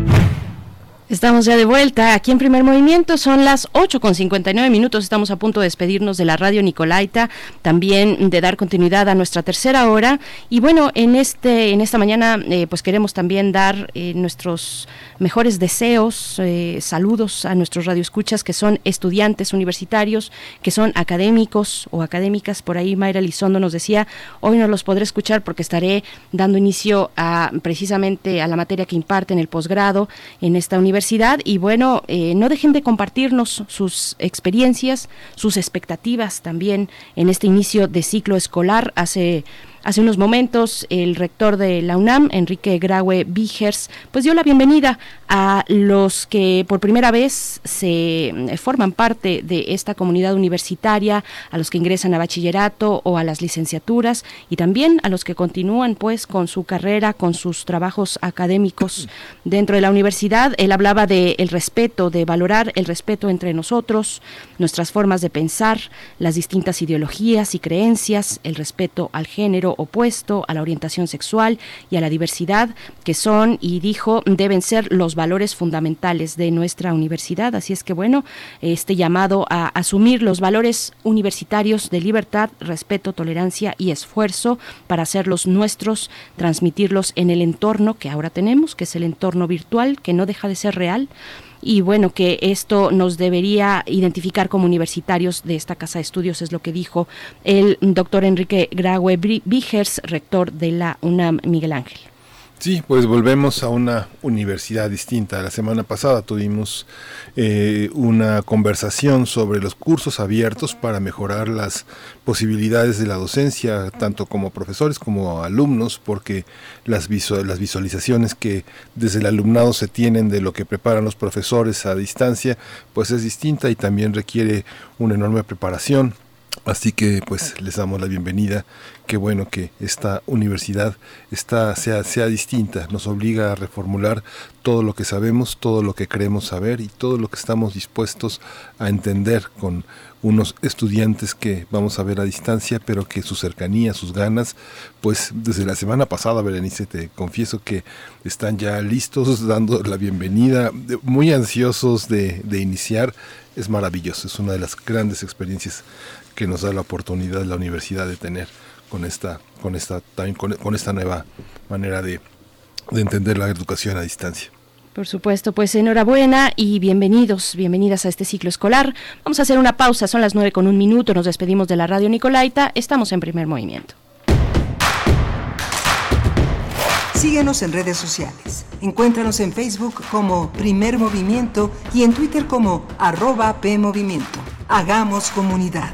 Speaker 2: Estamos ya de vuelta aquí en primer movimiento, son las 8 con 59 minutos, estamos a punto de despedirnos de la radio Nicolaita, también de dar continuidad a nuestra tercera hora. Y bueno, en este en esta mañana eh, pues queremos también dar eh, nuestros mejores deseos, eh, saludos a nuestros radioescuchas que son estudiantes universitarios, que son académicos o académicas, por ahí Mayra Lizondo nos decía, hoy no los podré escuchar porque estaré dando inicio a precisamente a la materia que imparte en el posgrado en esta universidad y bueno, eh, no dejen de compartirnos sus experiencias, sus expectativas también en este inicio de ciclo escolar. Hace Hace unos momentos el rector de la UNAM, Enrique Graue Vigers, pues dio la bienvenida a los que por primera vez se eh, forman parte de esta comunidad universitaria, a los que ingresan a bachillerato o a las licenciaturas y también a los que continúan pues con su carrera, con sus trabajos académicos dentro de la universidad. Él hablaba de el respeto, de valorar el respeto entre nosotros, nuestras formas de pensar, las distintas ideologías y creencias, el respeto al género opuesto, a la orientación sexual y a la diversidad, que son, y dijo, deben ser los valores fundamentales de nuestra universidad. Así es que, bueno, este llamado a asumir los valores universitarios de libertad, respeto, tolerancia y esfuerzo para hacerlos nuestros, transmitirlos en el entorno que ahora tenemos, que es el entorno virtual, que no deja de ser real y bueno, que esto nos debería identificar como universitarios de esta casa de estudios, es lo que dijo el doctor Enrique Graue Vigers, rector de la UNAM Miguel Ángel.
Speaker 1: Sí, pues volvemos a una universidad distinta. La semana pasada tuvimos eh, una conversación sobre los cursos abiertos para mejorar las posibilidades de la docencia, tanto como profesores como alumnos, porque las, las visualizaciones que desde el alumnado se tienen de lo que preparan los profesores a distancia, pues es distinta y también requiere una enorme preparación Así que pues les damos la bienvenida. Qué bueno que esta universidad está, sea, sea distinta, nos obliga a reformular todo lo que sabemos, todo lo que queremos saber y todo lo que estamos dispuestos a entender con unos estudiantes que vamos a ver a distancia, pero que su cercanía, sus ganas, pues desde la semana pasada, Berenice, te confieso que están ya listos, dando la bienvenida, muy ansiosos de, de iniciar. Es maravilloso, es una de las grandes experiencias que nos da la oportunidad la universidad de tener con esta, con esta, también con, esta nueva manera de, de entender la educación a distancia.
Speaker 2: Por supuesto, pues enhorabuena y bienvenidos, bienvenidas a este ciclo escolar. Vamos a hacer una pausa, son las nueve con un minuto, nos despedimos de la radio Nicolaita, estamos en primer movimiento.
Speaker 5: Síguenos en redes sociales. Encuéntranos en Facebook como Primer Movimiento y en Twitter como arroba PMovimiento. Hagamos comunidad.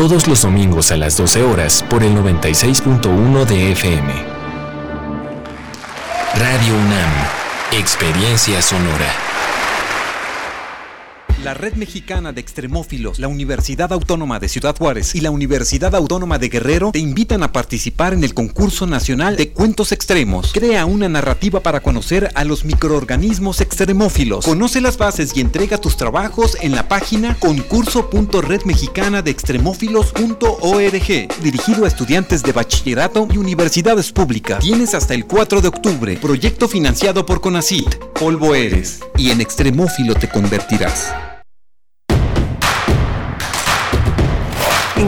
Speaker 3: todos los domingos a las 12 horas por el 96.1 de FM. Radio UNAM, Experiencia Sonora.
Speaker 10: La Red Mexicana de Extremófilos, la Universidad Autónoma de Ciudad Juárez y la Universidad Autónoma de Guerrero te invitan a participar en el concurso nacional de cuentos extremos. Crea una narrativa para conocer a los microorganismos extremófilos. Conoce las bases y entrega tus trabajos en la página concurso.redmexicanadextremófilos.org, dirigido a estudiantes de bachillerato y universidades públicas. Tienes hasta el 4 de octubre. Proyecto financiado por CONACIT. Polvo eres y en extremófilo te convertirás.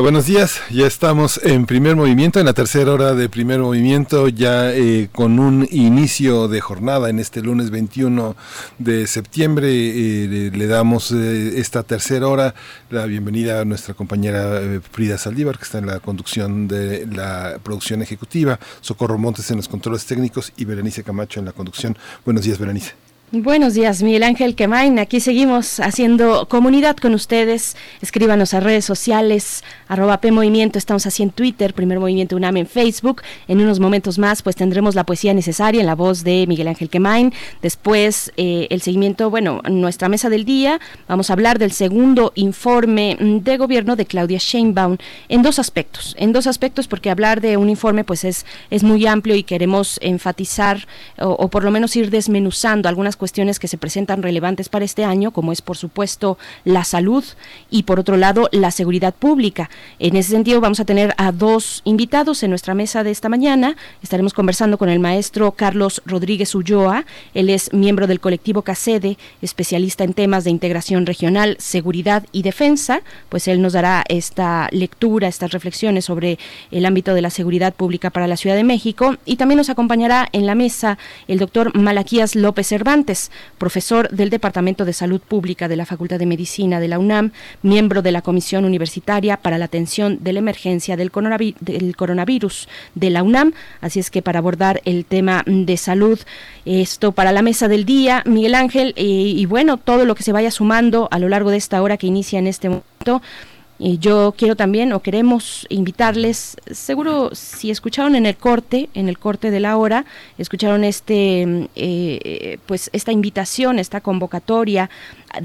Speaker 1: Buenos días, ya estamos en primer movimiento, en la tercera hora de primer movimiento, ya eh, con un inicio de jornada en este lunes 21 de septiembre. eh, le, le damos eh, esta tercera hora la bienvenida a nuestra compañera eh, Frida Saldívar, que está en la conducción de la producción ejecutiva, Socorro Montes en los controles técnicos y Berenice Camacho en la conducción. Buenos días, Berenice.
Speaker 2: Buenos días, Miguel Ángel Quemain. Aquí seguimos haciendo comunidad con ustedes. Escríbanos a redes sociales, arroba P Movimiento. Estamos así en Twitter, Primer Movimiento UNAM en Facebook. En unos momentos más, pues tendremos la poesía necesaria en la voz de Miguel Ángel Quemain. Después, eh, el seguimiento, bueno, nuestra mesa del día. Vamos a hablar del segundo informe mm, de gobierno de Claudia Sheinbaum en dos aspectos. En dos aspectos, porque hablar de un informe, pues es, es muy amplio y queremos enfatizar o, o por lo menos ir desmenuzando algunas cuestiones que se presentan relevantes para este año, como es por supuesto la salud y por otro lado la seguridad pública. En ese sentido vamos a tener a dos invitados en nuestra mesa de esta mañana. Estaremos conversando con el maestro Carlos Rodríguez Ulloa. Él es miembro del colectivo CACEDE, especialista en temas de integración regional, seguridad y defensa. Pues él nos dará esta lectura, estas reflexiones sobre el ámbito de la seguridad pública para la Ciudad de México. Y también nos acompañará en la mesa el doctor Malaquías López Cervantes, profesor del Departamento de Salud Pública de la Facultad de Medicina de la UNAM, miembro de la Comisión Universitaria para la Atención de la Emergencia del, del Coronavirus de la UNAM. Así es que para abordar el tema de salud, esto para la mesa del día, Miguel Ángel, eh, y bueno, todo lo que se vaya sumando a lo largo de esta hora que inicia en este momento. Y yo quiero también o queremos invitarles, seguro si escucharon en el corte, en el corte de la hora, escucharon este, mm, eh, pues esta invitación, esta convocatoria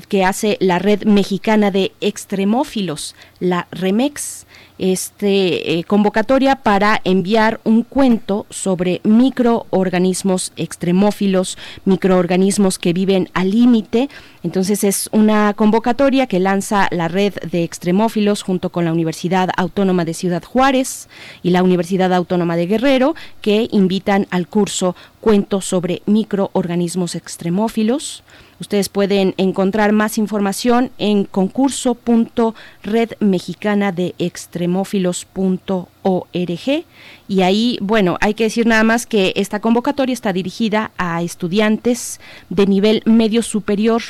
Speaker 2: que hace la red mexicana de extremófilos, la Remex, este eh, convocatoria para enviar un cuento sobre microorganismos extremófilos, microorganismos que viven al límite. Entonces es una convocatoria que lanza la red de extremófilos junto con la Universidad Autónoma de Ciudad Juárez y la Universidad Autónoma de Guerrero que invitan al curso Cuentos sobre microorganismos extremófilos. Ustedes pueden encontrar más información en concurso.redmexicanadeextremófilos.org y ahí, bueno, hay que decir nada más que esta convocatoria está dirigida a estudiantes de nivel medio superior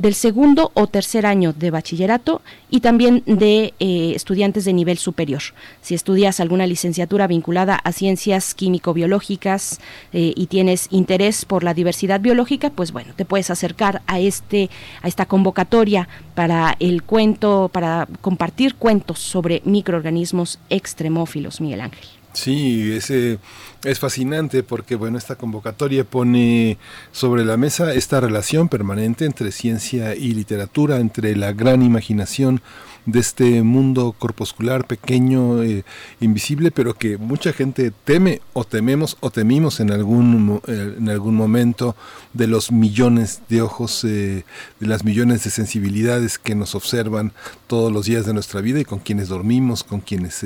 Speaker 2: del segundo o tercer año de bachillerato y también de eh, estudiantes de nivel superior. Si estudias alguna licenciatura vinculada a ciencias químico-biológicas eh, y tienes interés por la diversidad biológica, pues bueno, te puedes acercar a este a esta convocatoria para el cuento, para compartir cuentos sobre microorganismos extremófilos, Miguel Ángel.
Speaker 1: Sí, ese es fascinante porque bueno, esta convocatoria pone sobre la mesa esta relación permanente entre ciencia y literatura, entre la gran imaginación de este mundo corpuscular pequeño, eh, invisible, pero que mucha gente teme o tememos o temimos en algún, eh, en algún momento de los millones de ojos, eh, de las millones de sensibilidades que nos observan todos los días de nuestra vida y con quienes dormimos, con quienes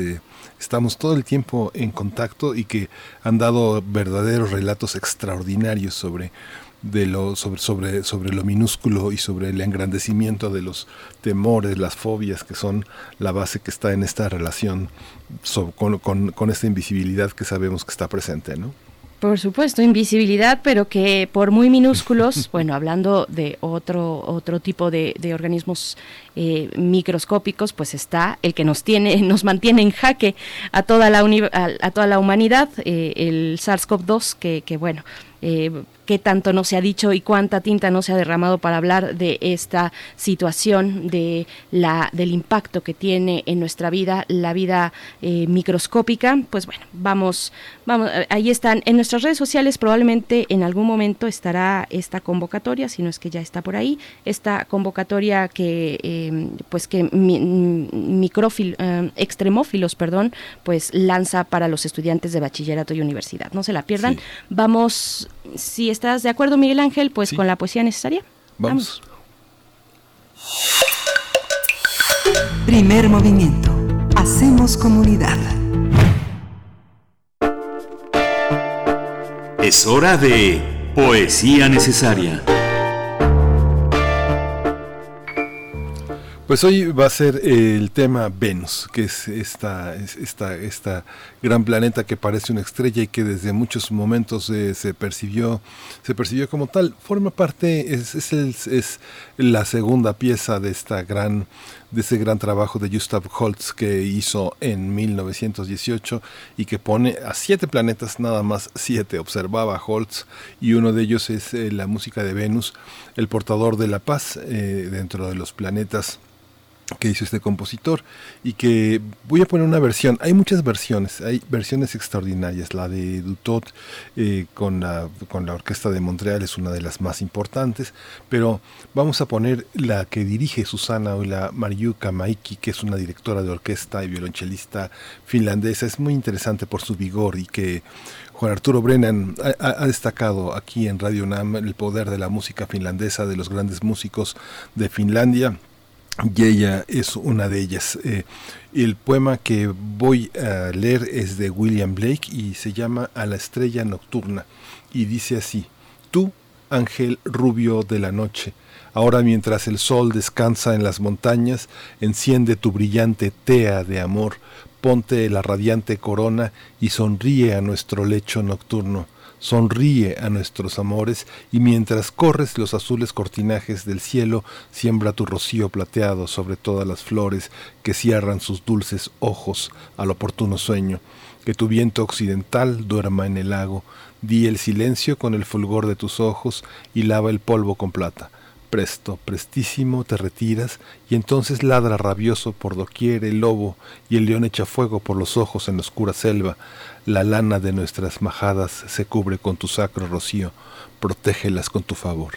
Speaker 1: estamos todo el tiempo en contacto y que han dado verdaderos relatos extraordinarios sobre de lo sobre, sobre, sobre lo minúsculo y sobre el engrandecimiento de los temores, las fobias que son la base que está en esta relación con, con, con esta invisibilidad que sabemos que está presente, ¿no?
Speaker 2: Por supuesto, invisibilidad, pero que por muy minúsculos, bueno, hablando de otro otro tipo de, de organismos eh, microscópicos, pues está el que nos tiene, nos mantiene en jaque a toda la a, toda la humanidad, eh, el SARS-CoV-2, que, que bueno, eh, qué tanto no se ha dicho y cuánta tinta no se ha derramado para hablar de esta situación, de la, del impacto que tiene en nuestra vida, la vida eh, microscópica. Pues bueno, vamos, vamos, eh, ahí están. En nuestras redes sociales probablemente en algún momento estará esta convocatoria, si no es que ya está por ahí, esta convocatoria que, em, pues que micrófil, em, extremófilos, perdón, pues lanza para los estudiantes de bachillerato y universidad. No se la pierdan. Vamos, si estás de acuerdo, Miguel Ángel, pues con la poesía necesaria.
Speaker 1: Vamos.
Speaker 5: Primer movimiento. Hacemos comunidad.
Speaker 3: Es hora de poesía necesaria.
Speaker 1: Pues hoy va a ser el tema Venus, que es esta, esta, esta gran planeta que parece una estrella y que desde muchos momentos eh, se percibió, se percibió como tal. Forma parte, es, es, el, es, la segunda pieza de esta gran, de ese gran trabajo de Gustav Holst que hizo en 1918 y que pone a siete planetas, nada más siete, observaba Holtz y uno de ellos es eh, la música de Venus, el portador de la paz eh, dentro de los planetas que hizo este compositor y que voy a poner una versión, hay muchas versiones, hay versiones extraordinarias, la de Dutot eh, con, la, con la Orquesta de Montreal es una de las más importantes, pero vamos a poner la que dirige Susana o la Mariuka Maiki, que es una directora de orquesta y violonchelista finlandesa, es muy interesante por su vigor y que Juan Arturo Brennan ha, destacado aquí en Radio Nam el poder de la música finlandesa, de los grandes músicos de Finlandia y ella es una de ellas. Eh, el poema que voy a leer es de William Blake y se llama A la estrella nocturna y dice así, tú, ángel rubio de la noche, ahora mientras el sol descansa en las montañas, enciende tu brillante tea de amor, ponte la radiante corona y sonríe a nuestro lecho nocturno sonríe a nuestros amores y mientras corres los azules cortinajes del cielo, siembra tu rocío plateado sobre todas las flores que cierran sus dulces ojos al oportuno sueño. Que tu viento occidental duerma en el lago, di el silencio con el fulgor de tus ojos y lava el polvo con plata presto, prestísimo te retiras, y entonces ladra rabioso por doquier el lobo, y el león echa fuego por los ojos en la oscura selva. La lana de nuestras majadas se cubre con tu sacro rocío, protégelas con tu favor.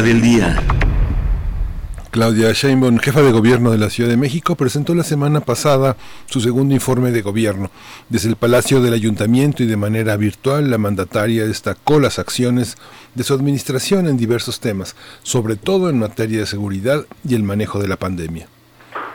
Speaker 3: Del día.
Speaker 1: Claudia Sheinbaum, jefa de gobierno de la Ciudad de México, presentó la semana pasada su segundo informe de gobierno. Desde el Palacio del Ayuntamiento y de manera virtual, la mandataria destacó las acciones de su administración en diversos temas, sobre todo en materia de seguridad y el manejo de la pandemia.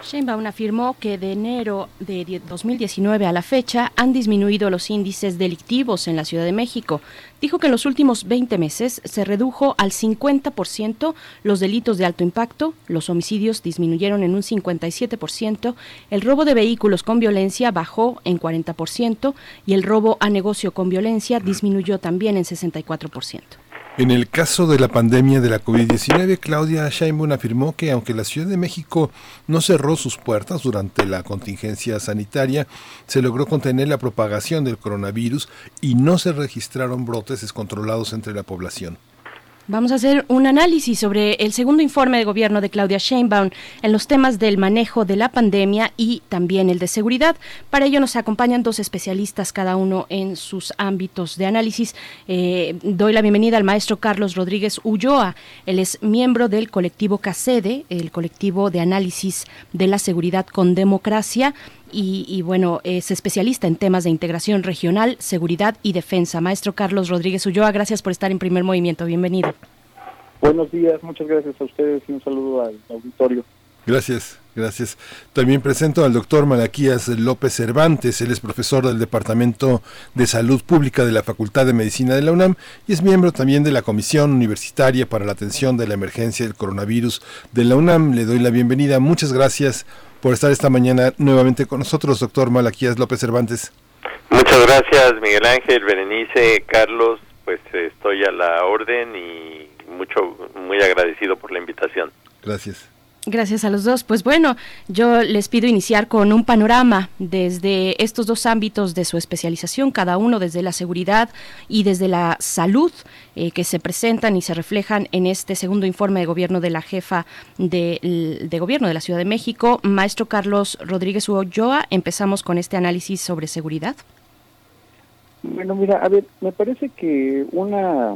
Speaker 2: Sheinbaum afirmó que de enero de 2019 a la fecha han disminuido los índices delictivos en la Ciudad de México. Dijo que en los últimos 20 meses se redujo al 50% los delitos de alto impacto, los homicidios disminuyeron en un 57%, el robo de vehículos con violencia bajó en 40% y el robo a negocio con violencia disminuyó también en 64%.
Speaker 1: En el caso de la pandemia de la COVID-19, Claudia Sheinbaum afirmó que aunque la Ciudad de México no cerró sus puertas durante la contingencia sanitaria, se logró contener la propagación del coronavirus y no se registraron brotes descontrolados entre la población.
Speaker 2: Vamos a hacer un análisis sobre el segundo informe de gobierno de Claudia Sheinbaum en los temas del manejo de la pandemia y también el de seguridad. Para ello nos acompañan dos especialistas, cada uno en sus ámbitos de análisis. Eh, doy la bienvenida al maestro Carlos Rodríguez Ulloa. Él es miembro del colectivo CACEDE, el colectivo de análisis de la seguridad con democracia. Y, y, bueno, es especialista en temas de integración regional, seguridad y defensa. Maestro Carlos Rodríguez Ulloa, gracias por estar en primer movimiento. Bienvenido.
Speaker 16: Buenos días, muchas gracias a ustedes y un saludo al auditorio.
Speaker 1: Gracias, gracias. También presento al doctor Malaquías López Cervantes. Él es profesor del Departamento de Salud Pública de la Facultad de Medicina de la UNAM y es miembro también de la Comisión Universitaria para la Atención de la Emergencia del Coronavirus de la UNAM. Le doy la bienvenida. Muchas gracias por estar esta mañana nuevamente con nosotros, doctor Malaquías López Cervantes.
Speaker 17: Muchas gracias, Miguel Ángel, Berenice, Carlos. Pues estoy a la orden y mucho, muy agradecido por la invitación.
Speaker 1: Gracias.
Speaker 2: Gracias a los dos. Pues bueno, yo les pido iniciar con un panorama desde estos dos ámbitos de su especialización, cada uno desde la seguridad y desde la salud, eh, que se presentan y se reflejan en este segundo informe de gobierno de la jefa de, gobierno de la Ciudad de México. Maestro Carlos Rodríguez Ulloa, empezamos con este análisis sobre seguridad.
Speaker 16: Bueno, mira, a ver, me parece que una,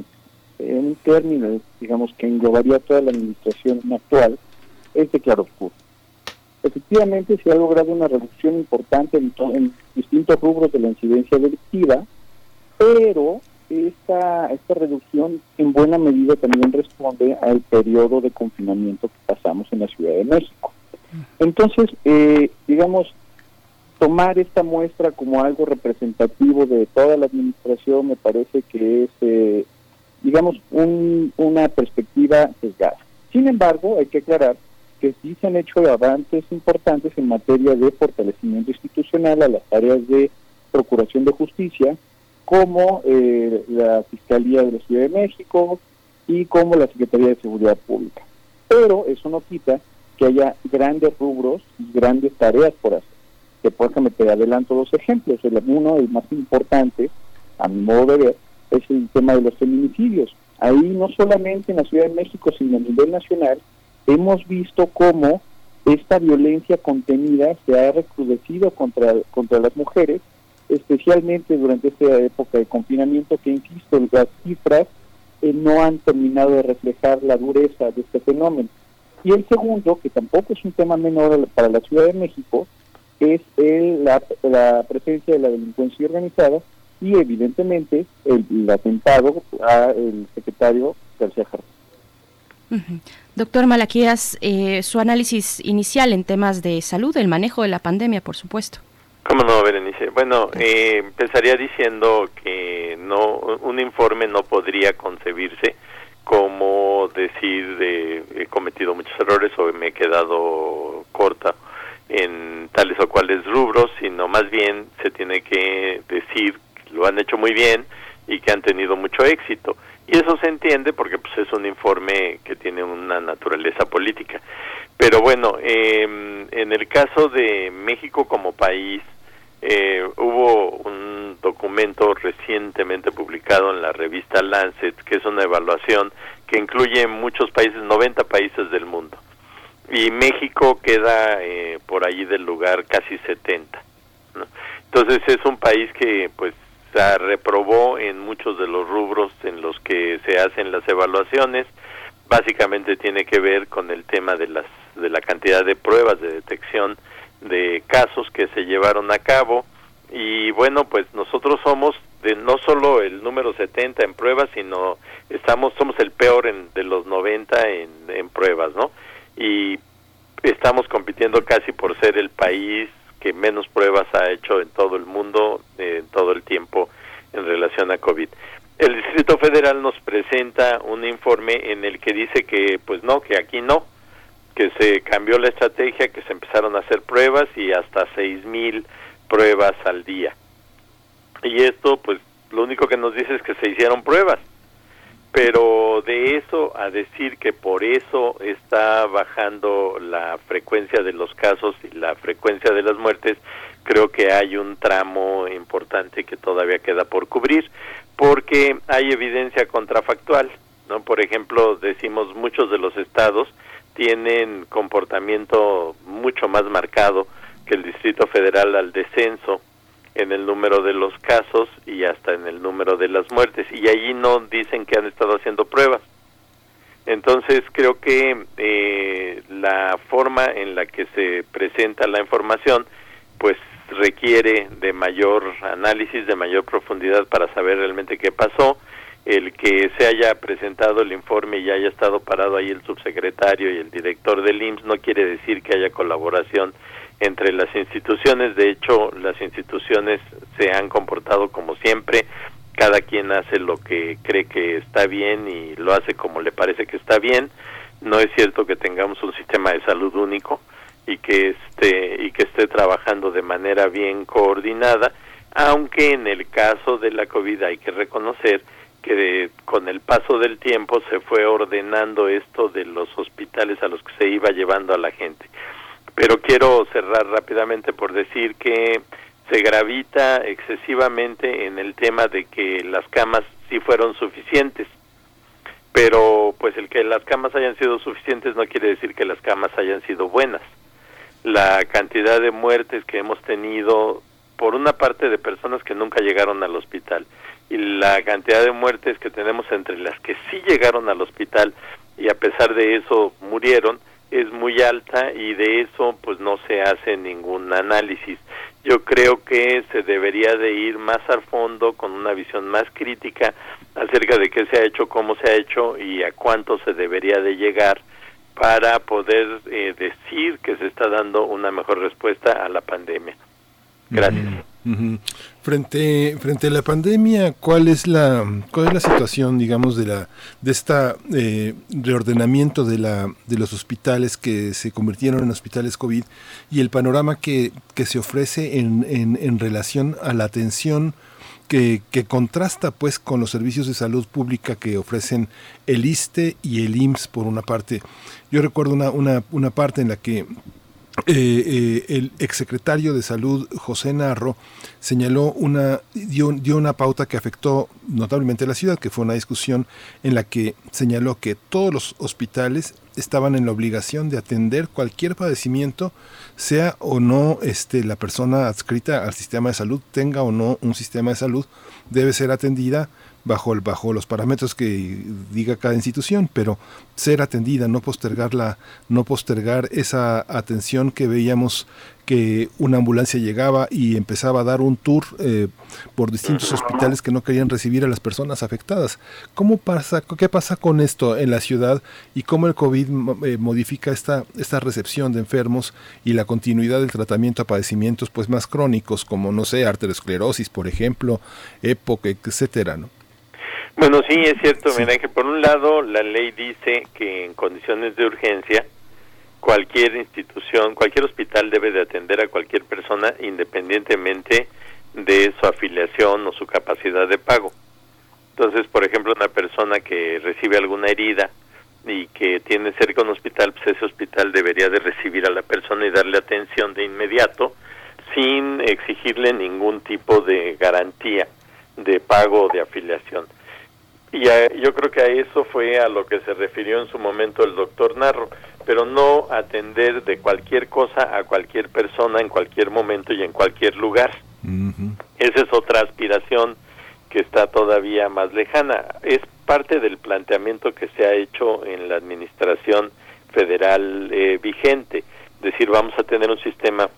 Speaker 16: un término, digamos, que englobaría toda la administración actual, es de claroscuro. Efectivamente, se ha logrado una reducción importante en, en, distintos rubros de la incidencia delictiva, pero esta, esta reducción en buena medida también responde al periodo de confinamiento que pasamos en la Ciudad de México. Entonces, eh, digamos, tomar esta muestra como algo representativo de toda la administración me parece que es, eh, digamos, un, una perspectiva sesgada. Sin embargo, hay que aclarar que sí se han hecho avances importantes en materia de fortalecimiento institucional a las áreas de procuración de justicia, como eh, la Fiscalía de la Ciudad de México y como la Secretaría de Seguridad Pública. Pero eso no quita que haya grandes rubros y grandes tareas por hacer. Que por ejemplo, te adelanto dos ejemplos. El uno, el más importante, a mi modo de ver, es el tema de los feminicidios. Ahí no solamente en la Ciudad de México, sino a nivel nacional, hemos visto cómo esta violencia contenida se ha recrudecido contra, contra las mujeres, especialmente durante esta época de confinamiento, que insisto, las cifras eh, no han terminado de reflejar la dureza de este fenómeno. Y el segundo, que tampoco es un tema menor para la Ciudad de México, es el, la, la, presencia de la delincuencia organizada y evidentemente el, el atentado al secretario García Jardim.
Speaker 2: Uh. Doctor Malaquías, eh, su análisis inicial en temas de salud, el manejo de la pandemia, por supuesto.
Speaker 17: ¿Cómo no, Berenice? Bueno, eh, empezaría diciendo que no un informe no podría concebirse como decir de he cometido muchos errores o me he quedado corta en tales o cuales rubros, sino más bien se tiene que decir que lo han hecho muy bien y que han tenido mucho éxito. Y eso se entiende porque pues, es un informe que tiene una naturaleza política. Pero bueno, eh, en el caso de México como país, eh, hubo un documento recientemente publicado en la revista Lancet, que es una evaluación que incluye muchos países, 90 países del mundo. Y México queda eh, por allí del lugar casi 70. ¿no? Entonces es un país que pues reprobó en muchos de los rubros en los que se hacen las evaluaciones. Básicamente tiene que ver con el tema de las de la cantidad de pruebas de detección de casos que se llevaron a cabo y bueno, pues nosotros somos de no solo el número 70 en pruebas, sino estamos somos el peor en, de los 90 en, en pruebas, ¿no? Y estamos compitiendo casi por ser el país que menos pruebas ha hecho en todo el mundo en todo el tiempo en relación a COVID. El Distrito Federal nos presenta un informe en el que dice que pues no, que aquí no, que se cambió la estrategia, que se empezaron a hacer pruebas y hasta seis mil pruebas al día. Y esto pues lo único que nos dice es que se hicieron pruebas pero de eso a decir que por eso está bajando la frecuencia de los casos y la frecuencia de las muertes, creo que hay un tramo importante que todavía queda por cubrir, porque hay evidencia contrafactual, ¿no? Por ejemplo, decimos muchos de los estados tienen comportamiento mucho más marcado que el Distrito Federal al descenso en el número de los casos y hasta en el número de las muertes. Y allí no dicen que han estado haciendo pruebas. Entonces creo que eh, la forma en la que se presenta la información pues requiere de mayor análisis de mayor profundidad para saber realmente qué pasó. El que se haya presentado el informe y haya estado parado ahí el subsecretario y el director del IMSS no quiere decir que haya colaboración entre las instituciones. De hecho, las instituciones se han comportado como siempre. Cada quien hace lo que cree que está bien y lo hace como le parece que está bien. No es cierto que tengamos un sistema de salud único y que esté y que esté trabajando de manera bien coordinada, aunque en el caso de la COVID hay que reconocer que con el paso del tiempo se fue ordenando esto de los hospitales a los que se iba llevando a la gente pero quiero cerrar rápidamente por decir que se gravita excesivamente en el tema de que las camas sí fueron suficientes, pero pues el que las camas hayan sido suficientes no quiere decir que las camas hayan sido buenas. La cantidad de muertes que hemos tenido por una parte de personas que nunca llegaron al hospital y la cantidad de muertes que tenemos entre las que sí llegaron al hospital y a pesar de eso murieron, es muy alta y de eso pues no se hace ningún análisis. Yo creo que se debería de ir más al fondo con una visión más crítica acerca de qué se ha hecho, cómo se ha hecho y a cuánto se debería de llegar para poder eh, decir que se está dando una mejor respuesta a la pandemia. Gracias.
Speaker 1: Frente, frente a la pandemia, ¿cuál es la, cuál es la situación, digamos, de la, de esta eh, reordenamiento de la, de los hospitales que se convirtieron en hospitales COVID y el panorama que, que se ofrece en, en, en relación a la atención que, que, contrasta pues con los servicios de salud pública que ofrecen el ISTE y el IMSS por una parte. Yo recuerdo una, una, una parte en la que eh, eh, el exsecretario de Salud, José Narro, señaló una, dio, dio, una pauta que afectó notablemente a la ciudad, que fue una discusión en la que señaló que todos los hospitales estaban en la obligación de atender cualquier padecimiento, sea o no este, la persona adscrita al sistema de salud, tenga o no un sistema de salud, debe ser atendida bajo, el, bajo los parámetros que diga cada institución, pero ser atendida, no postergarla, no postergar esa atención que veíamos que una ambulancia llegaba y empezaba a dar un tour eh, por distintos hospitales que no querían recibir a las personas afectadas. ¿Cómo pasa, qué pasa con esto en la ciudad y cómo el COVID eh, modifica esta, esta recepción de enfermos y la continuidad del tratamiento a padecimientos pues más crónicos como no sé, arteriosclerosis, por ejemplo, época, etcétera, ¿no?
Speaker 17: Bueno, sí, es cierto, mira que por un lado la ley dice que en condiciones de urgencia cualquier institución, cualquier hospital debe de atender a cualquier persona independientemente de su afiliación o su capacidad de pago. Entonces, por ejemplo, una persona que recibe alguna herida y que tiene cerca un hospital, pues ese hospital debería de recibir a la persona y darle atención de inmediato sin exigirle ningún tipo de garantía de pago o de afiliación. Y yo creo que a eso fue a lo que se refirió en su momento el doctor Narro, pero no atender de cualquier cosa a cualquier persona en cualquier momento y en cualquier lugar. Esa es otra aspiración que está todavía más lejana. Es parte del planteamiento que se ha hecho en la administración federal eh, vigente. Es decir, vamos a tener un sistema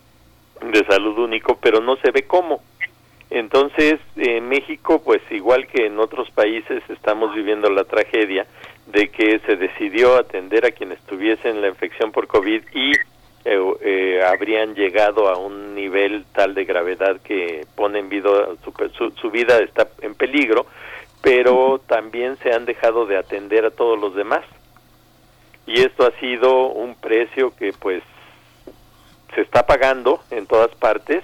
Speaker 17: de salud único, pero no se ve cómo. Entonces, en México, pues igual que en otros países, estamos viviendo la tragedia de que se decidió atender a quienes tuviesen la infección por COVID y eh, eh, habrían llegado a un nivel tal de gravedad que pone en vida, su, su, vida está en peligro, pero también se han dejado de atender a todos los demás. Y esto ha sido un precio que pues se está pagando en todas partes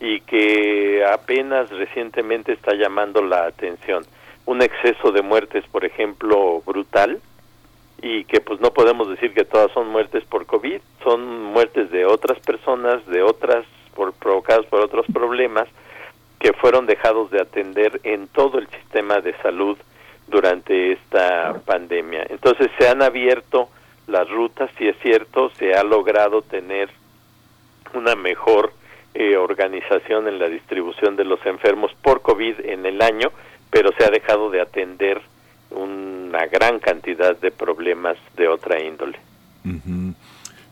Speaker 17: y que apenas recientemente está llamando la atención. Un exceso de muertes, por ejemplo, brutal, y que pues no podemos decir que todas son muertes por COVID, son muertes de otras personas, de otras por provocadas por otros problemas que fueron dejados de atender en todo el sistema de salud durante esta pandemia. Entonces se han abierto las rutas, si es cierto, se ha logrado tener una mejor eh, organización en la distribución de los enfermos por COVID en el año, pero se ha dejado de atender una gran cantidad de problemas de otra índole.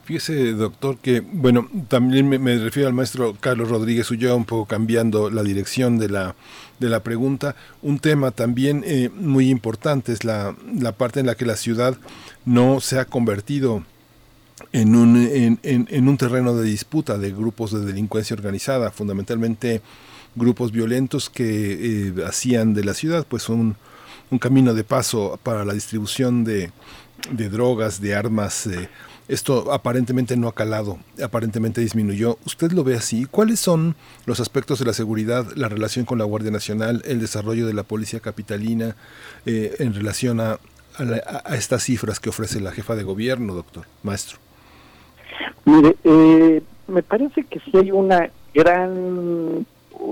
Speaker 1: Fíjese, doctor, que, bueno, también me, refiero al maestro Carlos Rodríguez Ulloa, un poco cambiando la dirección de la, de la pregunta. Un tema también eh, muy importante es la, la parte en la que la ciudad no se ha convertido en un, en, en, un terreno de disputa de grupos de delincuencia organizada, fundamentalmente grupos violentos que eh, hacían de la ciudad pues un, un camino de paso para la distribución de, de drogas, de armas. Eh, esto aparentemente no ha calado, aparentemente disminuyó. ¿Usted lo ve así? ¿Cuáles son los aspectos de la seguridad, la relación con la Guardia Nacional, el desarrollo de la Policía Capitalina eh, en relación a, a, estas cifras que ofrece la jefa de gobierno, doctor, maestro?
Speaker 16: Mire, eh, me parece que sí hay una gran,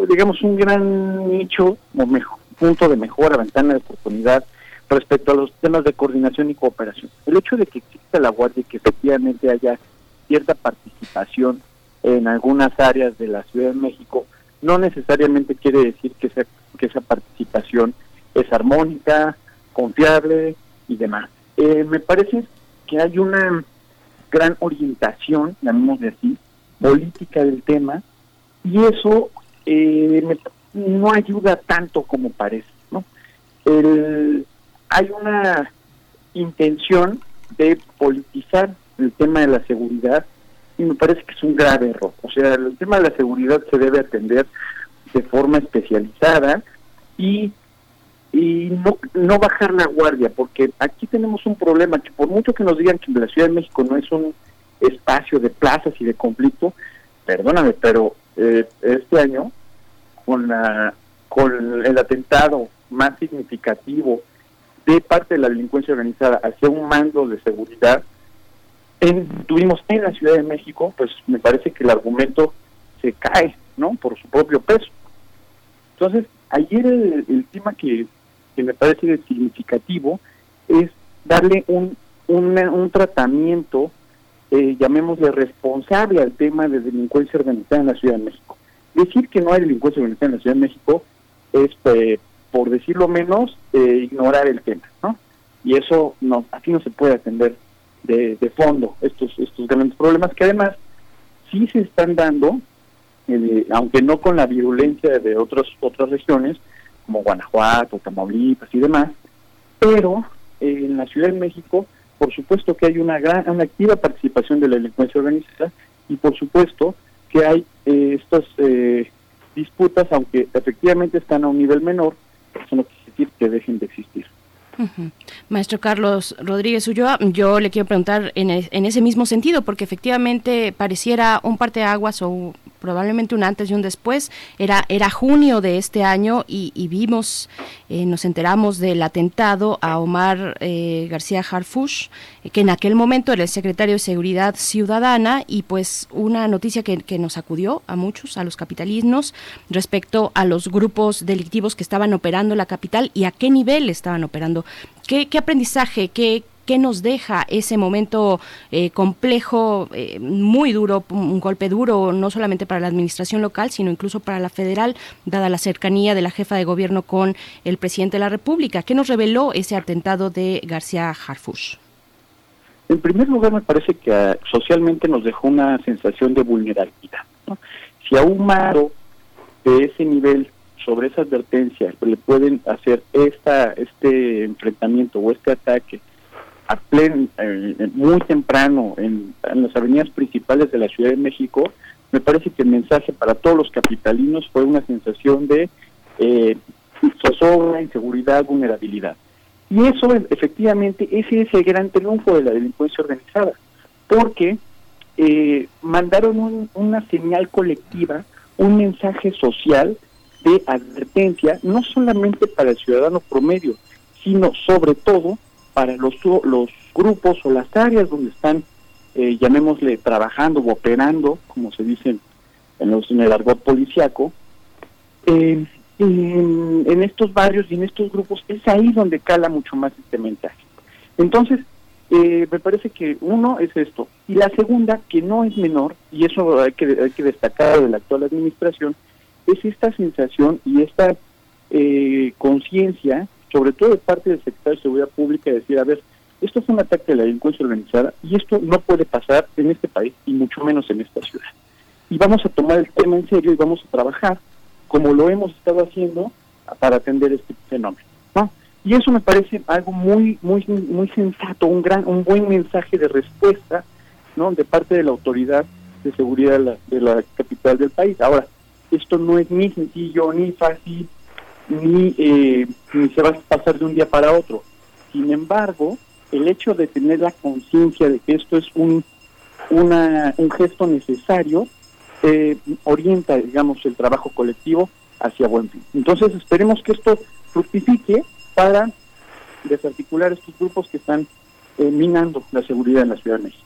Speaker 16: digamos, un gran nicho o mejor, punto de mejora, ventana de oportunidad respecto a los temas de coordinación y cooperación. El hecho de que exista la Guardia y que efectivamente haya cierta participación en algunas áreas de la Ciudad de México no necesariamente quiere decir que esa, que esa participación es armónica, confiable y demás. Eh, me parece que hay una gran orientación, llamémosle así, política del tema y eso eh, no ayuda tanto como parece. ¿no? El, hay una intención de politizar el tema de la seguridad y me parece que es un grave error. O sea, el tema de la seguridad se debe atender de forma especializada y, y no, no bajar la guardia, porque aquí tenemos un problema que por mucho que nos digan que la Ciudad de México no es un espacio de plazas y de conflicto, perdóname, pero eh, este año con la con el atentado más significativo de parte de la delincuencia organizada hacia un mando de seguridad, en, tuvimos en la Ciudad de México, pues me parece que el argumento se cae, ¿no? Por su propio peso. Entonces, ayer el, tema que, me parece significativo es darle un, un, tratamiento, eh, llamémosle responsable al tema de delincuencia organizada en la Ciudad de México. Decir que no hay delincuencia organizada en la Ciudad de México es eh, por decirlo menos, eh, ignorar el tema, ¿no? Y eso no, aquí no se puede atender de, fondo estos estos grandes problemas que además sí se están dando, eh, aunque no con la virulencia de otras otras regiones como Guanajuato, Tamaulipas y demás, pero eh, en la Ciudad de México, por supuesto que hay una gran, una activa participación de la delincuencia organizada y por supuesto que hay estas disputas, aunque efectivamente están a un nivel menor, eso no quiere que dejen de existir.
Speaker 2: Maestro Carlos Rodríguez Ulloa, yo le quiero preguntar en, en, ese mismo sentido, porque efectivamente pareciera un parteaguas o probablemente un antes y un después. Era, era junio de este año y, vimos, eh, nos enteramos del atentado a Omar eh, García Harfush, eh, que en aquel momento era el secretario de Seguridad Ciudadana y pues una noticia que, nos acudió a muchos, a los capitalinos, respecto a los grupos delictivos que estaban operando en la capital y a qué nivel estaban operando. ¿Qué, qué aprendizaje, qué, qué nos deja ese momento eh, complejo, eh, muy duro, un golpe duro, no solamente para la administración local, sino incluso para la federal, dada la cercanía de la jefa de gobierno con el presidente de la República. ¿Qué nos reveló ese atentado de García Harfush?
Speaker 16: En primer lugar, me parece que ah, socialmente nos dejó una sensación de vulnerabilidad. Si a un maro de ese nivel, sobre esa advertencia, le pueden hacer esta este enfrentamiento o este ataque a plen, eh, muy temprano en, en las avenidas principales de la Ciudad de México, me parece que el mensaje para todos los capitalinos fue una sensación de eh, zozobra, inseguridad, vulnerabilidad. Y eso, efectivamente, ese es el gran triunfo de la delincuencia organizada, porque eh, mandaron un- una señal colectiva, un mensaje social de advertencia, no solamente para el ciudadano promedio, sino sobre todo para los, los grupos o las áreas donde están, eh, llamémosle, trabajando o operando, como se dice en, los, en el argot policiaco, eh, en, estos barrios y en estos grupos es ahí donde cala mucho más este mensaje. Entonces, eh, me parece que uno es esto. Y la segunda, que no es menor, y eso hay que, hay que destacar de la actual administración, es esta sensación y esta eh, conciencia, sobre todo de parte del secretario de Seguridad Pública, de decir, a ver, esto fue un ataque a la delincuencia organizada y esto no puede pasar en este país y mucho menos en esta ciudad. Y vamos a tomar el tema en serio y vamos a trabajar como lo hemos estado haciendo para atender este fenómeno. ¿no? Y eso me parece algo muy, muy, muy sensato, un gran, un buen mensaje de respuesta, ¿no? De parte de la autoridad de seguridad de la, de la capital del país. Ahora, esto no es ni sencillo, ni fácil, ni, eh, ni se va a pasar de un día para otro. Sin embargo, el hecho de tener la conciencia de que esto es un, una, un gesto necesario, eh, orienta, digamos, el trabajo colectivo hacia buen fin. Entonces, esperemos que esto fructifique para desarticular estos grupos que están eh, minando la seguridad en la Ciudad de México.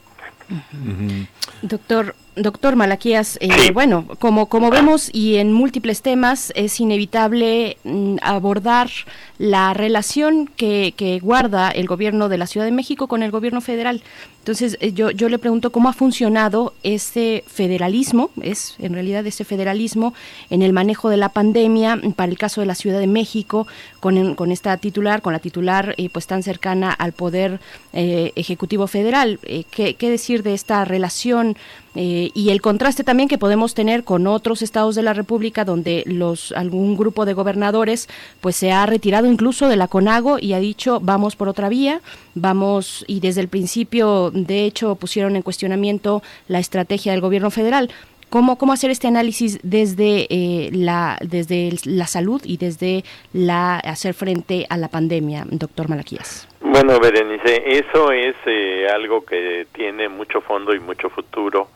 Speaker 2: Doctor, doctor Malaquías, eh, bueno, como, como vemos y en múltiples temas es inevitable mm, abordar la relación que, que guarda el gobierno de la Ciudad de México con el gobierno federal. Entonces, eh, yo, yo le pregunto cómo ha funcionado ese federalismo, es en realidad ese federalismo en el manejo de la pandemia, para el caso de la Ciudad de México, con, con esta titular, con la titular eh, pues tan cercana al Poder Ejecutivo Federal. ¿qué, ¿Qué decir de esta relación? Eh, y el contraste también que podemos tener con otros estados de la República donde los algún grupo de gobernadores pues se ha retirado incluso de la CONAGO y ha dicho vamos por otra vía, vamos y desde el principio de hecho pusieron en cuestionamiento la estrategia del gobierno federal. ¿Cómo, cómo hacer este análisis desde eh, la desde la salud y desde la hacer frente a la pandemia, doctor Malaquías?
Speaker 17: Bueno, Berenice, eso es eh, algo que tiene mucho fondo y mucho futuro,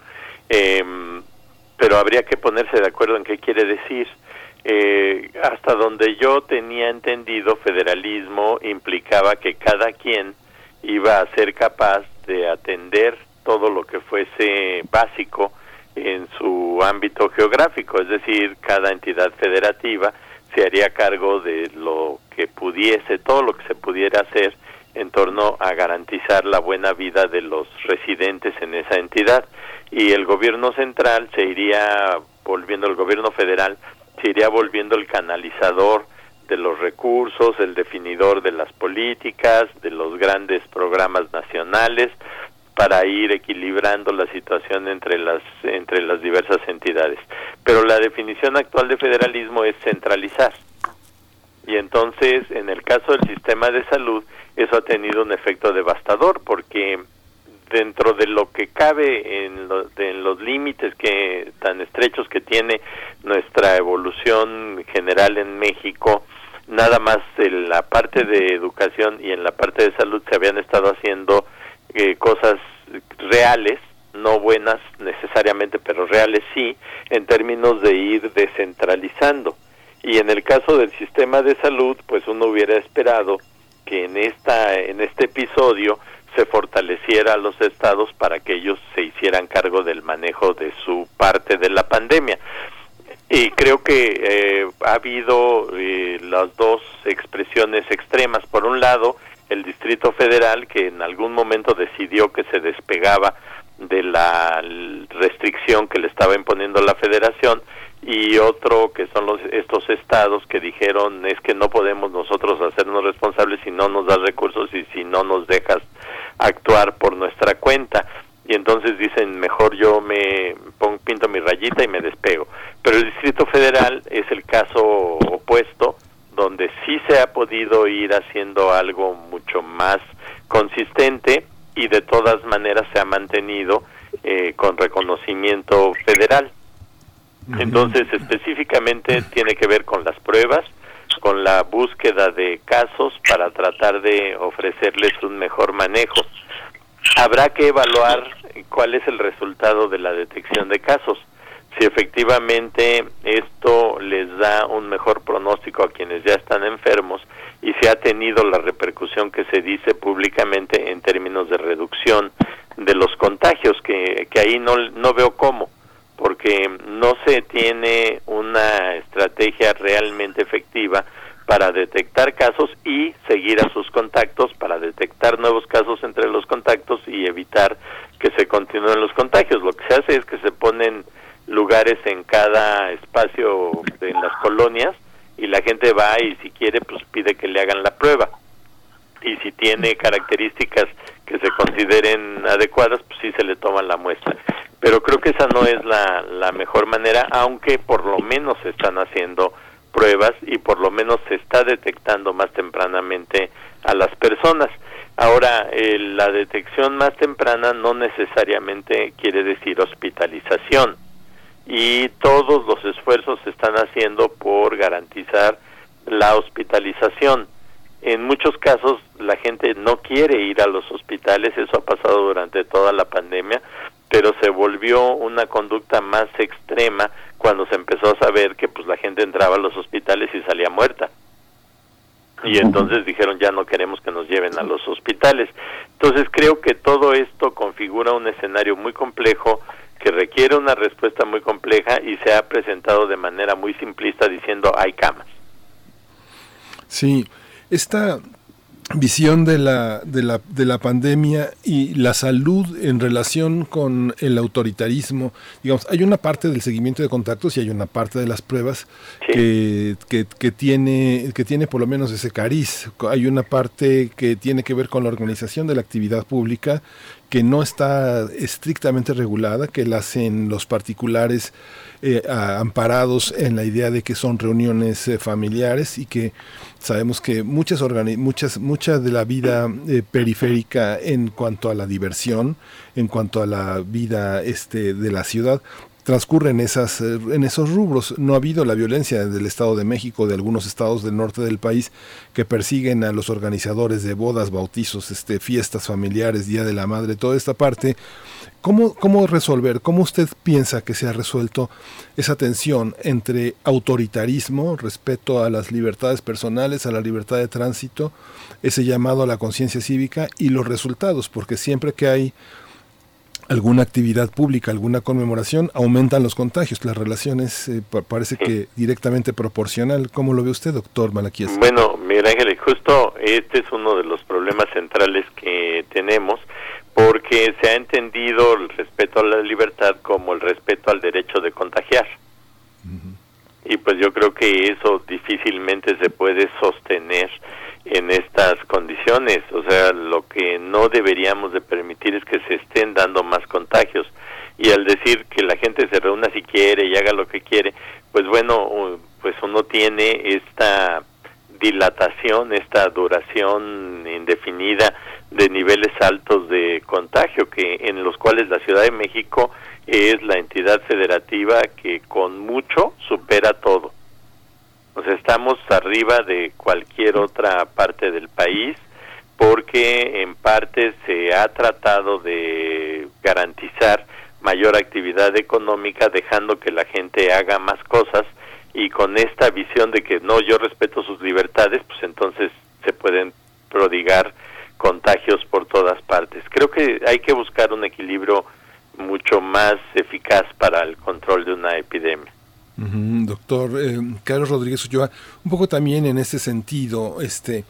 Speaker 17: eh, pero habría que ponerse de acuerdo en qué quiere decir. Eh, hasta donde yo tenía entendido, federalismo implicaba que cada quien iba a ser capaz de atender todo lo que fuese básico en su ámbito geográfico, es decir, cada entidad federativa se haría cargo de lo que pudiese, todo lo que se pudiera hacer en torno a garantizar la buena vida de los residentes en esa entidad y el gobierno central se iría volviendo el gobierno federal se iría volviendo el canalizador de los recursos, el definidor de las políticas, de los grandes programas nacionales para ir equilibrando la situación entre las entre las diversas entidades. Pero la definición actual de federalismo es centralizar. Y entonces, en el caso del sistema de salud, eso ha tenido un efecto devastador porque dentro de lo que cabe en, lo- de- en los límites que tan estrechos que tiene nuestra evolución general en México, nada más en la parte de educación y en la parte de salud se habían estado haciendo eh, cosas reales, no buenas necesariamente, pero reales sí, en términos de ir descentralizando. Y en el caso del sistema de salud, pues uno hubiera esperado que en esta en este episodio se fortaleciera a los estados para que ellos se hicieran cargo del manejo de su parte de la pandemia. Y creo que eh, ha habido eh, las dos expresiones extremas. Por un lado, el, dis- Distrito Federal que en algún momento decidió que se despegaba de la restricción que le estaba imponiendo la federación y otro que son los estos estados que dijeron es que no podemos nosotros hacernos responsables si no nos das recursos y si no nos dejas actuar por nuestra cuenta y entonces dicen mejor yo me pongo, pinto mi rayita y me despego pero el Distrito Federal es el caso opuesto donde sí se ha podido ir haciendo algo mucho más consistente y de todas maneras se ha mantenido eh, con reconocimiento federal. Entonces, específicamente tiene que ver con las pruebas, con la búsqueda de casos para tratar de ofrecerles un mejor manejo. Habrá que evaluar cuál es el resultado de la detección de casos. Si efectivamente esto les da un mejor pronóstico a quienes ya están enfermos y si ha tenido la repercusión que se dice públicamente en términos de reducción de los contagios, que, que ahí no, no veo cómo porque no se tiene una estrategia realmente efectiva para detectar casos y seguir a sus contactos, para detectar nuevos casos entre los contactos y evitar que se continúen los contagios. Lo que se hace es que se ponen lugares en cada espacio en las colonias y la gente va y si quiere pues pide que le hagan la prueba. Y si tiene características que se consideren adecuadas pues sí se le toma la muestra. Pero creo que esa no es la, la mejor manera, aunque por lo menos se están haciendo pruebas y por lo menos se está detectando más tempranamente a las personas. Ahora, eh, la detección más temprana no necesariamente quiere decir hospitalización y todos los esfuerzos se están haciendo por garantizar la hospitalización. En muchos casos la gente no quiere ir a los hospitales, eso ha pasado durante toda la pandemia, pero se volvió una conducta más extrema cuando se empezó a saber que pues la gente entraba a los hospitales y salía muerta. Y entonces dijeron ya no queremos que nos lleven a los hospitales. Entonces creo que todo esto configura un escenario muy complejo que requiere una respuesta muy compleja y se ha presentado de manera muy simplista diciendo hay camas.
Speaker 1: Sí, esta visión de la, de, la, de la pandemia y la salud en relación con el autoritarismo. Digamos, hay una parte del seguimiento de contactos y hay una parte de las pruebas que, que, que, tiene, que tiene por lo menos ese cariz. Hay una parte que tiene que ver con la organización de la actividad pública que no está estrictamente regulada, que la hacen los particulares eh, amparados en la idea de que son reuniones eh, familiares y que sabemos que muchas muchas mucha de la vida eh, periférica en cuanto a la diversión, en cuanto a la vida este de la ciudad transcurren esas, eh, en esos rubros. No ha habido la violencia del Estado de México, de algunos estados del norte del país, que persiguen a los organizadores de bodas, bautizos, este, fiestas familiares, Día de la Madre, toda esta parte. ¿Cómo, ¿Cómo resolver, cómo usted piensa que se ha resuelto esa tensión entre autoritarismo, respeto a las libertades personales, a la libertad de tránsito, ese llamado a la conciencia cívica y los resultados? Porque siempre que hay alguna actividad pública, alguna conmemoración, aumentan los contagios. La relación es, eh, parece que directamente proporcional. ¿Cómo lo ve usted, doctor Malaquías?
Speaker 17: Bueno, Miguel Ángel, justo este es uno de los problemas centrales que tenemos, porque se ha entendido el respeto a la libertad como el respeto al derecho de contagiar. Y pues yo creo que eso difícilmente se puede sostener en estas condiciones. O sea, lo que no deberíamos de permitir es que se estén dando más contagios. Y al decir que la gente se reúna si quiere y haga lo que quiere, pues bueno, pues uno tiene esta dilatación, esta duración indefinida de niveles altos de contagio que en los cuales la Ciudad de México es la entidad federativa que con mucho supera todo. O sea, estamos arriba de cualquier otra parte del país porque en parte se ha tratado de garantizar mayor actividad económica dejando que la gente haga más cosas y con esta visión de que no yo respeto sus libertades pues entonces se pueden prodigar contagios por todas partes. Creo que hay que buscar un equilibrio mucho más eficaz para el control de una epidemia
Speaker 1: doctor eh, Carlos Rodríguez Ulloa, un poco también en ese sentido, este,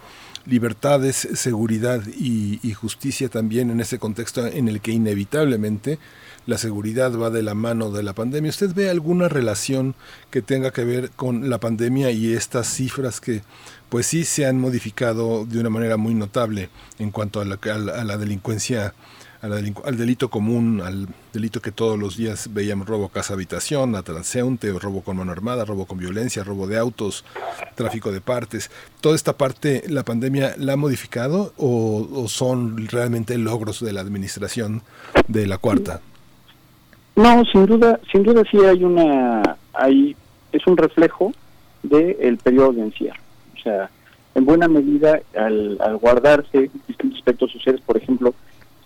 Speaker 1: libertades, seguridad y, justicia también en ese contexto en el que inevitablemente la seguridad va de la mano de la pandemia. ¿Usted ve alguna relación que tenga que ver con la pandemia y estas cifras que pues sí se han modificado de una manera muy notable en cuanto a la- a la delincuencia, al delito común, al delito que todos los días veíamos, robo casa habitación, a transeúnte, robo con mano armada, robo con violencia, robo de autos, tráfico de partes. ¿Toda esta parte la pandemia la ha modificado o, son realmente logros de la administración de la cuarta?
Speaker 16: No, sin duda, sin duda sí hay una, hay, es un reflejo del periodo de encierro. O sea, en buena medida, al, al guardarse distintos aspectos sociales, por ejemplo,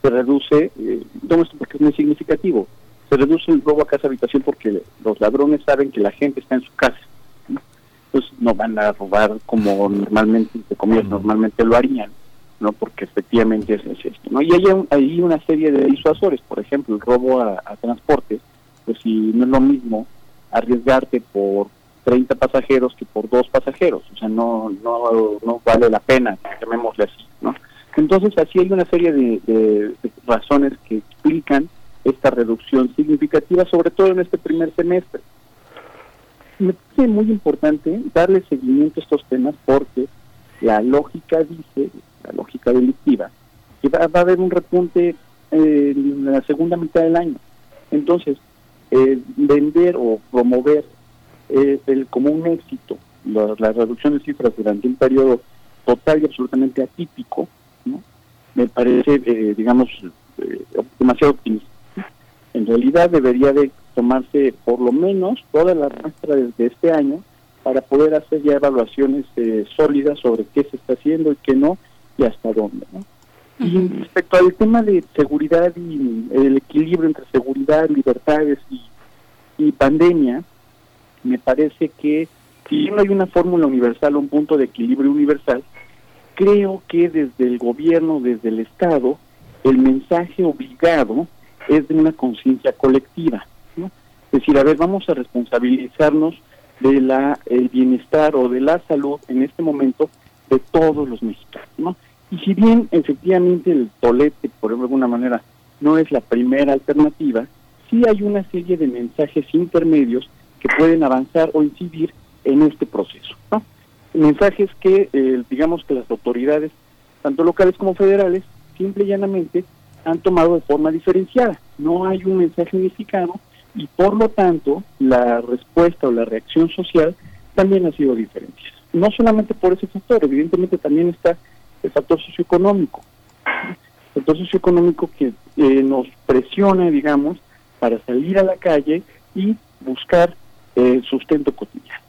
Speaker 16: se reduce, eh, esto porque es muy significativo, se reduce el robo a casa habitación porque los ladrones saben que la gente está en su casa. ¿no? Entonces no van a robar como normalmente, entre comillas, normalmente lo harían. ¿no? Porque efectivamente es, es esto, ¿no? Y hay, un- hay una serie de disuasores, por ejemplo, el robo a, a transporte, pues si no es lo mismo arriesgarte por 30 pasajeros que por dos pasajeros, o sea, no no, no vale la pena, llamémosle así, ¿no? Entonces, así hay una serie de, de- razones que explican esta reducción significativa, sobre todo en este primer semestre. Me parece muy importante darle seguimiento a estos temas porque la lógica dice, la lógica delictiva, que va, va a haber un repunte eh, en la segunda mitad del año. Entonces, eh, vender o promover eh, el, como un éxito la, la reducción de cifras durante un periodo total y absolutamente atípico. Me parece, eh, digamos, eh, demasiado optimista. En realidad debería de tomarse por lo menos toda la muestra de, de este año para poder hacer ya evaluaciones eh, sólidas sobre qué se está haciendo y qué no y hasta dónde. ¿no? Y respecto al tema de seguridad y el equilibrio entre seguridad, libertades y, y pandemia, me parece que si no hay una fórmula universal un punto de equilibrio universal, creo que desde el gobierno, desde el Estado, el mensaje obligado es de una conciencia colectiva. ¿no? Es decir, a ver, vamos a responsabilizarnos de la el bienestar o de la salud en este momento de todos los mexicanos. ¿no? Y si bien efectivamente el tolete, por alguna manera, no es la primera alternativa, sí hay una serie de mensajes intermedios que pueden avanzar o incidir en este proceso. ¿no? Mensajes que, eh, digamos que las autoridades, tanto locales como federales, simple y llanamente han tomado de forma diferenciada. No hay un mensaje unificado y por lo tanto la respuesta o la reacción social también ha sido diferente. No solamente por ese factor, evidentemente también está el factor socioeconómico. El factor socioeconómico que eh, nos presiona, digamos, para salir a la calle y buscar eh, sustento cotidiano.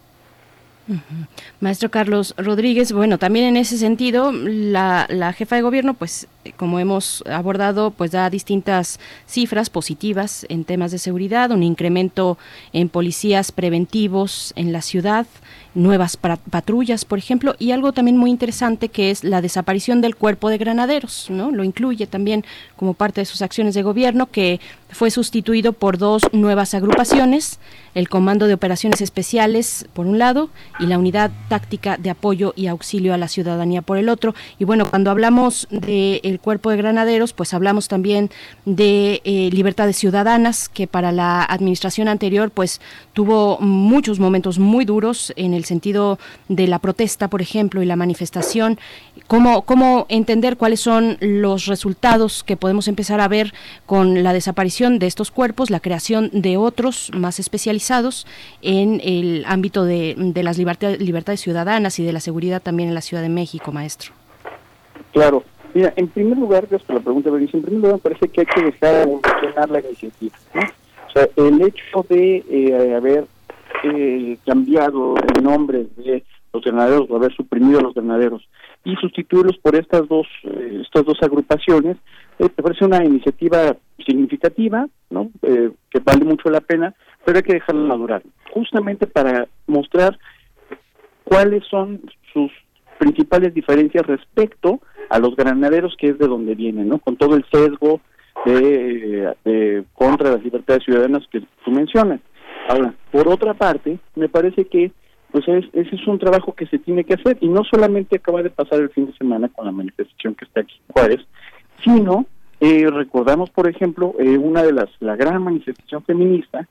Speaker 2: Maestro Carlos Rodríguez, bueno, también en ese sentido, la, la jefa de gobierno, pues, eh, como hemos abordado, pues da distintas cifras positivas en temas de seguridad, un incremento en policías preventivos en la ciudad, nuevas patrullas, por ejemplo, y algo también muy interesante que es la desaparición del cuerpo de granaderos, ¿no? Lo incluye también como parte de sus acciones de gobierno, que fue sustituido por dos nuevas agrupaciones, el Comando de Operaciones Especiales, por un lado, y la Unidad Táctica de Apoyo y Auxilio a la Ciudadanía, por el otro. Y bueno, cuando hablamos del cuerpo de granaderos, pues hablamos también de eh, libertades ciudadanas, que para la administración anterior, pues tuvo muchos momentos muy duros en el sentido de la protesta, por ejemplo, y la manifestación. ¿Cómo, cómo entender cuáles son los resultados que podemos empezar a ver con la desaparición de estos cuerpos, la creación de otros más especializados en el ámbito de, de las liberta- libertades ciudadanas y de la seguridad también en la Ciudad de México, maestro?
Speaker 16: Claro. Mira, en primer lugar, gracias por la pregunta, en primer lugar me parece que hay que dejar evolucionar la iniciativa. O sea, el hecho de eh, haber eh, cambiado el nombre de los granaderos o haber suprimido a los granaderos y sustituirlos por estas dos eh, estas dos agrupaciones me parece una iniciativa significativa no Eh, que vale mucho la pena pero hay que dejarla madurar justamente para mostrar cuáles son sus principales diferencias respecto a los granaderos que es de donde vienen no con todo el sesgo de, de contra las libertades ciudadanas que tú mencionas. Ahora por otra parte me parece que pues es, ese es un trabajo que se tiene que hacer y no solamente acaba de pasar el fin de semana con la manifestación que está aquí en Juárez, sino eh, recordamos, por ejemplo, eh, una de las, la gran manifestación feminista,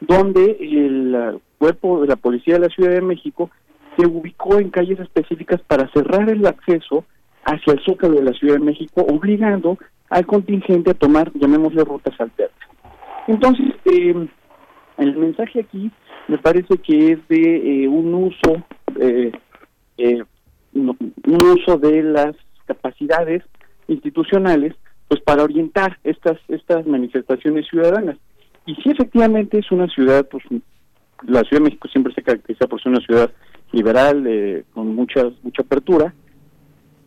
Speaker 16: donde el cuerpo de la policía de la Ciudad de México se ubicó en calles específicas para cerrar el acceso hacia el zócalo de la Ciudad de México, obligando al contingente a tomar, llamémosle, rutas alternas. Entonces, eh, el mensaje aquí me parece que es de eh, un uso, eh, eh, un uso de las capacidades institucionales, pues para orientar estas estas manifestaciones ciudadanas. Y si efectivamente es una ciudad, pues la Ciudad de México siempre se caracteriza por ser una ciudad liberal, eh, con mucha mucha apertura,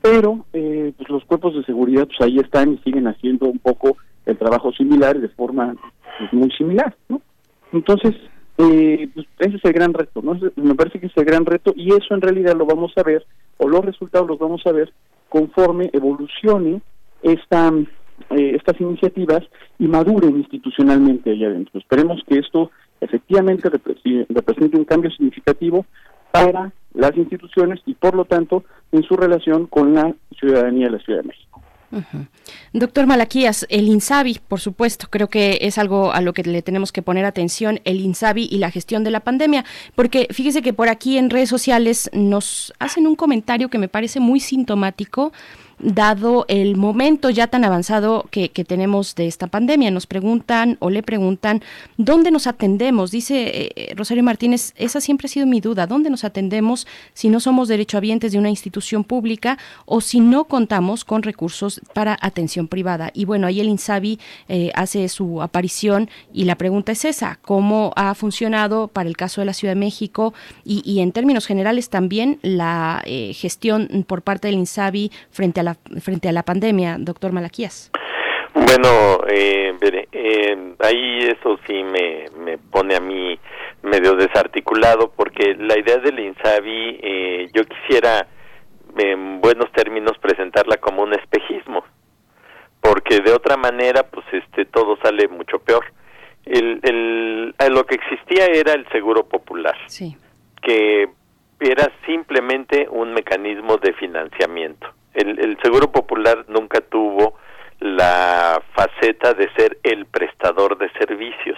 Speaker 16: pero eh, pues los cuerpos de seguridad pues ahí están y siguen haciendo un poco el trabajo similar de forma pues, muy similar, ¿no? Entonces, eh, pues, ese es el gran reto, ¿no? Me parece que es el gran reto y eso en realidad lo vamos a ver, o los resultados los vamos a ver conforme evolucione esta, eh, estas iniciativas y maduren institucionalmente allá adentro. Esperemos que esto efectivamente repre- represente un cambio significativo para las instituciones y por lo tanto en su relación con la ciudadanía de la Ciudad de México.
Speaker 2: Doctor Malaquías, el INSABI, por supuesto, creo que es algo a lo que le tenemos que poner atención, el INSABI y la gestión de la pandemia, porque fíjese que por aquí en redes sociales nos hacen un comentario que me parece muy sintomático dado el momento ya tan avanzado que, tenemos de esta pandemia. Nos preguntan o le preguntan, ¿dónde nos atendemos? Dice eh, Rosario Martínez, esa siempre ha sido mi duda, ¿dónde nos atendemos si no somos derechohabientes de una institución pública o si no contamos con recursos para atención privada? Y bueno, ahí el INSABI eh, hace su aparición y la pregunta es esa, ¿cómo ha funcionado para el caso de la Ciudad de México y, y en términos generales también la eh, gestión por parte del INSABI frente a la frente a la pandemia, doctor Malaquías?
Speaker 17: Bueno, eh, eh, ahí eso sí me, me pone a mí medio desarticulado porque la idea del INSABI eh, yo quisiera en buenos términos presentarla como un espejismo porque de otra manera pues este todo sale mucho peor el, el, eh, lo que existía era el seguro popular
Speaker 2: Sí.
Speaker 17: que era simplemente un mecanismo de financiamiento. El, el Seguro Popular nunca tuvo la faceta de ser el prestador de servicios.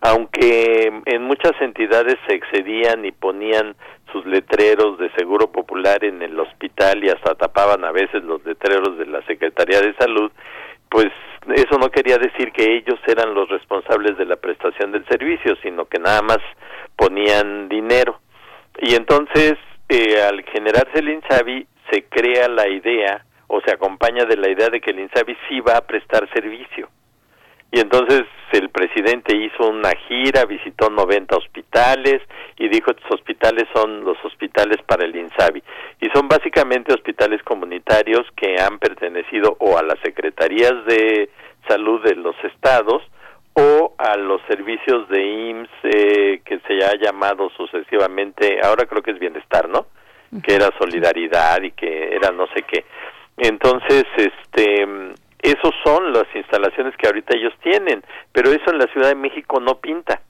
Speaker 17: Aunque en muchas entidades se excedían y ponían sus letreros de Seguro Popular en el hospital y hasta tapaban a veces los letreros de la Secretaría de Salud, pues eso no quería decir que ellos eran los responsables de la prestación del servicio, sino que nada más ponían dinero. Y entonces, eh, al generarse el INSABI, se crea la idea o se acompaña de la idea de que el INSABI sí va a prestar servicio. Y entonces el presidente hizo una gira, visitó 90 hospitales y dijo estos hospitales son los hospitales para el INSABI. Y son básicamente hospitales comunitarios que han pertenecido o a las secretarías de salud de los estados o a los servicios de IMSS eh, que se ha llamado sucesivamente, ahora creo que es bienestar, ¿no? Que era solidaridad y que era no sé qué. Entonces, este, esos son las instalaciones que ahorita ellos tienen, pero eso en la Ciudad de México no pinta.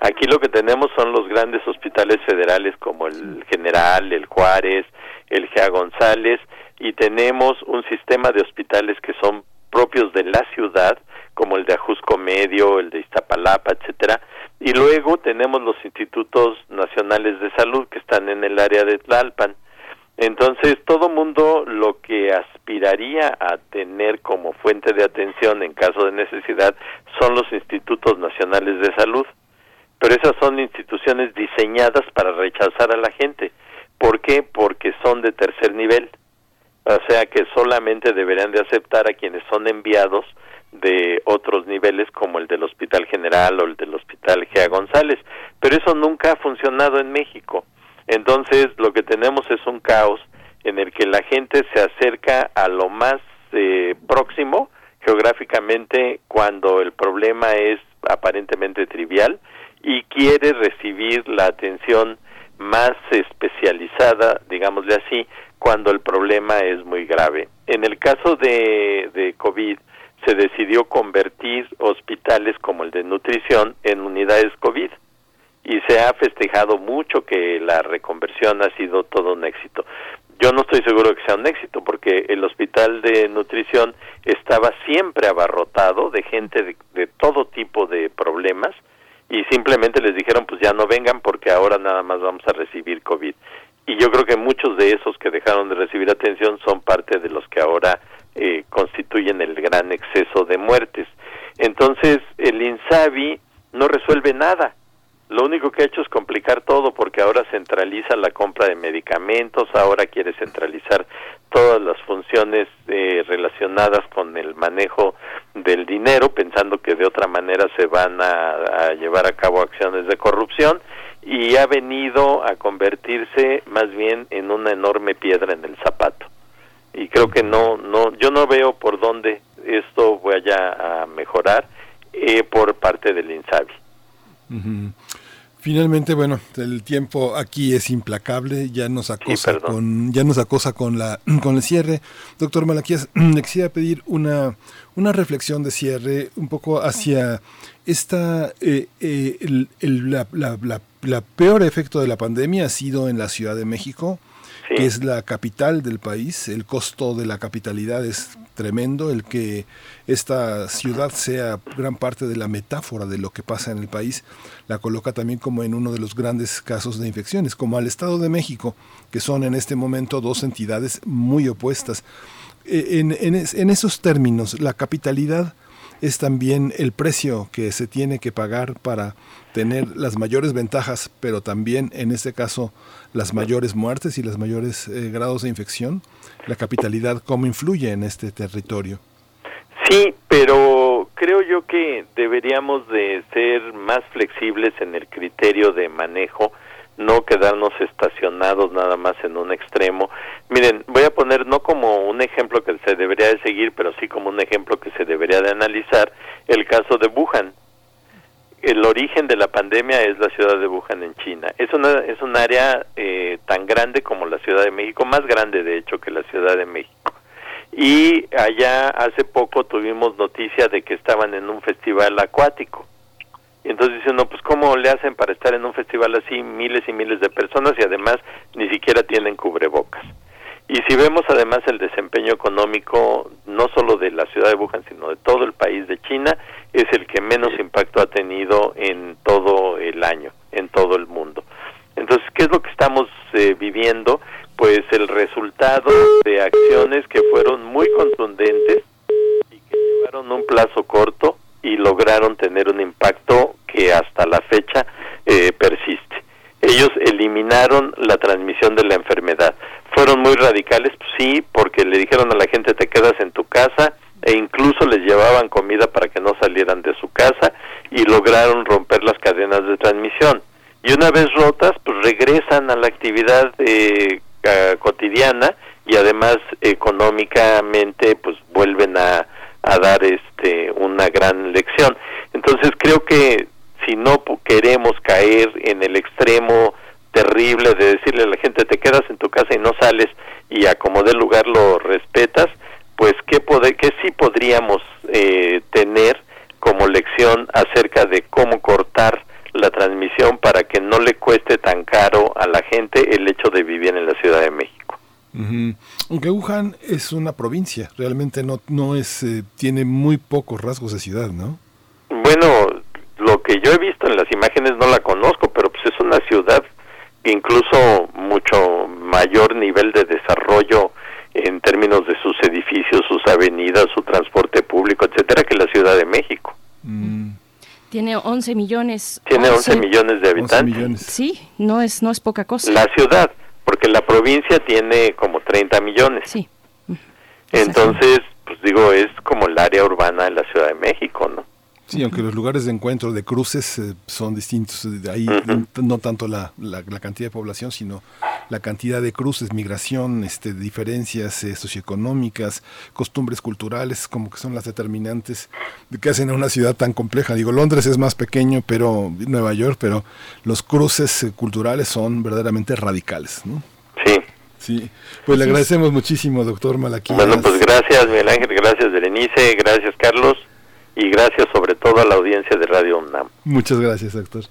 Speaker 17: Aquí lo que tenemos son los grandes hospitales federales como el General, el Juárez, el Gea González y tenemos un sistema de hospitales que son propios de la ciudad como el de Ajusco Medio, el de Iztapalapa, etcétera, y luego tenemos los institutos nacionales de salud que están en el área de Tlalpan. Entonces, todo mundo lo que aspiraría a tener como fuente de atención en caso de necesidad son los institutos nacionales de salud. Pero esas son instituciones diseñadas para rechazar a la gente. ¿Por qué? Porque son de tercer nivel. O sea que solamente deberían de aceptar a quienes son enviados de otros niveles como el del Hospital General o el del Hospital Gea González. Pero eso nunca ha funcionado en México. Entonces lo que tenemos es un caos en el que la gente se acerca a lo más eh, próximo geográficamente cuando el problema es aparentemente trivial y quiere recibir la atención más especializada, digámosle así, cuando el problema es muy grave. En el caso de, de COVID se decidió convertir hospitales como el de nutrición en unidades COVID y se ha festejado mucho que la reconversión ha sido todo un éxito. Yo no estoy seguro que sea un éxito porque el hospital de nutrición estaba siempre abarrotado de gente de, de todo tipo de problemas y simplemente les dijeron pues ya no vengan porque ahora nada más vamos a recibir COVID. Y yo creo que muchos de esos que dejaron de recibir atención son parte de los que ahora eh, constituyen el gran exceso de muertes. Entonces el INSABI no resuelve nada. Lo único que ha hecho es complicar todo porque ahora centraliza la compra de medicamentos, ahora quiere centralizar todas las funciones eh, relacionadas con el manejo del dinero, pensando que de otra manera se van a, a llevar a cabo acciones de corrupción y ha venido a convertirse más bien en una enorme piedra en el zapato. Y creo que no, no, yo no veo por dónde esto vaya a mejorar eh, por parte del INSABI.
Speaker 1: Finalmente, bueno, el tiempo aquí es implacable, ya nos acosa con ya nos acosa con la con el cierre. Doctor Malaquías, le quisiera pedir una una reflexión de cierre un poco hacia esta eh, eh, el, el- la, la- la- la peor efecto de la pandemia ha sido en la Ciudad de México, que es la capital del país. El costo de la capitalidad es tremendo, el que esta ciudad sea gran parte de la metáfora de lo que pasa en el país, la coloca también como en uno de los grandes casos de infecciones, como al Estado de México, que son en este momento dos entidades muy opuestas. Eh, En, en esos términos, la capitalidad es también el precio que se tiene que pagar para tener las mayores ventajas, pero también en este caso las mayores muertes y los mayores eh, grados de infección. La capitalidad, ¿cómo influye en este territorio?
Speaker 17: Sí, pero creo yo que deberíamos de ser más flexibles en el criterio de manejo, no quedarnos estacionados nada más en un extremo. Miren, voy a poner no como un ejemplo que se debería de seguir, pero sí como un ejemplo que se debería de analizar el caso de Wuhan. El origen de la pandemia es la ciudad de Wuhan en China. Es una es un área eh, tan grande como la Ciudad de México, más grande de hecho que la Ciudad de México y allá hace poco tuvimos noticia de que estaban en un festival acuático. Y entonces dicen, no, pues ¿cómo le hacen para estar en un festival así miles y miles de personas y además ni siquiera tienen cubrebocas? Y si vemos además el desempeño económico, no solo de la ciudad de Wuhan, sino de todo el país de China, es el que menos impacto ha tenido en todo el año, en todo el mundo. Entonces, ¿qué es lo que estamos eh, viviendo? Pues el resultado de acciones que fueron muy contundentes y que llevaron un plazo corto y lograron tener un impacto que hasta la fecha eh, persiste. Ellos eliminaron la transmisión de la enfermedad. Fueron muy radicales, pues sí, porque le dijeron a la gente te quedas en tu casa e incluso les llevaban comida para que no salieran de su casa y lograron romper las cadenas de transmisión. Y una vez rotas, pues regresan a la actividad eh, cotidiana y además económicamente pues vuelven a, a dar este una gran lección. Entonces creo que si no queremos caer en el extremo terrible de decirle a la gente te quedas en tu casa y no sales y a como dé lugar lo respetas, pues qué, poder, qué sí podríamos eh, tener como lección acerca de cómo cortar la transmisión para que no le cueste tan caro a la gente el hecho de vivir en la Ciudad de México.
Speaker 1: Aunque Wuhan es una provincia, realmente no, no es, eh, tiene muy pocos rasgos de ciudad, ¿no?
Speaker 17: Bueno, lo que yo he visto en las imágenes no la conozco, pero pues es una ciudad incluso mucho mayor nivel de desarrollo en términos de sus edificios, sus avenidas, su transporte público, etcétera, que la Ciudad de México.
Speaker 2: Tiene 11 millones.
Speaker 17: Tiene 11 millones de habitantes.
Speaker 2: Sí, no es, no es poca cosa.
Speaker 17: La ciudad, porque la provincia tiene como 30 millones.
Speaker 2: Sí.
Speaker 1: Entonces,
Speaker 17: pues digo, es como el área urbana de la Ciudad de México, ¿no?
Speaker 1: Sí, aunque los lugares de encuentro de cruces eh, son distintos, eh, de ahí no tanto la, la- la cantidad de población, sino la cantidad de cruces, migración, este, diferencias eh, socioeconómicas, costumbres culturales, como que son las determinantes de que hacen a una ciudad tan compleja. Digo, Londres es más pequeño, pero Nueva York, pero los cruces eh, culturales son verdaderamente radicales, ¿no?
Speaker 17: Sí.
Speaker 1: Sí, pues le agradecemos muchísimo, doctor Malaquías.
Speaker 17: Bueno, pues gracias Miguel Ángel, gracias Berenice, gracias Carlos y gracias sobre todo a la audiencia de Radio UNAM.
Speaker 1: Muchas gracias, doctor.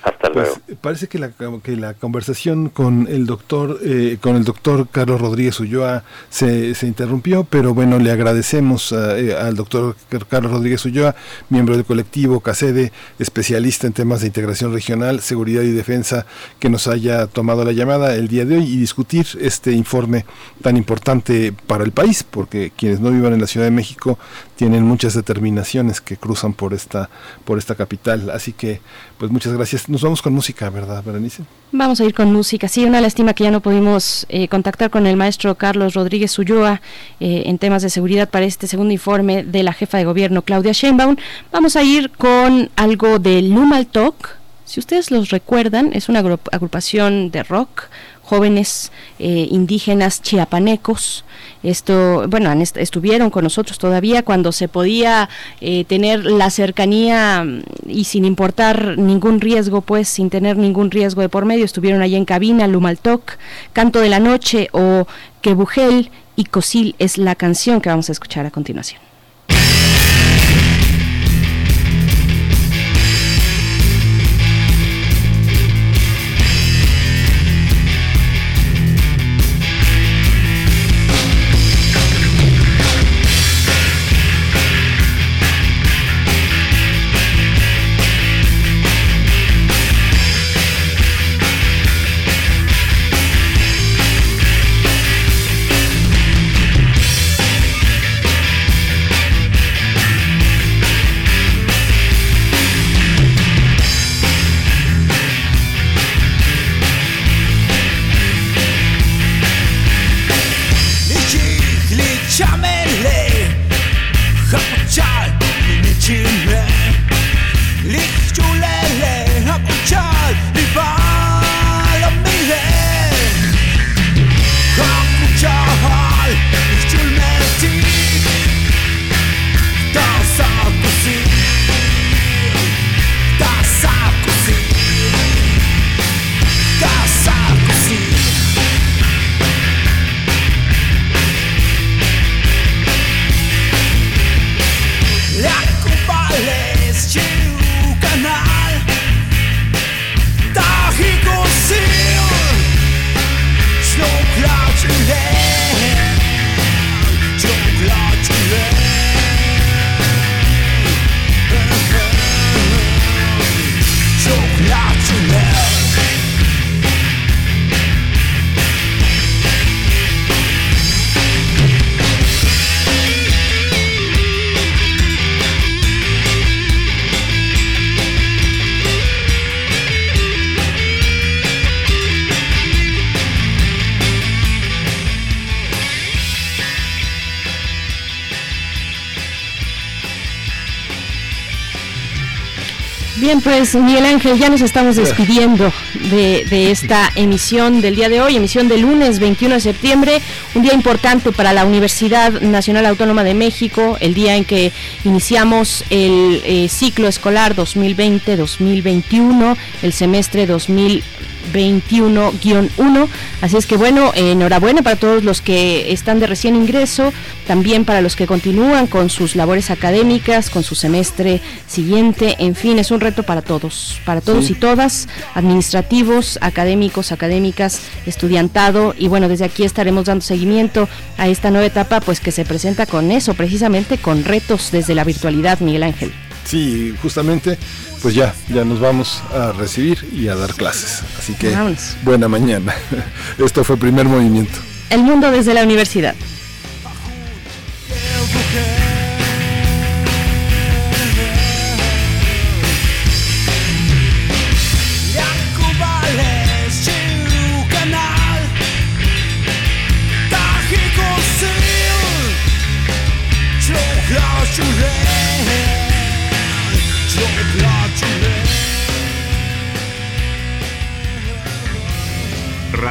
Speaker 17: Hasta
Speaker 1: Pues,
Speaker 17: luego.
Speaker 1: parece que la, que la conversación con el doctor eh, con el doctor Carlos Rodríguez Ulloa se, se interrumpió, pero bueno, le agradecemos a- eh, al doctor Carlos Rodríguez Ulloa, miembro del colectivo CACEDE, especialista en temas de integración regional, seguridad y defensa, que nos haya tomado la llamada el día de hoy y discutir este informe tan importante para el país, porque quienes no vivan en la Ciudad de México tienen muchas determinaciones que cruzan por esta por esta capital, así que pues muchas gracias. Nos vamos con música, ¿verdad, Berenice?
Speaker 2: Vamos a ir con música. Sí, una lástima que ya no pudimos eh, contactar con el maestro Carlos Rodríguez Ulloa eh, en temas de seguridad para este segundo informe de la jefa de gobierno Claudia Sheinbaum. Vamos a ir con algo de Lumal Talk. Si ustedes los recuerdan, es una agrup- agrupación de rock, jóvenes eh, indígenas chiapanecos. Esto, bueno, estuvieron con nosotros todavía cuando se podía eh, tener la cercanía mm, y sin importar ningún riesgo, pues sin tener ningún riesgo de por medio, estuvieron allí en cabina, Lumaltoc, Canto de la Noche o Quebujel y Cosil es la canción que vamos a escuchar a continuación. Bien, pues Miguel Ángel, ya nos estamos despidiendo de, de esta emisión del día de hoy, emisión de lunes 21 de septiembre, un día importante para la Universidad Nacional Autónoma de México, el día en que iniciamos el eh, ciclo escolar 2020-2021, el semestre 2021-1. Así es que bueno, enhorabuena para todos los que están de recién ingreso, también para los que continúan con sus labores académicas, con su semestre siguiente, en fin, es un reto para todos, para todos
Speaker 1: Sí.
Speaker 2: y todas, administrativos, académicos, académicas, estudiantado y bueno, desde aquí estaremos dando seguimiento a esta nueva etapa pues que se presenta con eso, precisamente con retos desde la virtualidad, Miguel Ángel.
Speaker 1: Sí, justamente, pues ya, ya nos vamos a recibir y a dar clases. Así que
Speaker 2: Vámonos.
Speaker 1: buena mañana. Esto fue primer movimiento.
Speaker 2: El mundo desde la universidad.